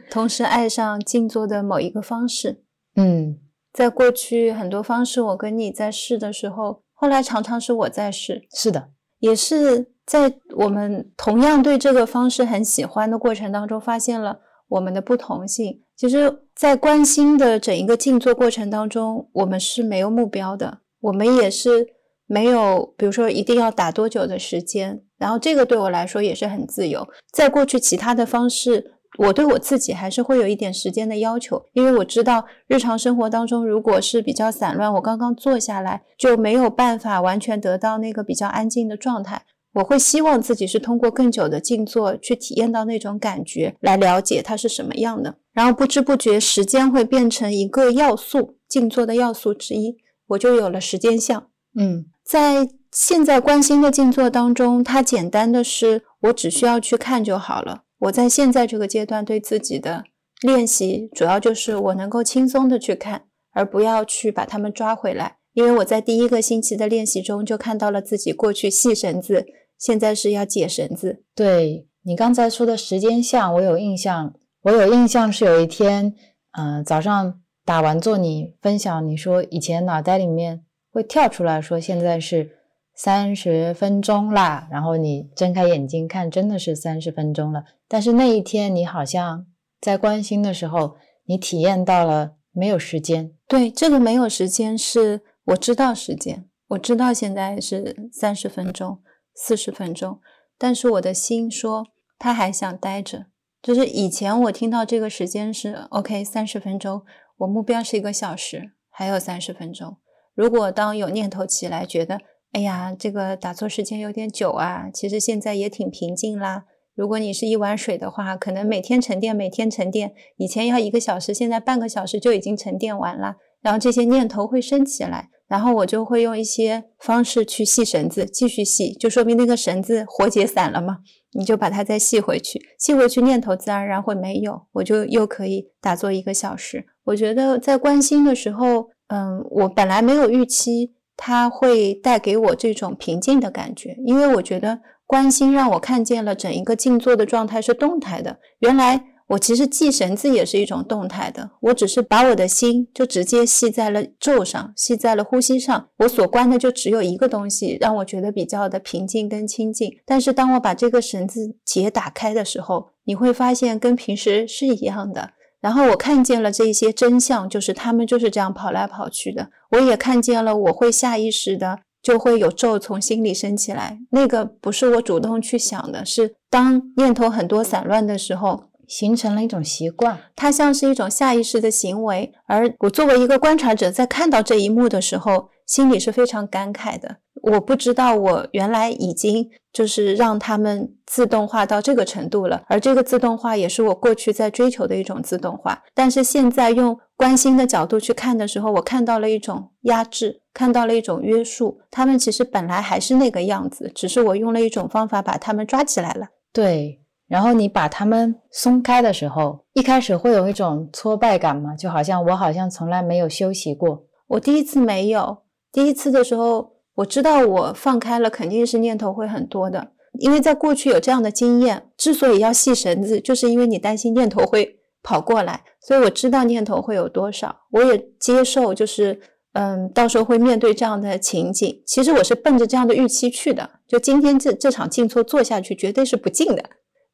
Speaker 1: 同时爱上静坐的某一个方式。
Speaker 2: 嗯
Speaker 1: 在过去很多方式，我跟你在试的时候，后来常常是我在试，
Speaker 2: 是的，
Speaker 1: 也是在我们同样对这个方式很喜欢的过程当中，发现了我们的不同性。其实，在关心的整一个静坐过程当中，我们是没有目标的，我们也是没有，比如说一定要打多久的时间。然后这个对我来说也是很自由。在过去其他的方式，我对我自己还是会有一点时间的要求，因为我知道日常生活当中如果是比较散乱，我刚刚坐下来就没有办法完全得到那个比较安静的状态。我会希望自己是通过更久的静坐去体验到那种感觉，来了解它是什么样的。然后不知不觉，时间会变成一个要素，静坐的要素之一，我就有了时间相。
Speaker 2: 嗯
Speaker 1: 在现在关心的静坐当中，它简单的是我只需要去看就好了。我在现在这个阶段对自己的练习，主要就是我能够轻松的去看，而不要去把它们抓回来。因为我在第一个星期的练习中就看到了自己过去系绳子，现在是要解绳子。
Speaker 2: 对你刚才说的时间像，我有印象。我有印象是有一天，嗯、早上打完坐，你分享你说以前脑袋里面会跳出来说现在是三十分钟啦，然后你睁开眼睛看，真的是三十分钟了。但是那一天你好像在关心的时候，你体验到了没有时间。
Speaker 1: 对，这个没有时间是我知道时间，我知道现在是三十分钟、四十分钟，但是我的心说他还想待着。就是以前我听到这个时间是 OK 三十分钟，我目标是一个小时，还有三十分钟。如果当有念头起来，觉得哎呀这个打坐时间有点久啊，其实现在也挺平静啦。如果你是一碗水的话，可能每天沉淀，每天沉淀，以前要一个小时，现在半个小时就已经沉淀完了。然后这些念头会升起来，然后我就会用一些方式去系绳子，继续系，就说明那个绳子活结散了嘛，你就把它再系回去，系回去念头自然而然会没有，我就又可以打坐一个小时。我觉得在关心的时候，嗯，我本来没有预期它会带给我这种平静的感觉，因为我觉得关心让我看见了整一个静坐的状态是动态的，原来。我其实系绳子也是一种动态的，我只是把我的心就直接系在了咒上，系在了呼吸上。我所关的就只有一个东西，让我觉得比较的平静跟清静。但是当我把这个绳子结打开的时候，你会发现跟平时是一样的。然后我看见了这些真相，就是他们就是这样跑来跑去的。我也看见了，我会下意识的就会有咒从心里升起来，那个不是我主动去想的，是当念头很多散乱的时候。
Speaker 2: 形成了一种习惯，
Speaker 1: 它像是一种下意识的行为，而我作为一个观察者，在看到这一幕的时候，心里是非常感慨的。我不知道我原来已经就是让他们自动化到这个程度了，而这个自动化也是我过去在追求的一种自动化。但是现在用关心的角度去看的时候，我看到了一种压制，看到了一种约束。他们其实本来还是那个样子，只是我用了一种方法把他们抓起来了。
Speaker 2: 对。然后你把他们松开的时候，一开始会有一种挫败感吗？就好像我好像从来没有休息过。
Speaker 1: 我第一次没有，第一次的时候，我知道我放开了，肯定是念头会很多的，因为在过去有这样的经验。之所以要系绳子，就是因为你担心念头会跑过来，所以我知道念头会有多少，我也接受，就是嗯，到时候会面对这样的情景。其实我是奔着这样的预期去的，就今天这这场静坐做下去，绝对是不静的。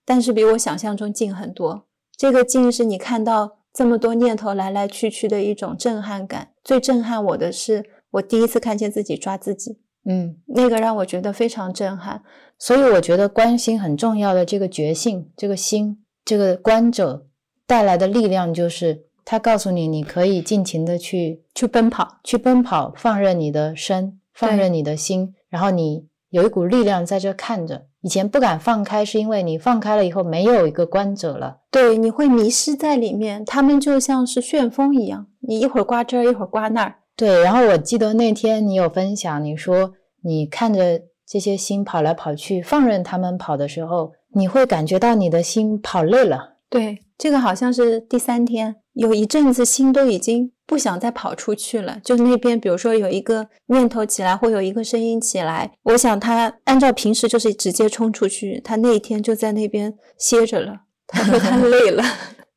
Speaker 1: 但是比我想象中近很多。这个静是你看到这么多念头来来去去的一种震撼感。最震撼我的是，我第一次看见自己抓自己，
Speaker 2: 嗯，
Speaker 1: 那个让我觉得非常震撼。
Speaker 2: 所以我觉得观心很重要的这个觉性，这个心，这个观者带来的力量，就是他告诉你，你可以尽情的去
Speaker 1: 去奔跑，
Speaker 2: 去奔跑，放任你的身，放任你的心，然后你有一股力量在这看着。以前不敢放开，是因为你放开了以后没有一个观者了。
Speaker 1: 对，你会迷失在里面，他们就像是旋风一样，你一会儿刮这儿，一会儿刮那儿。
Speaker 2: 对，然后我记得那天你有分享，你说你看着这些心跑来跑去，放任他们跑的时候，你会感觉到你的心跑累了。
Speaker 1: 对，这个好像是第三天，有一阵子心都已经不想再跑出去了。就那边，比如说有一个念头起来，会有一个声音起来，我想他按照平时就是直接冲出去，他那一天就在那边歇着了。他说他 累了。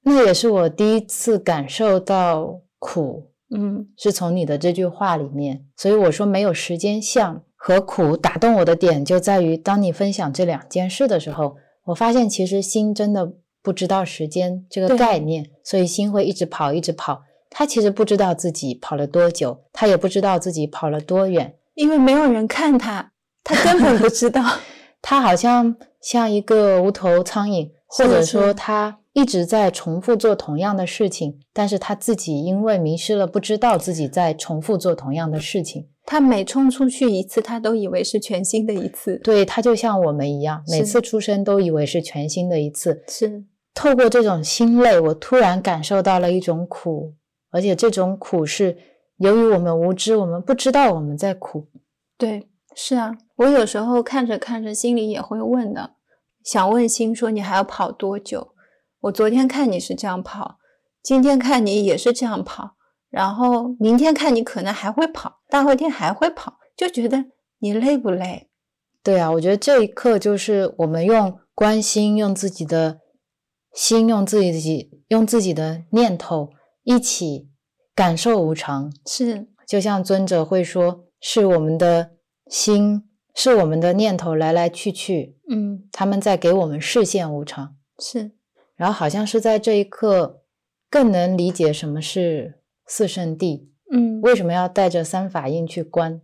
Speaker 2: 那也是我第一次感受到苦，
Speaker 1: 嗯
Speaker 2: 是从你的这句话里面。所以我说没有时间像和苦打动我的点就在于，当你分享这两件事的时候，我发现其实心真的不知道时间这个概念，所以心会一直跑，一直跑。他其实不知道自己跑了多久，他也不知道自己跑了多远，
Speaker 1: 因为没有人看他，他根本不知道。
Speaker 2: 他好像像一个无头苍蝇，或者说他一直在重复做同样的事情，但是他自己因为迷失了，不知道自己在重复做同样的事情。
Speaker 1: 他每冲出去一次，他都以为是全新的一次。
Speaker 2: 对他就像我们一样，每次出生都以为是全新的一次。
Speaker 1: 是，
Speaker 2: 透过这种心累，我突然感受到了一种苦，而且这种苦是由于我们无知，我们不知道我们在苦。
Speaker 1: 对，是啊。我有时候看着看着，心里也会问的，想问心说你还要跑多久？我昨天看你是这样跑，今天看你也是这样跑，然后明天看你可能还会跑，大后天还会跑，就觉得你累不累？
Speaker 2: 对啊，我觉得这一刻就是我们用关心，用自己的心，用自己用自己的念头一起感受无常。
Speaker 1: 是，
Speaker 2: 就像尊者会说，是我们的心，是我们的念头来来去去，
Speaker 1: 嗯，
Speaker 2: 他们在给我们视线无常。
Speaker 1: 是，
Speaker 2: 然后好像是在这一刻，更能理解什么是四圣谛，
Speaker 1: 嗯，
Speaker 2: 为什么要带着三法印去观？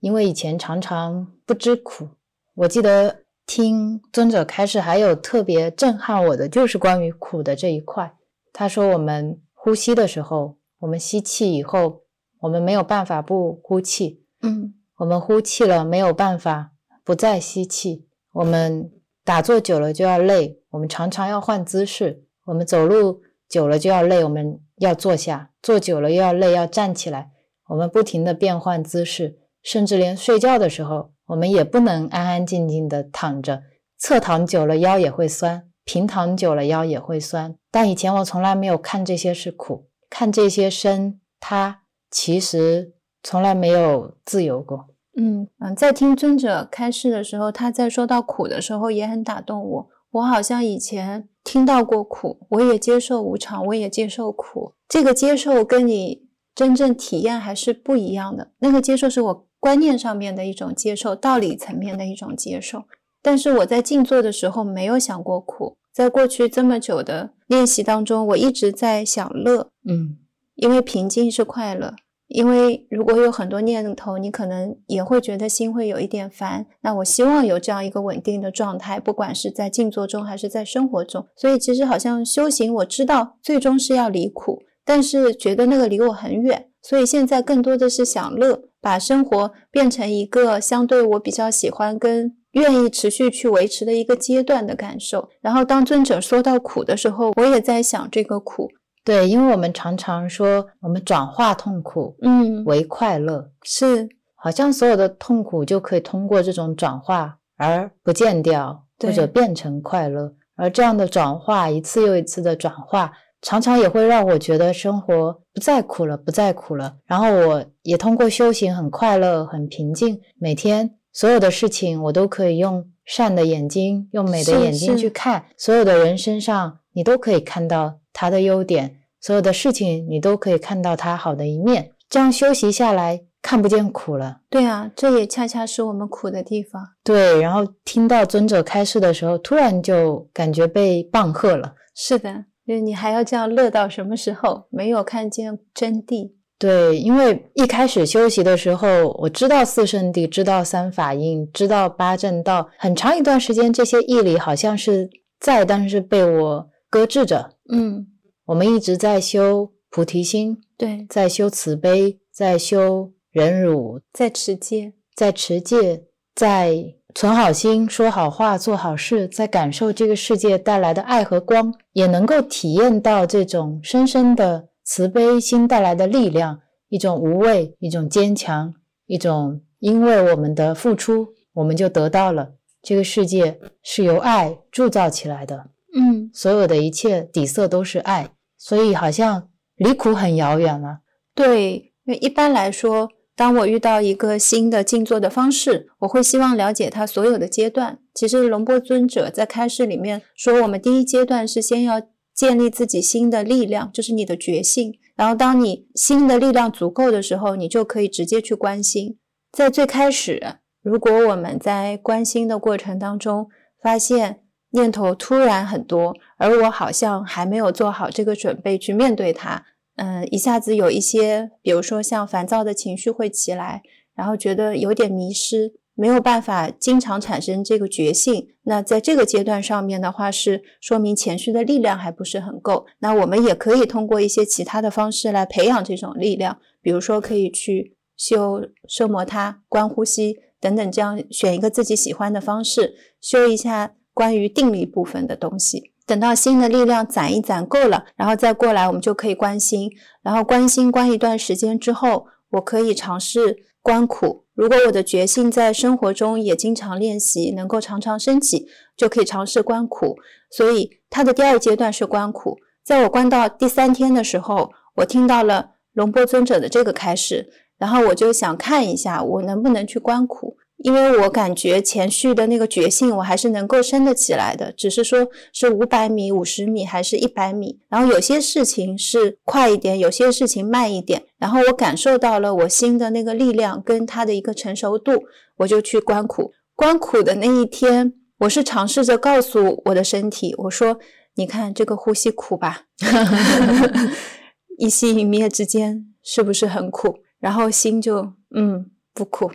Speaker 2: 因为以前常常不知苦。我记得听尊者开示，还有特别震撼我的，就是关于苦的这一块。他说，我们呼吸的时候，我们吸气以后，我们没有办法不呼气；
Speaker 1: 嗯，
Speaker 2: 我们呼气了，没有办法不再吸气。我们打坐久了就要累，我们常常要换姿势；我们走路久了就要累，我们要坐下；坐久了又要累，要站起来。我们不停的变换姿势，甚至连睡觉的时候，我们也不能安安静静的躺着。侧躺久了腰也会酸，平躺久了腰也会酸。但以前我从来没有看这些是苦，看这些身，它其实从来没有自由过。
Speaker 1: 嗯嗯，在听尊者开示的时候，他在说到苦的时候也很打动我。我好像以前听到过苦，我也接受无常，我也接受苦。这个接受跟你真正体验还是不一样的。那个接受是我观念上面的一种接受，道理层面的一种接受。但是我在静坐的时候没有想过苦，在过去这么久的练习当中，我一直在想乐，
Speaker 2: 嗯，
Speaker 1: 因为平静是快乐。因为如果有很多念头，你可能也会觉得心会有一点烦。那我希望有这样一个稳定的状态，不管是在静坐中还是在生活中。所以其实好像修行，我知道最终是要离苦，但是觉得那个离我很远。所以现在更多的是享乐，把生活变成一个相对我比较喜欢跟愿意持续去维持的一个阶段的感受。然后当尊者说到苦的时候，我也在想这个苦，
Speaker 2: 对，因为我们常常说，我们转化痛苦
Speaker 1: 嗯，
Speaker 2: 为快乐，
Speaker 1: 是
Speaker 2: 好像所有的痛苦就可以通过这种转化而不见掉，或者变成快乐。而这样的转化，一次又一次的转化，常常也会让我觉得生活不再苦了，不再苦了。然后我也通过修行很快乐、很平静，每天所有的事情我都可以用善的眼睛、用美的眼睛去看，所有的人身上你都可以看到他的优点，所有的事情你都可以看到他好的一面。这样休息下来，看不见苦了。
Speaker 1: 对啊，这也恰恰是我们苦的地方。
Speaker 2: 对，然后听到尊者开示的时候，突然就感觉被棒喝了。
Speaker 1: 是的，就是你还要这样乐到什么时候？没有看见真谛。
Speaker 2: 对，因为一开始休息的时候，我知道四圣谛，知道三法印，知道八正道，很长一段时间，这些义理好像是在，但是被我搁置着。
Speaker 1: 嗯，
Speaker 2: 我们一直在修菩提心，
Speaker 1: 对，
Speaker 2: 在修慈悲，在修忍辱，
Speaker 1: 在持戒。
Speaker 2: 在持戒，在存好心、说好话、做好事，在感受这个世界带来的爱和光，也能够体验到这种深深的慈悲心带来的力量，一种无畏，一种坚强，一种因为我们的付出，我们就得到了。这个世界是由爱铸造起来的，
Speaker 1: 嗯，
Speaker 2: 所有的一切底色都是爱，所以好像离苦很遥远了。
Speaker 1: 对，因为一般来说，当我遇到一个新的静坐的方式，我会希望了解它所有的阶段。其实龙波尊者在开示里面说，我们第一阶段是先要建立自己心的力量，就是你的觉性。然后当你心的力量足够的时候，你就可以直接去关心。在最开始，如果我们在关心的过程当中发现念头突然很多，而我好像还没有做好这个准备去面对它。嗯，一下子有一些，比如说像烦躁的情绪会起来，然后觉得有点迷失，没有办法经常产生这个觉性。那在这个阶段上面的话，是说明前世的力量还不是很够。那我们也可以通过一些其他的方式来培养这种力量，比如说可以去修奢摩他、观呼吸等等，这样选一个自己喜欢的方式，修一下关于定力部分的东西。等到心的力量攒一攒够了，然后再过来，我们就可以观心。然后观心观一段时间之后，我可以尝试观苦。如果我的觉性在生活中也经常练习，能够常常升起，就可以尝试观苦。所以它的第二阶段是观苦。在我观到第三天的时候，我听到了龙波尊者的这个开始，然后我就想看一下我能不能去观苦。因为我感觉前续的那个觉性，我还是能够升得起来的，只是说是五百米、五十米还是一百米。然后有些事情是快一点，有些事情慢一点。然后我感受到了我心的那个力量跟它的一个成熟度，我就去观苦。观苦的那一天，我是尝试着告诉我的身体，我说：“你看这个呼吸苦吧，一吸一灭之间是不是很苦？”然后心就嗯不苦。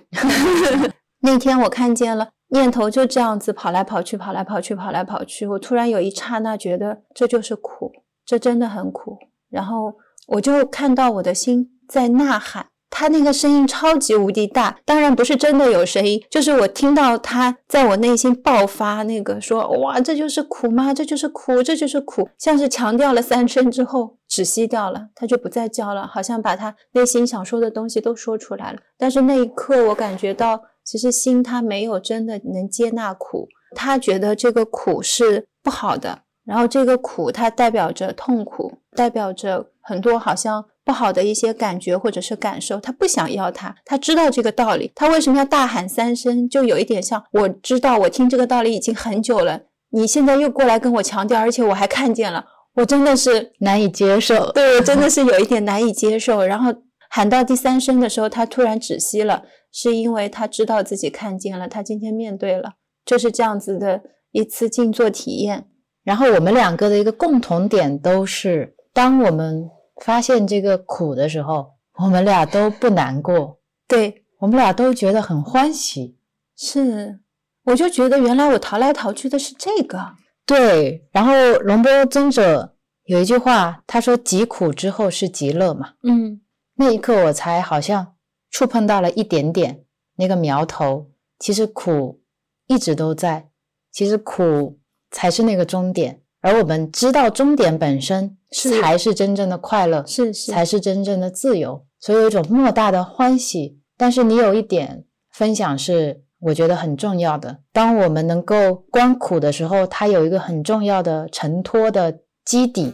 Speaker 1: 那天我看见了念头就这样子跑来跑去，跑来跑去，跑来跑去。我突然有一刹那觉得这就是苦，这真的很苦。然后我就看到我的心在呐喊，他那个声音超级无敌大，当然不是真的有声音，就是我听到他在我内心爆发那个说：“哇，这就是苦吗？这就是苦，这就是苦。”像是强调了三声之后止息掉了，他就不再叫了，好像把他内心想说的东西都说出来了。但是那一刻我感觉到。其实心他没有真的能接纳苦，他觉得这个苦是不好的，然后这个苦它代表着痛苦，代表着很多好像不好的一些感觉或者是感受，他不想要它，他知道这个道理，他为什么要大喊三声？就有一点像我知道我听这个道理已经很久了，你现在又过来跟我强调，而且我还看见了，我真的是
Speaker 2: 难以接受，
Speaker 1: 对，真的 是有一点难以接受。然后喊到第三声的时候，他突然止息了。是因为他知道自己看见了，他今天面对了，就是这样子的一次静坐体验。
Speaker 2: 然后我们两个的一个共同点都是，当我们发现这个苦的时候，我们俩都不难过，
Speaker 1: 对
Speaker 2: 我们俩都觉得很欢喜。
Speaker 1: 是，我就觉得原来我逃来逃去的是这个。
Speaker 2: 对，然后龙波尊者有一句话，他说：“极苦之后是极乐嘛。”
Speaker 1: 嗯，
Speaker 2: 那一刻我才好像。触碰到了一点点那个苗头，其实苦一直都在，其实苦才是那个终点，而我们知道终点本身是才是真正的快乐，
Speaker 1: 是是，
Speaker 2: 才是真正的自由，所以有一种莫大的欢喜。但是你有一点分享是我觉得很重要的，当我们能够观苦的时候，它有一个很重要的承托的基底，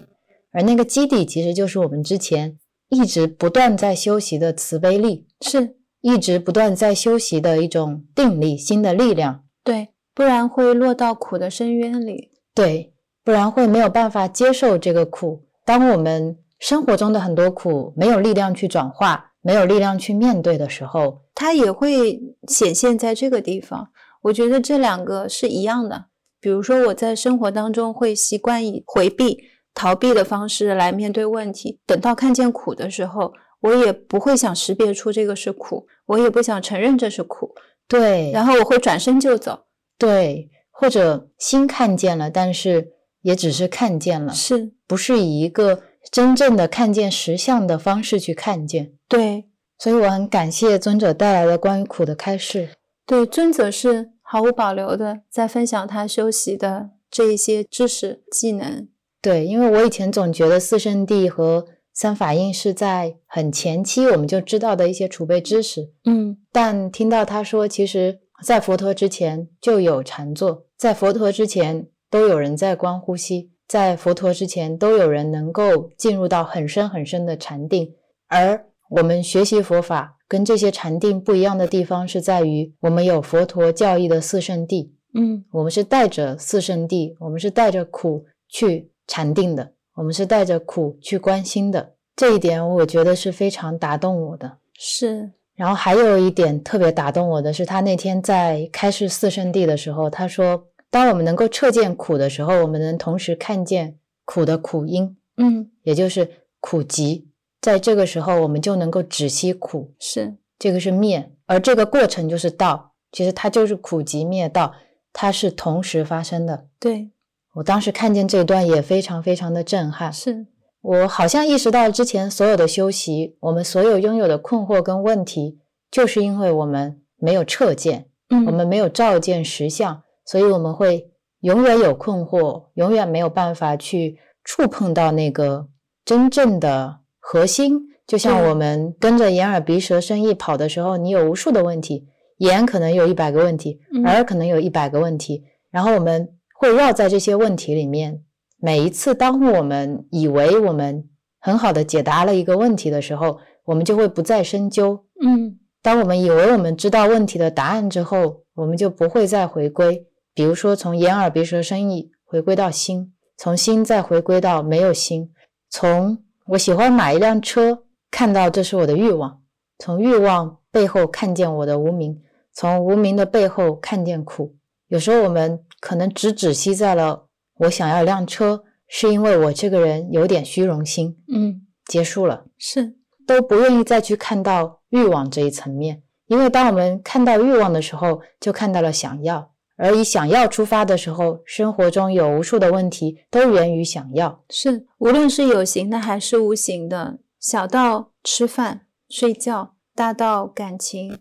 Speaker 2: 而那个基底其实就是我们之前。一直不断在修习的慈悲力，
Speaker 1: 是
Speaker 2: 一直不断在修习的一种定力、新的力量。
Speaker 1: 对，不然会落到苦的深渊里。
Speaker 2: 对，不然会没有办法接受这个苦。当我们生活中的很多苦没有力量去转化、没有力量去面对的时候，
Speaker 1: 它也会显现在这个地方。我觉得这两个是一样的。比如说，我在生活当中会习惯以回避。逃避的方式来面对问题，等到看见苦的时候，我也不会想识别出这个是苦，我也不想承认这是苦，
Speaker 2: 对，
Speaker 1: 然后我会转身就走，
Speaker 2: 对，或者心看见了，但是也只是看见了，
Speaker 1: 是
Speaker 2: 不是以一个真正的看见实相的方式去看见？
Speaker 1: 对，
Speaker 2: 所以我很感谢尊者带来的关于苦的开示。
Speaker 1: 对，尊者是毫无保留的在分享他修习的这一些知识技能。
Speaker 2: 对，因为我以前总觉得四圣谛和三法印是在很前期我们就知道的一些储备知识，
Speaker 1: 嗯，
Speaker 2: 但听到他说，其实在佛陀之前就有禅坐，在佛陀之前都有人在观呼吸，在佛陀之前都有人能够进入到很深很深的禅定，而我们学习佛法。跟这些禅定不一样的地方是在于，我们有佛陀教义的四圣谛，
Speaker 1: 嗯。
Speaker 2: 我们是带着四圣谛，我们是带着苦去禅定的，我们是带着苦去关心的。这一点我觉得是非常打动我的。
Speaker 1: 是，
Speaker 2: 然后还有一点特别打动我的是，他那天在开示四圣地的时候，他说，当我们能够彻见苦的时候，我们能同时看见苦的苦因，
Speaker 1: 嗯
Speaker 2: 也就是苦集。在这个时候，我们就能够止息苦，
Speaker 1: 是，
Speaker 2: 这个是灭，而这个过程就是道。其实它就是苦集灭道，它是同时发生的。
Speaker 1: 对，
Speaker 2: 我当时看见这段也非常非常的震撼，
Speaker 1: 是，
Speaker 2: 我好像意识到之前所有的修习，我们所有拥有的困惑跟问题，就是因为我们没有彻见，
Speaker 1: 嗯
Speaker 2: 我们没有照见实相，所以我们会永远有困惑，永远没有办法去触碰到那个真正的核心。就像我们跟着眼耳鼻舌身意跑的时候，你有无数的问题，眼可能有一百个问题，
Speaker 1: 嗯
Speaker 2: 耳可能有一百个问题，然后我们会绕在这些问题里面。每一次当我们以为我们很好的解答了一个问题的时候，我们就会不再深究。
Speaker 1: 嗯
Speaker 2: 当我们以为我们知道问题的答案之后，我们就不会再回归。比如说，从眼耳鼻舌身意回归到心，从心再回归到没有心，从我喜欢买一辆车，看到这是我的欲望，从欲望背后看见我的无名，从无名的背后看见苦。有时候我们可能只止息在了我想要一辆车，是因为我这个人有点虚荣心，
Speaker 1: 嗯
Speaker 2: 结束了。
Speaker 1: 是，
Speaker 2: 都不愿意再去看到欲望这一层面，因为当我们看到欲望的时候，就看到了想要，而以想要出发的时候，生活中有无数的问题都源于想要。
Speaker 1: 是，无论是有形的还是无形的，小到吃饭、睡觉，大到感情、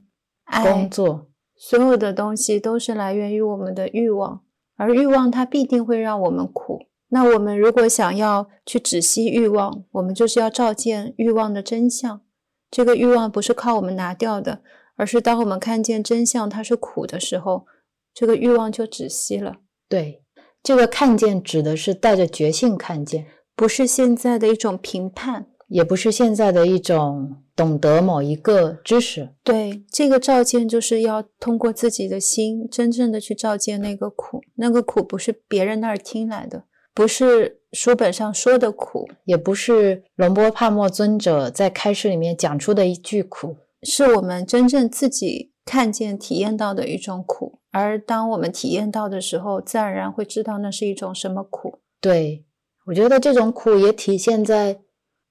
Speaker 2: 工、作，
Speaker 1: 所有的东西都是来源于我们的欲望，而欲望它必定会让我们苦。那我们如果想要去止息欲望，我们就是要照见欲望的真相。这个欲望不是靠我们拿掉的，而是当我们看见真相它是苦的时候，这个欲望就止息了。
Speaker 2: 对这个看见指的是带着觉性看见，
Speaker 1: 不是现在的一种评判，
Speaker 2: 也不是现在的一种懂得某一个知识。
Speaker 1: 对，这个照见就是要通过自己的心，真正的去照见那个苦。那个苦不是别人那儿听来的，不是书本上说的苦，
Speaker 2: 也不是龙波帕默尊者在开示里面讲出的一句苦，
Speaker 1: 是我们真正自己看见、体验到的一种苦。而当我们体验到的时候，自然而然会知道那是一种什么苦。
Speaker 2: 对我觉得这种苦也体现在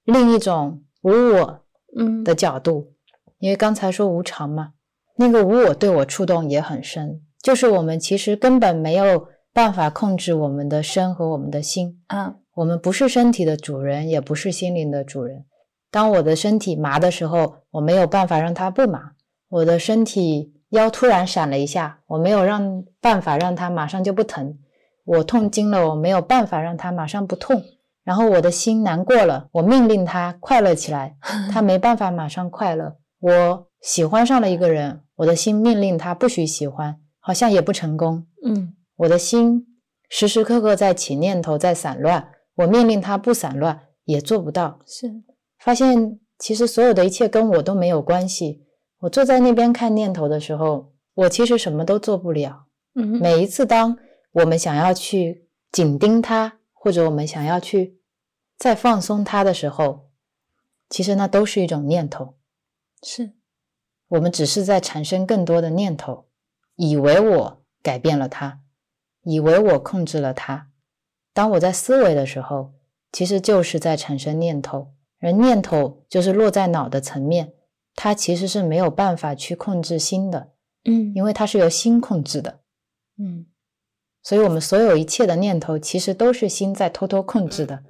Speaker 2: 另一种无我
Speaker 1: 嗯
Speaker 2: 的角度，因为刚才说无常嘛，那个无我对我触动也很深，就是我们其实根本没有办法控制我们的身和我们的心，
Speaker 1: 啊，
Speaker 2: 我们不是身体的主人，也不是心灵的主人。当我的身体麻的时候，我没有办法让它不麻；我的身体腰突然闪了一下，我没有让办法让它马上就不疼；我痛经了，我没有办法让它马上不痛。然后我的心难过了，我命令他快乐起来，他没办法马上快乐。我喜欢上了一个人，我的心命令他不许喜欢，好像也不成功。
Speaker 1: 嗯
Speaker 2: 我的心时时刻刻在起念头，在散乱，我命令他不散乱，也做不到。
Speaker 1: 是，
Speaker 2: 发现其实所有的一切跟我都没有关系。我坐在那边看念头的时候，我其实什么都做不了。
Speaker 1: 嗯
Speaker 2: 每一次当我们想要去紧盯它，或者我们想要去再放松它的时候，其实那都是一种念头。
Speaker 1: 是，
Speaker 2: 我们只是在产生更多的念头，以为我改变了它，以为我控制了它。当我在思维的时候，其实就是在产生念头，而念头就是落在脑的层面，它其实是没有办法去控制心的，
Speaker 1: 嗯
Speaker 2: 因为它是由心控制的。
Speaker 1: 嗯
Speaker 2: 所以，我们所有一切的念头，其实都是心在偷偷控制的。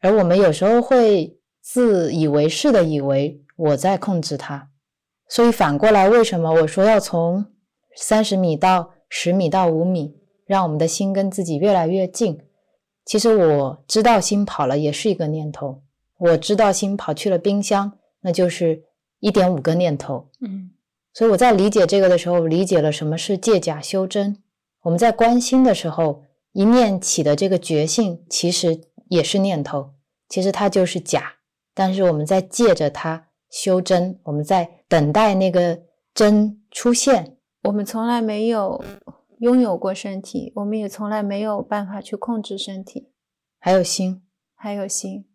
Speaker 2: 而我们有时候会自以为是的以为我在控制它。所以反过来，为什么我说要从三十米到十米到五米，让我们的心跟自己越来越近？其实我知道心跑了，也是一个念头；我知道心跑去了冰箱，那就是一点五个念头。
Speaker 1: 嗯
Speaker 2: 所以我在理解这个的时候，理解了什么是借假修真。我们在关心的时候，一念起的这个觉性，其实也是念头，其实它就是假，但是我们在借着它修真，我们在等待那个真出现。
Speaker 1: 我们从来没有拥有过身体，我们也从来没有办法去控制身体，
Speaker 2: 还有心，
Speaker 1: 还有心，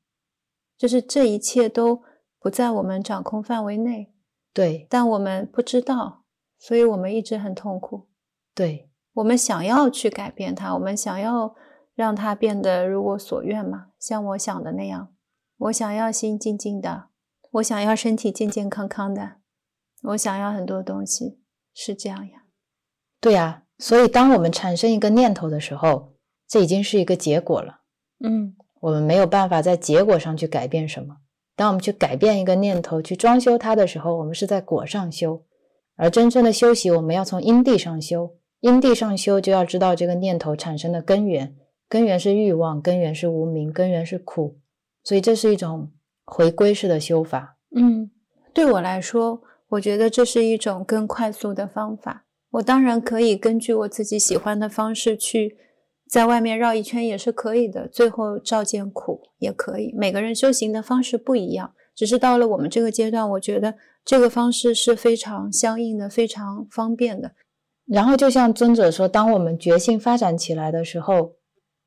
Speaker 1: 就是这一切都不在我们掌控范围内，
Speaker 2: 对
Speaker 1: 但我们不知道，所以我们一直很痛苦。
Speaker 2: 对
Speaker 1: 我们想要去改变它，我们想要让它变得如我所愿嘛，像我想的那样。我想要心静静的，我想要身体健健康康的，我想要很多东西，是这样呀。
Speaker 2: 对呀、所以当我们产生一个念头的时候，这已经是一个结果了。
Speaker 1: 嗯
Speaker 2: 我们没有办法在结果上去改变什么。当我们去改变一个念头，去装修它的时候，我们是在果上修；而真正的修习，我们要从因地上修。因地上修，就要知道这个念头产生的根源，根源是欲望，根源是无明，根源是苦。所以这是一种回归式的修法。
Speaker 1: 嗯，对我来说，我觉得这是一种更快速的方法。我当然可以根据我自己喜欢的方式去在外面绕一圈，也是可以的。最后照见苦也可以。每个人修行的方式不一样，只是到了我们这个阶段，我觉得这个方式是非常相应的，非常方便的。
Speaker 2: 然后，就像尊者说，当我们觉性发展起来的时候，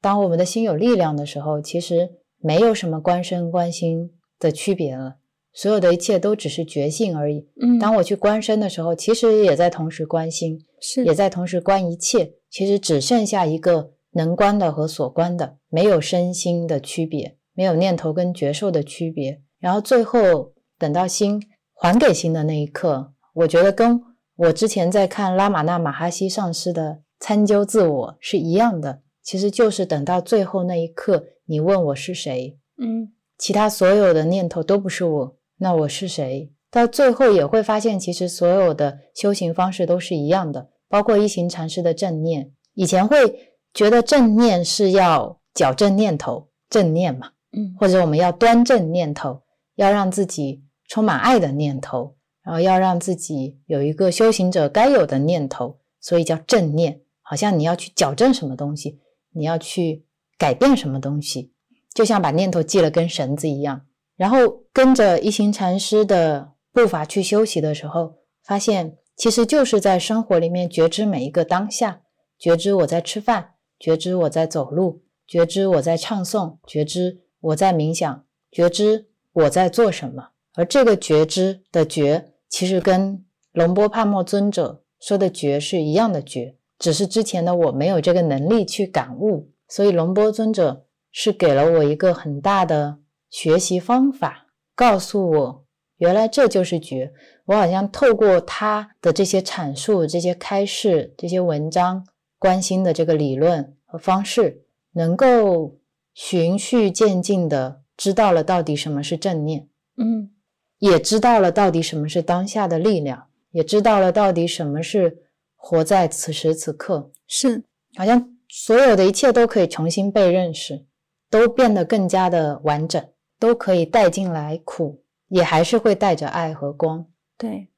Speaker 2: 当我们的心有力量的时候，其实没有什么观身观心的区别了，所有的一切都只是觉性而已。
Speaker 1: 嗯
Speaker 2: 当我去观身的时候，其实也在同时观心，
Speaker 1: 是
Speaker 2: 也在同时观一切。其实只剩下一个能观的和所观的，没有身心的区别，没有念头跟觉受的区别。然后最后等到心还给心的那一刻，我觉得跟我之前在看拉玛那马哈希上师的参究自我是一样的，其实就是等到最后那一刻，你问我是谁，
Speaker 1: 嗯
Speaker 2: 其他所有的念头都不是我，那我是谁？到最后也会发现，其实所有的修行方式都是一样的，包括一行禅师的正念。以前会觉得正念是要矫正念头，正念嘛，
Speaker 1: 嗯
Speaker 2: 或者我们要端正念头，要让自己充满爱的念头，然后要让自己有一个修行者该有的念头，所以叫正念。好像你要去矫正什么东西，你要去改变什么东西，就像把念头系了根绳子一样。然后跟着一行禅师的步伐去修习的时候，发现其实就是在生活里面觉知每一个当下，觉知我在吃饭，觉知我在走路，觉知我在唱诵，觉知我在冥想，觉知我在做什么。而这个觉知的觉，其实跟龙波帕默尊者说的觉是一样的觉，只是之前的我没有这个能力去感悟，所以龙波尊者是给了我一个很大的学习方法，告诉我原来这就是觉。我好像透过他的这些阐述、这些开示、这些文章，关心的这个理论和方式，能够循序渐进的知道了到底什么是正念。
Speaker 1: 嗯
Speaker 2: 也知道了到底什么是当下的力量，也知道了到底什么是活在此时此刻。
Speaker 1: 是
Speaker 2: 好像所有的一切都可以重新被认识，都变得更加的完整，都可以带进来苦，也还是会带着爱和光。
Speaker 1: 对，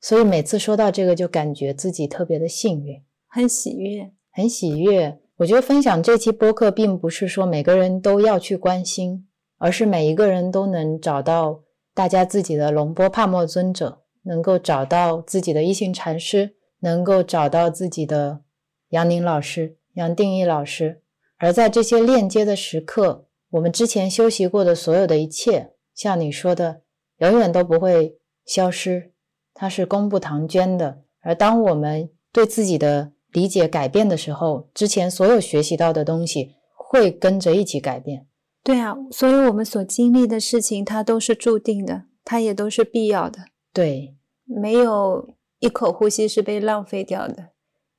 Speaker 2: 所以每次说到这个，就感觉自己特别的幸运，
Speaker 1: 很喜悦。
Speaker 2: 很喜悦。我觉得分享这期播客，并不是说每个人都要去关心，而是每一个人都能找到大家自己的龙波帕默尊者，能够找到自己的一行禅师，能够找到自己的杨宁老师、杨定一老师。而在这些链接的时刻，我们之前修习过的所有的一切，像你说的，永远都不会消失，它是功不唐捐的。而当我们对自己的理解改变的时候，之前所有学习到的东西会跟着一起改变。
Speaker 1: 对啊，所以我们所经历的事情，它都是注定的，它也都是必要的。
Speaker 2: 对，
Speaker 1: 没有一口呼吸是被浪费掉的，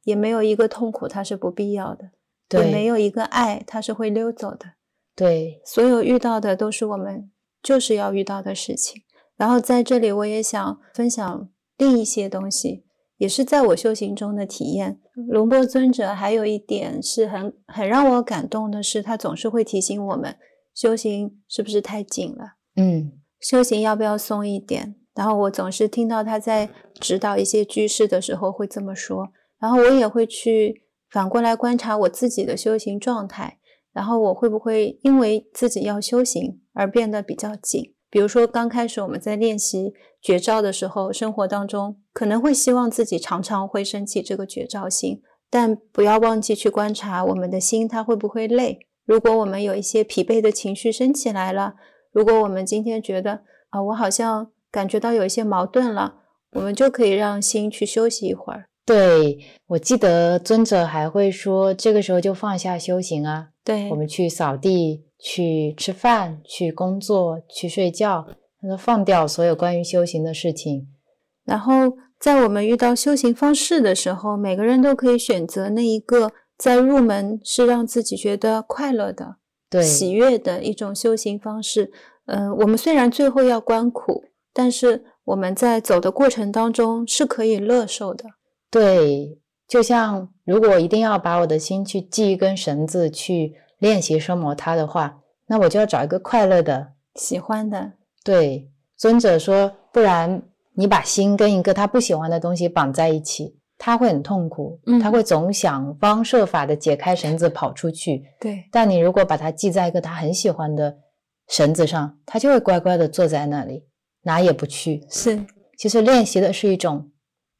Speaker 1: 也没有一个痛苦它是不必要的，也没，有一个爱它是会溜走的。
Speaker 2: 对，
Speaker 1: 所有遇到的都是我们就是要遇到的事情。然后在这里，我也想分享另一些东西，也是在我修行中的体验。龙波尊者还有一点是很很让我感动的是，他总是会提醒我们，修行是不是太紧了？
Speaker 2: 嗯，
Speaker 1: 修行要不要松一点？然后我总是听到他在指导一些居士的时候会这么说，然后我也会去反过来观察我自己的修行状态，然后我会不会因为自己要修行而变得比较紧，比如说刚开始我们在练习绝招的时候，生活当中可能会希望自己常常会升起这个绝招心，但不要忘记去观察我们的心它会不会累。如果我们有一些疲惫的情绪升起来了，如果我们今天觉得啊，我好像感觉到有一些矛盾了，我们就可以让心去休息一会儿。
Speaker 2: 对，我记得尊者还会说，这个时候就放下修行啊，
Speaker 1: 对
Speaker 2: 我们去扫地、去吃饭、去工作、去睡觉，他说放掉所有关于修行的事情。
Speaker 1: 然后在我们遇到修行方式的时候，每个人都可以选择那一个在入门是让自己觉得快乐的、
Speaker 2: 对，
Speaker 1: 喜悦的一种修行方式。嗯、我们虽然最后要观苦，但是我们在走的过程当中是可以乐受的。
Speaker 2: 对，就像如果一定要把我的心去系一根绳子去练习生摩它的话，那我就要找一个快乐的。
Speaker 1: 喜欢的，
Speaker 2: 对，尊者说，不然你把心跟一个他不喜欢的东西绑在一起，他会很痛苦，
Speaker 1: 嗯
Speaker 2: 他会总想方设法的解开绳子跑出去。
Speaker 1: 对，
Speaker 2: 但你如果把它系在一个他很喜欢的绳子上，他就会乖乖的坐在那里，哪也不去。
Speaker 1: 是，
Speaker 2: 其实练习的是一种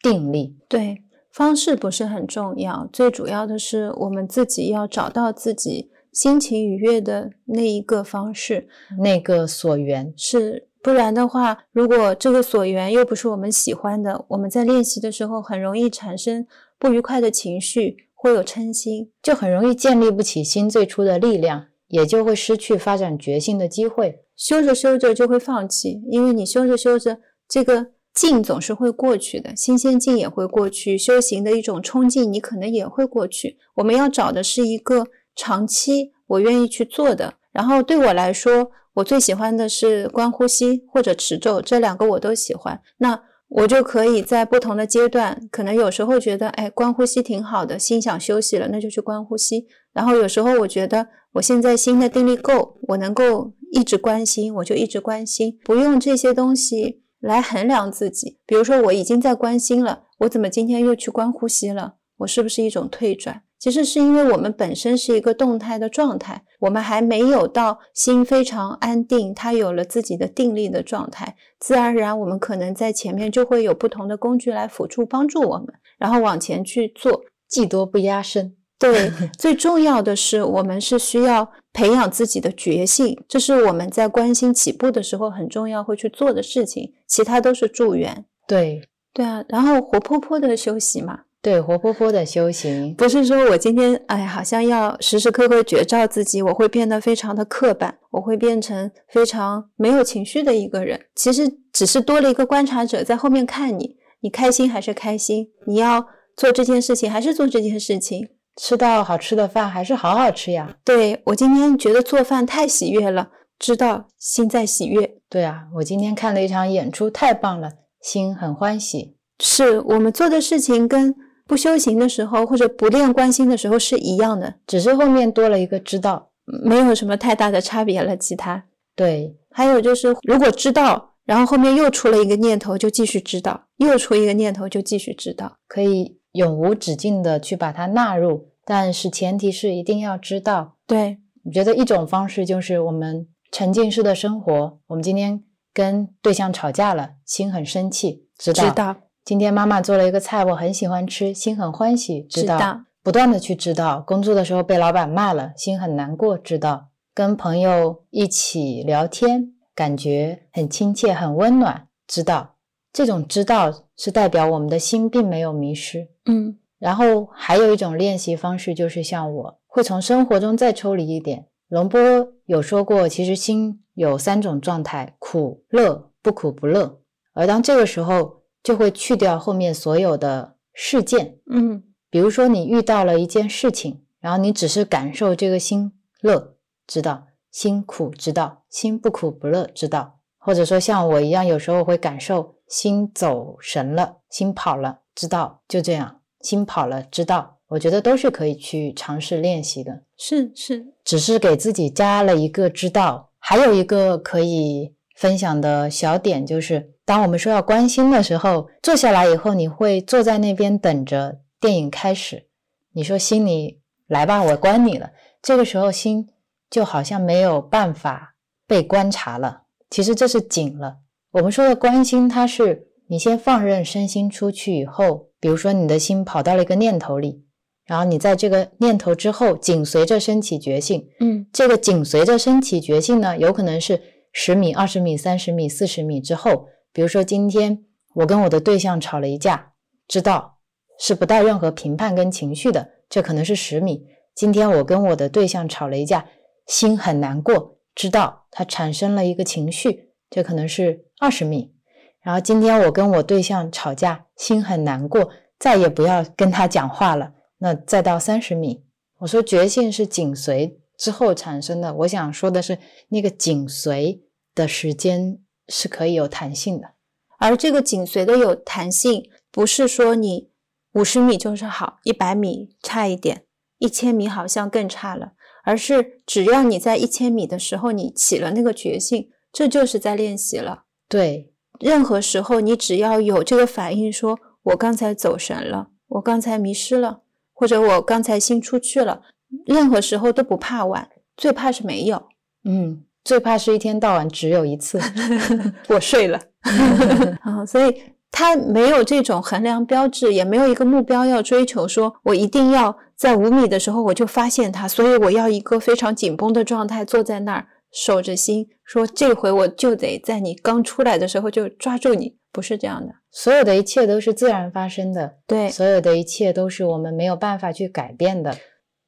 Speaker 2: 定力。
Speaker 1: 对，方式不是很重要，最主要的是我们自己要找到自己心情愉悦的那一个方式。
Speaker 2: 那个所缘，
Speaker 1: 是，不然的话，如果这个所缘又不是我们喜欢的，我们在练习的时候很容易产生不愉快的情绪，会有嗔心。
Speaker 2: 就很容易建立不起心最初的力量，也就会失去发展觉性的机会。
Speaker 1: 修着修着就会放弃，因为你修着修着，这个劲总是会过去的，新鲜劲也会过去，修行的一种冲劲你可能也会过去。我们要找的是一个长期我愿意去做的。然后对我来说，我最喜欢的是观呼吸或者持咒，这两个我都喜欢。那我就可以在不同的阶段，可能有时候觉得，哎，观呼吸挺好的，心想休息了，那就去观呼吸。然后有时候我觉得我现在心的定力够，我能够一直关心，我就一直关心，不用这些东西来衡量自己。比如说我已经在关心了，我怎么今天又去观呼吸了？我是不是一种退转？其实是因为我们本身是一个动态的状态，我们还没有到心非常安定，它有了自己的定力的状态，自然而然我们可能在前面就会有不同的工具来辅助帮助我们，然后往前去做。
Speaker 2: 技多不压身。
Speaker 1: 对，最重要的是，我们是需要培养自己的觉性，这是我们在关心起步的时候很重要会去做的事情，其他都是助缘。
Speaker 2: 对
Speaker 1: 对啊，然后活泼泼的休息嘛，
Speaker 2: 对，活泼泼的修行。
Speaker 1: 不是说我今天哎，好像要时时刻刻觉照自己，我会变得非常的刻板，我会变成非常没有情绪的一个人。其实只是多了一个观察者在后面看你，你开心还是开心，你要做这件事情还是做这件事情。
Speaker 2: 吃到好吃的饭还是好好吃呀。
Speaker 1: 对我今天觉得做饭太喜悦了，知道心在喜悦，
Speaker 2: 对啊，我今天看了一场演出，太棒了，心很欢喜。
Speaker 1: 是我们做的事情跟不修行的时候或者不练观心的时候是一样的，
Speaker 2: 只是后面多了一个知道。
Speaker 1: 没有什么太大的差别了。其他
Speaker 2: 对
Speaker 1: 还有就是，如果知道，然后后面又出了一个念头，就继续知道；又出一个念头，就继续知道。
Speaker 2: 可以永无止境的去把它纳入，但是前提是一定要知道。
Speaker 1: 对，
Speaker 2: 我觉得一种方式就是我们沉浸式的生活。我们今天跟对象吵架了，心很生气，知道。
Speaker 1: 知道，
Speaker 2: 今天妈妈做了一个菜，我很喜欢吃，心很欢喜，知道。
Speaker 1: 知道，
Speaker 2: 不断的去知道。工作的时候被老板骂了，心很难过，知道。跟朋友一起聊天，感觉很亲切、很温暖，知道。这种知道是代表我们的心并没有迷失。
Speaker 1: 嗯，
Speaker 2: 然后还有一种练习方式，就是像我会从生活中再抽离一点。龙波有说过，其实心有三种状态：苦、乐、不苦不乐。而当这个时候，就会去掉后面所有的事件。
Speaker 1: 嗯，
Speaker 2: 比如说，你遇到了一件事情，然后你只是感受这个心乐，知道；心苦，知道；心不苦不乐，知道。或者说像我一样，有时候会感受心走神了，心跑了，知道，就这样，心跑了，知道。我觉得都是可以去尝试练习的，
Speaker 1: 是是，
Speaker 2: 只是给自己加了一个知道。还有一个可以分享的小点就是，当我们说要关心的时候，坐下来以后，你会坐在那边等着电影开始。你说心里来吧，我关你了。这个时候心就好像没有办法被观察了。其实这是紧了。我们说的关心，它是你先放任身心出去以后，比如说你的心跑到了一个念头里，然后你在这个念头之后紧随着升起觉性。
Speaker 1: 嗯
Speaker 2: 这个紧随着升起觉性呢，有可能是十米、二十米、三十米、四十米之后。比如说今天我跟我的对象吵了一架，知道是不带任何评判跟情绪的，这可能是十米。今天我跟我的对象吵了一架，心很难过，知道他产生了一个情绪，这可能是二十米。然后今天我跟我对象吵架，心很难过，再也不要跟他讲话了，那再到三十米。我说觉性是紧随之后产生的，我想说的是那个紧随的时间是可以有弹性的。
Speaker 1: 而这个紧随的有弹性，不是说你五十米就是好，一百米差一点，一千米好像更差了，而是只要你在一千米的时候你起了那个决心，这就是在练习了。
Speaker 2: 对，
Speaker 1: 任何时候你只要有这个反应说，我刚才走神了，我刚才迷失了，或者我刚才心出去了，任何时候都不怕晚，最怕是没有。
Speaker 2: 嗯，最怕是一天到晚只有一次。
Speaker 1: 我睡了。啊，所以他没有这种衡量标志，也没有一个目标要追求，说我一定要在五米的时候我就发现它，所以我要一个非常紧绷的状态，坐在那儿守着心，说这回我就得在你刚出来的时候就抓住你，不是这样的。
Speaker 2: 所有的一切都是自然发生的，
Speaker 1: 对，
Speaker 2: 所有的一切都是我们没有办法去改变的。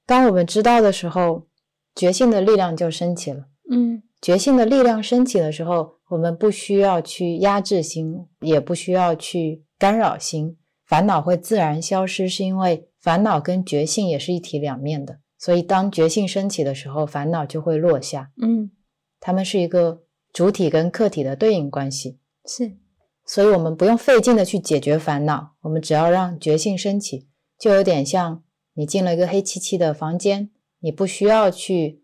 Speaker 2: 当我们知道的时候，觉性的力量就升起了。
Speaker 1: 嗯
Speaker 2: 觉性的力量升起的时候，我们不需要去压制心，也不需要去干扰心，烦恼会自然消失，是因为烦恼跟觉性也是一体两面的。所以，当觉性升起的时候，烦恼就会落下。
Speaker 1: 嗯，
Speaker 2: 它们是一个主体跟客体的对应关系。
Speaker 1: 是，
Speaker 2: 所以我们不用费劲的去解决烦恼，我们只要让觉性升起，就有点像你进了一个黑漆漆的房间，你不需要去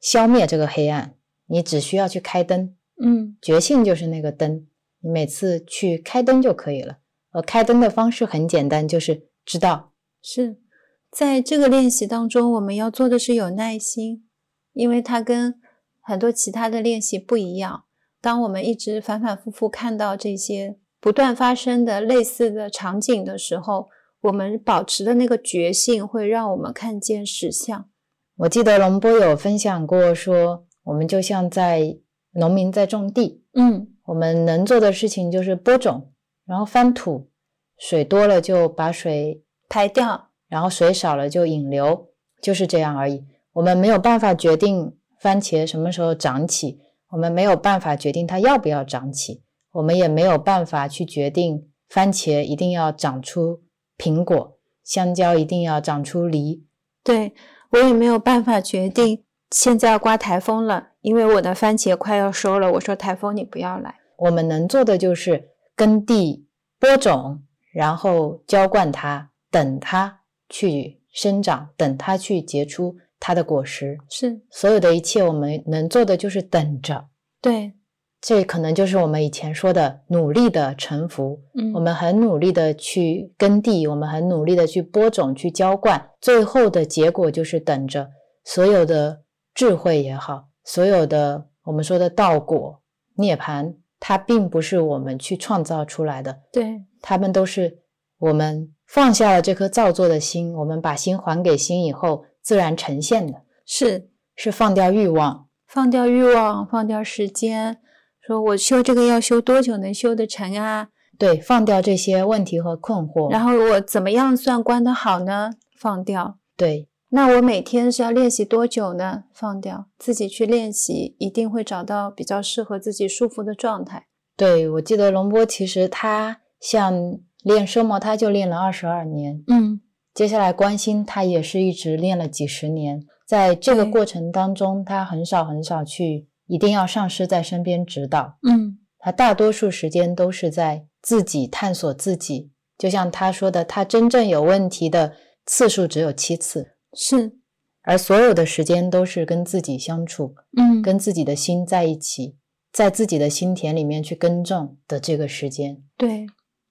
Speaker 2: 消灭这个黑暗，你只需要去开灯，
Speaker 1: 嗯
Speaker 2: 觉性就是那个灯，你每次去开灯就可以了。而开灯的方式很简单，就是知道，
Speaker 1: 是在这个练习当中，我们要做的是有耐心，因为它跟很多其他的练习不一样。当我们一直反反复复看到这些不断发生的类似的场景的时候，我们保持的那个觉性会让我们看见实相。
Speaker 2: 我记得龙波有分享过说，我们就像在农民在种地，
Speaker 1: 嗯
Speaker 2: 我们能做的事情就是播种，然后翻土，水多了就把水
Speaker 1: 排掉，
Speaker 2: 然后水少了就引流，就是这样而已。我们没有办法决定番茄什么时候长起，我们没有办法决定它要不要长起，我们也没有办法去决定番茄一定要长出苹果，香蕉一定要长出梨。
Speaker 1: 对我也没有办法决定现在要刮台风了，因为我的番茄快要收了。我说台风你不要来。
Speaker 2: 我们能做的就是耕地、播种，然后浇灌它，等它去生长，等它去结出它的果实。
Speaker 1: 是
Speaker 2: 所有的一切，我们能做的就是等着。
Speaker 1: 对，
Speaker 2: 这可能就是我们以前说的努力的臣服。
Speaker 1: 嗯，
Speaker 2: 我们很努力的去耕地，我们很努力的去播种、去浇灌，最后的结果就是等着所有的智慧也好，所有的我们说的道果、涅槃，它并不是我们去创造出来的，
Speaker 1: 对，
Speaker 2: 它们都是我们放下了这颗造作的心，我们把心还给心以后，自然呈现的，
Speaker 1: 是
Speaker 2: 是放掉欲望。
Speaker 1: 放掉欲望，放掉时间。说我修这个要修多久能修得成啊？
Speaker 2: 对，放掉这些问题和困惑。
Speaker 1: 然后我怎么样算关得好呢？放掉。
Speaker 2: 对，
Speaker 1: 那我每天是要练习多久呢？放掉，自己去练习，一定会找到比较适合自己舒服的状态。
Speaker 2: 对，我记得龙波其实他像练奢摩他就练了二十二年，
Speaker 1: 嗯
Speaker 2: 接下来关心他也是一直练了几十年，在这个过程当中，他很少很少去一定要上师在身边指导，
Speaker 1: 嗯
Speaker 2: 他大多数时间都是在自己探索自己。就像他说的，他真正有问题的次数只有七次，
Speaker 1: 是
Speaker 2: 而所有的时间都是跟自己相处，
Speaker 1: 嗯
Speaker 2: 跟自己的心在一起，在自己的心田里面去耕种的这个时间。
Speaker 1: 对，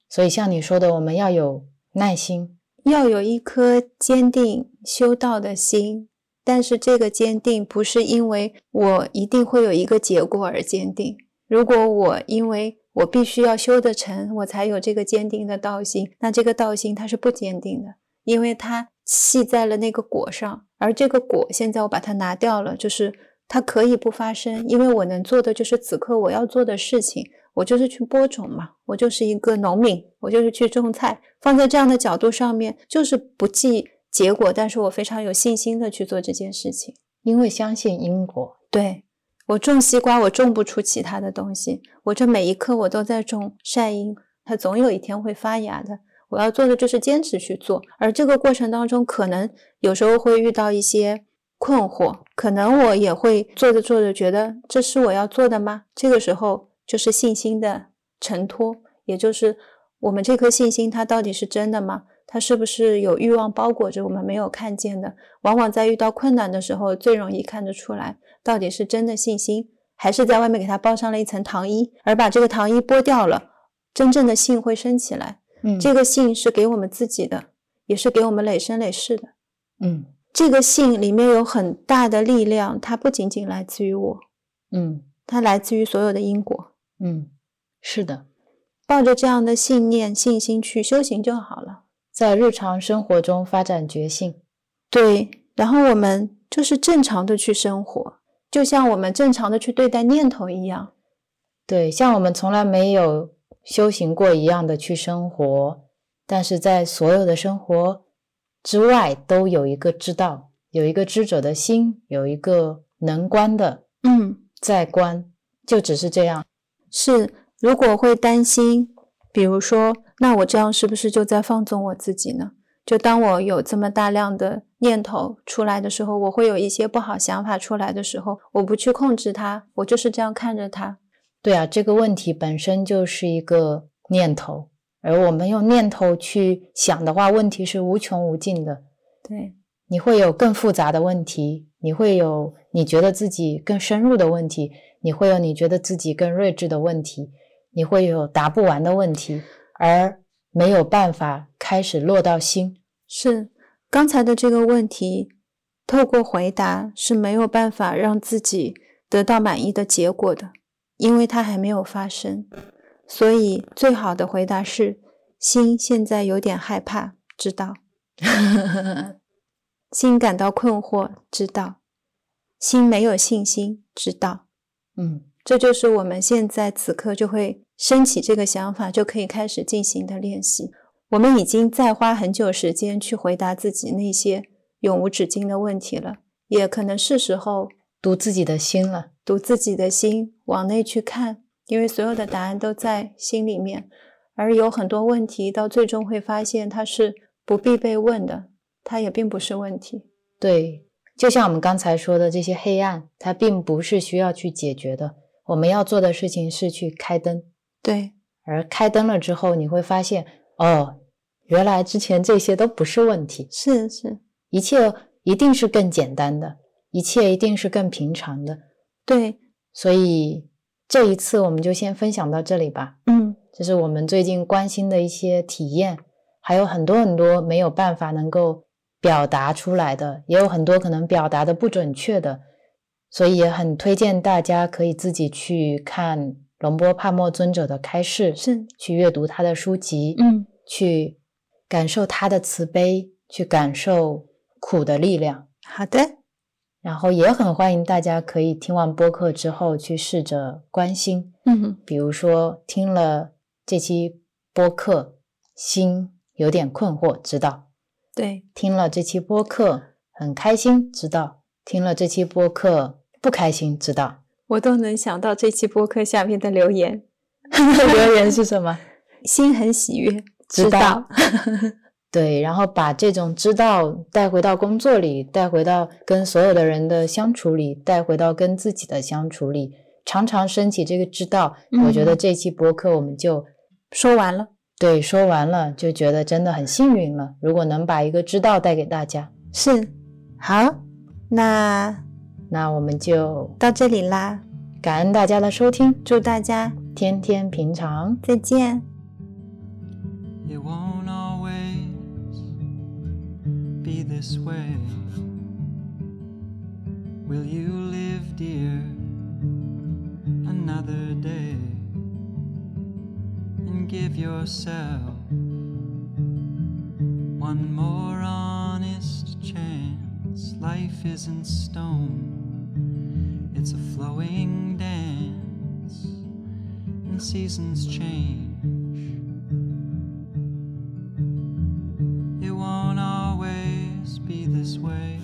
Speaker 2: 所以像你说的，我们要有耐心，
Speaker 1: 要有一颗坚定修道的心。但是这个坚定不是因为我一定会有一个结果而坚定，如果我因为我必须要修得成，我才有这个坚定的道心，那这个道心它是不坚定的，因为它系在了那个果上，而这个果现在我把它拿掉了，就是它可以不发生，因为我能做的就是此刻我要做的事情，我就是去播种嘛，我就是一个农民，我就是去种菜，放在这样的角度上面，就是不计结果，但是我非常有信心的去做这件事情，
Speaker 2: 因为相信因果。
Speaker 1: 对。我种西瓜，我种不出其他的东西。我这每一颗我都在种晒樱，它总有一天会发芽的。我要做的就是坚持去做，而这个过程当中，可能有时候会遇到一些困惑，可能我也会做着做着觉得这是我要做的吗？这个时候就是信心的承托，也就是我们这颗信心它到底是真的吗？它是不是有欲望包裹着我们没有看见的？往往在遇到困难的时候，最容易看得出来。到底是真的信心，还是在外面给他包上了一层糖衣，而把这个糖衣剥掉了，真正的信会升起来。
Speaker 2: 嗯，
Speaker 1: 这个信是给我们自己的，也是给我们累生累世的。
Speaker 2: 嗯，
Speaker 1: 这个信里面有很大的力量，它不仅仅来自于我，
Speaker 2: 嗯，
Speaker 1: 它来自于所有的因果。
Speaker 2: 嗯，是的，
Speaker 1: 抱着这样的信念、信心去修行就好了，
Speaker 2: 在日常生活中发展觉性。
Speaker 1: 对，然后我们就是正常的去生活。就像我们正常的去对待念头一样，
Speaker 2: 对，像我们从来没有修行过一样的去生活，但是在所有的生活之外，都有一个知道，有一个知者的心，有一个能观的，
Speaker 1: 嗯，
Speaker 2: 在观，就只是这样。
Speaker 1: 是，如果会担心，比如说，那我这样是不是就在放纵我自己呢？就当我有这么大量的念头出来的时候，我会有一些不好想法出来的时候，我不去控制它，我就是这样看着它。
Speaker 2: 对啊，这个问题本身就是一个念头，而我们用念头去想的话，问题是无穷无尽的。
Speaker 1: 对，
Speaker 2: 你会有更复杂的问题，你会有你觉得自己更深入的问题，你会有你觉得自己更睿智的问题，你会有答不完的问题，而没有办法开始落到心。
Speaker 1: 是刚才的这个问题，透过回答是没有办法让自己得到满意的结果的，因为它还没有发生。所以最好的回答是：心现在有点害怕，知道；心感到困惑，知道；心没有信心，知道。
Speaker 2: 嗯，
Speaker 1: 这就是我们现在此刻就会升起这个想法，就可以开始进行的练习。我们已经在花很久时间去回答自己那些永无止境的问题了，也可能是时候
Speaker 2: 读自己的心了，
Speaker 1: 读自己的心，往内去看，因为所有的答案都在心里面，而有很多问题到最终会发现它是不必被问的，它也并不是问题。
Speaker 2: 对，就像我们刚才说的这些黑暗，它并不是需要去解决的，我们要做的事情是去开灯。
Speaker 1: 对，
Speaker 2: 而开灯了之后，你会发现。哦，原来之前这些都不是问题，
Speaker 1: 是是，
Speaker 2: 一切一定是更简单的，一切一定是更平常的。
Speaker 1: 对，
Speaker 2: 所以这一次我们就先分享到这里吧。
Speaker 1: 嗯，
Speaker 2: 这是我们最近关心的一些体验，还有很多很多没有办法能够表达出来的，也有很多可能表达的不准确的，所以也很推荐大家可以自己去看。龙波帕默尊者的开示
Speaker 1: 是
Speaker 2: 去阅读他的书籍，
Speaker 1: 嗯，
Speaker 2: 去感受他的慈悲，去感受苦的力量。
Speaker 1: 好的，
Speaker 2: 然后也很欢迎大家可以听完播客之后去试着关心，
Speaker 1: 嗯，
Speaker 2: 比如说听了这期播客，心有点困惑，知道？
Speaker 1: 对，
Speaker 2: 听了这期播客很开心，知道？听了这期播客不开心，知道？
Speaker 1: 我都能想到这期播客下面的留言，
Speaker 2: 留言是什么？
Speaker 1: 心很喜悦，
Speaker 2: 知道。对，然后把这种知道带回到工作里，带回到跟所有的人的相处里，带回到跟自己的相处里，常常升起这个知道。我觉得这期播客我们就
Speaker 1: 说完了。
Speaker 2: 对，说完了就觉得真的很幸运了。如果能把一个知道带给大家，
Speaker 1: 是好，那。
Speaker 2: 那我们就
Speaker 1: 到这里啦，
Speaker 2: 感恩大家的收听，
Speaker 1: 祝大家
Speaker 2: 天天平常，
Speaker 1: 再见。It won't always be this way.
Speaker 3: Will you live, dear, another day and give yourself one more honest chance. Life isn't stone, it's a flowing dance, and seasons change. It won't always be this way.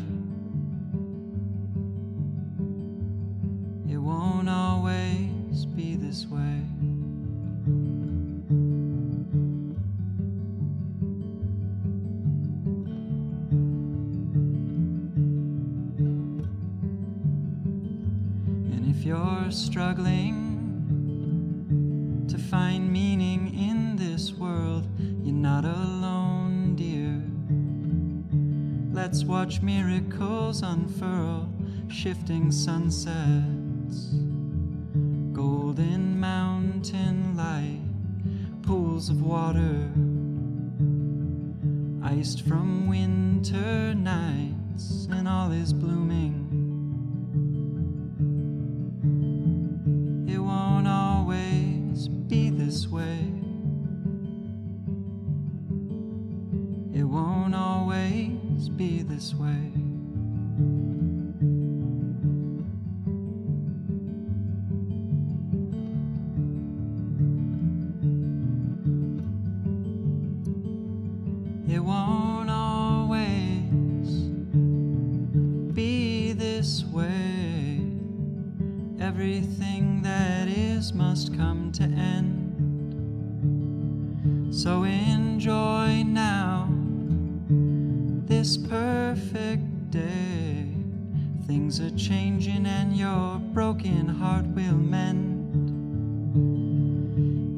Speaker 3: It won't always be this way. You're struggling to find meaning in this world, you're not alone, dear. Let's watch miracles unfurl, shifting sunsets, golden mountain light, pools of water, iced from winter nights, and all is blooming. Be this way. Things are changing and your broken heart will mend.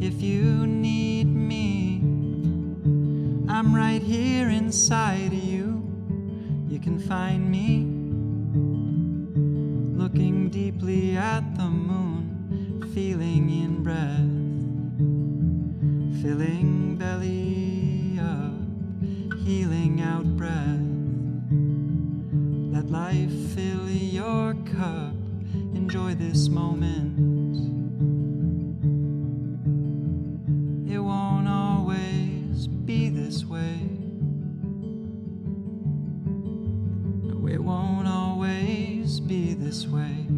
Speaker 3: If you need me, I'm right here inside of you. You can find me looking deeply at the moon, feeling in breath, filling belly up, healing out breath. Let life fill your cup, enjoy this moment. It won't always be this way. No, it won't always be this way.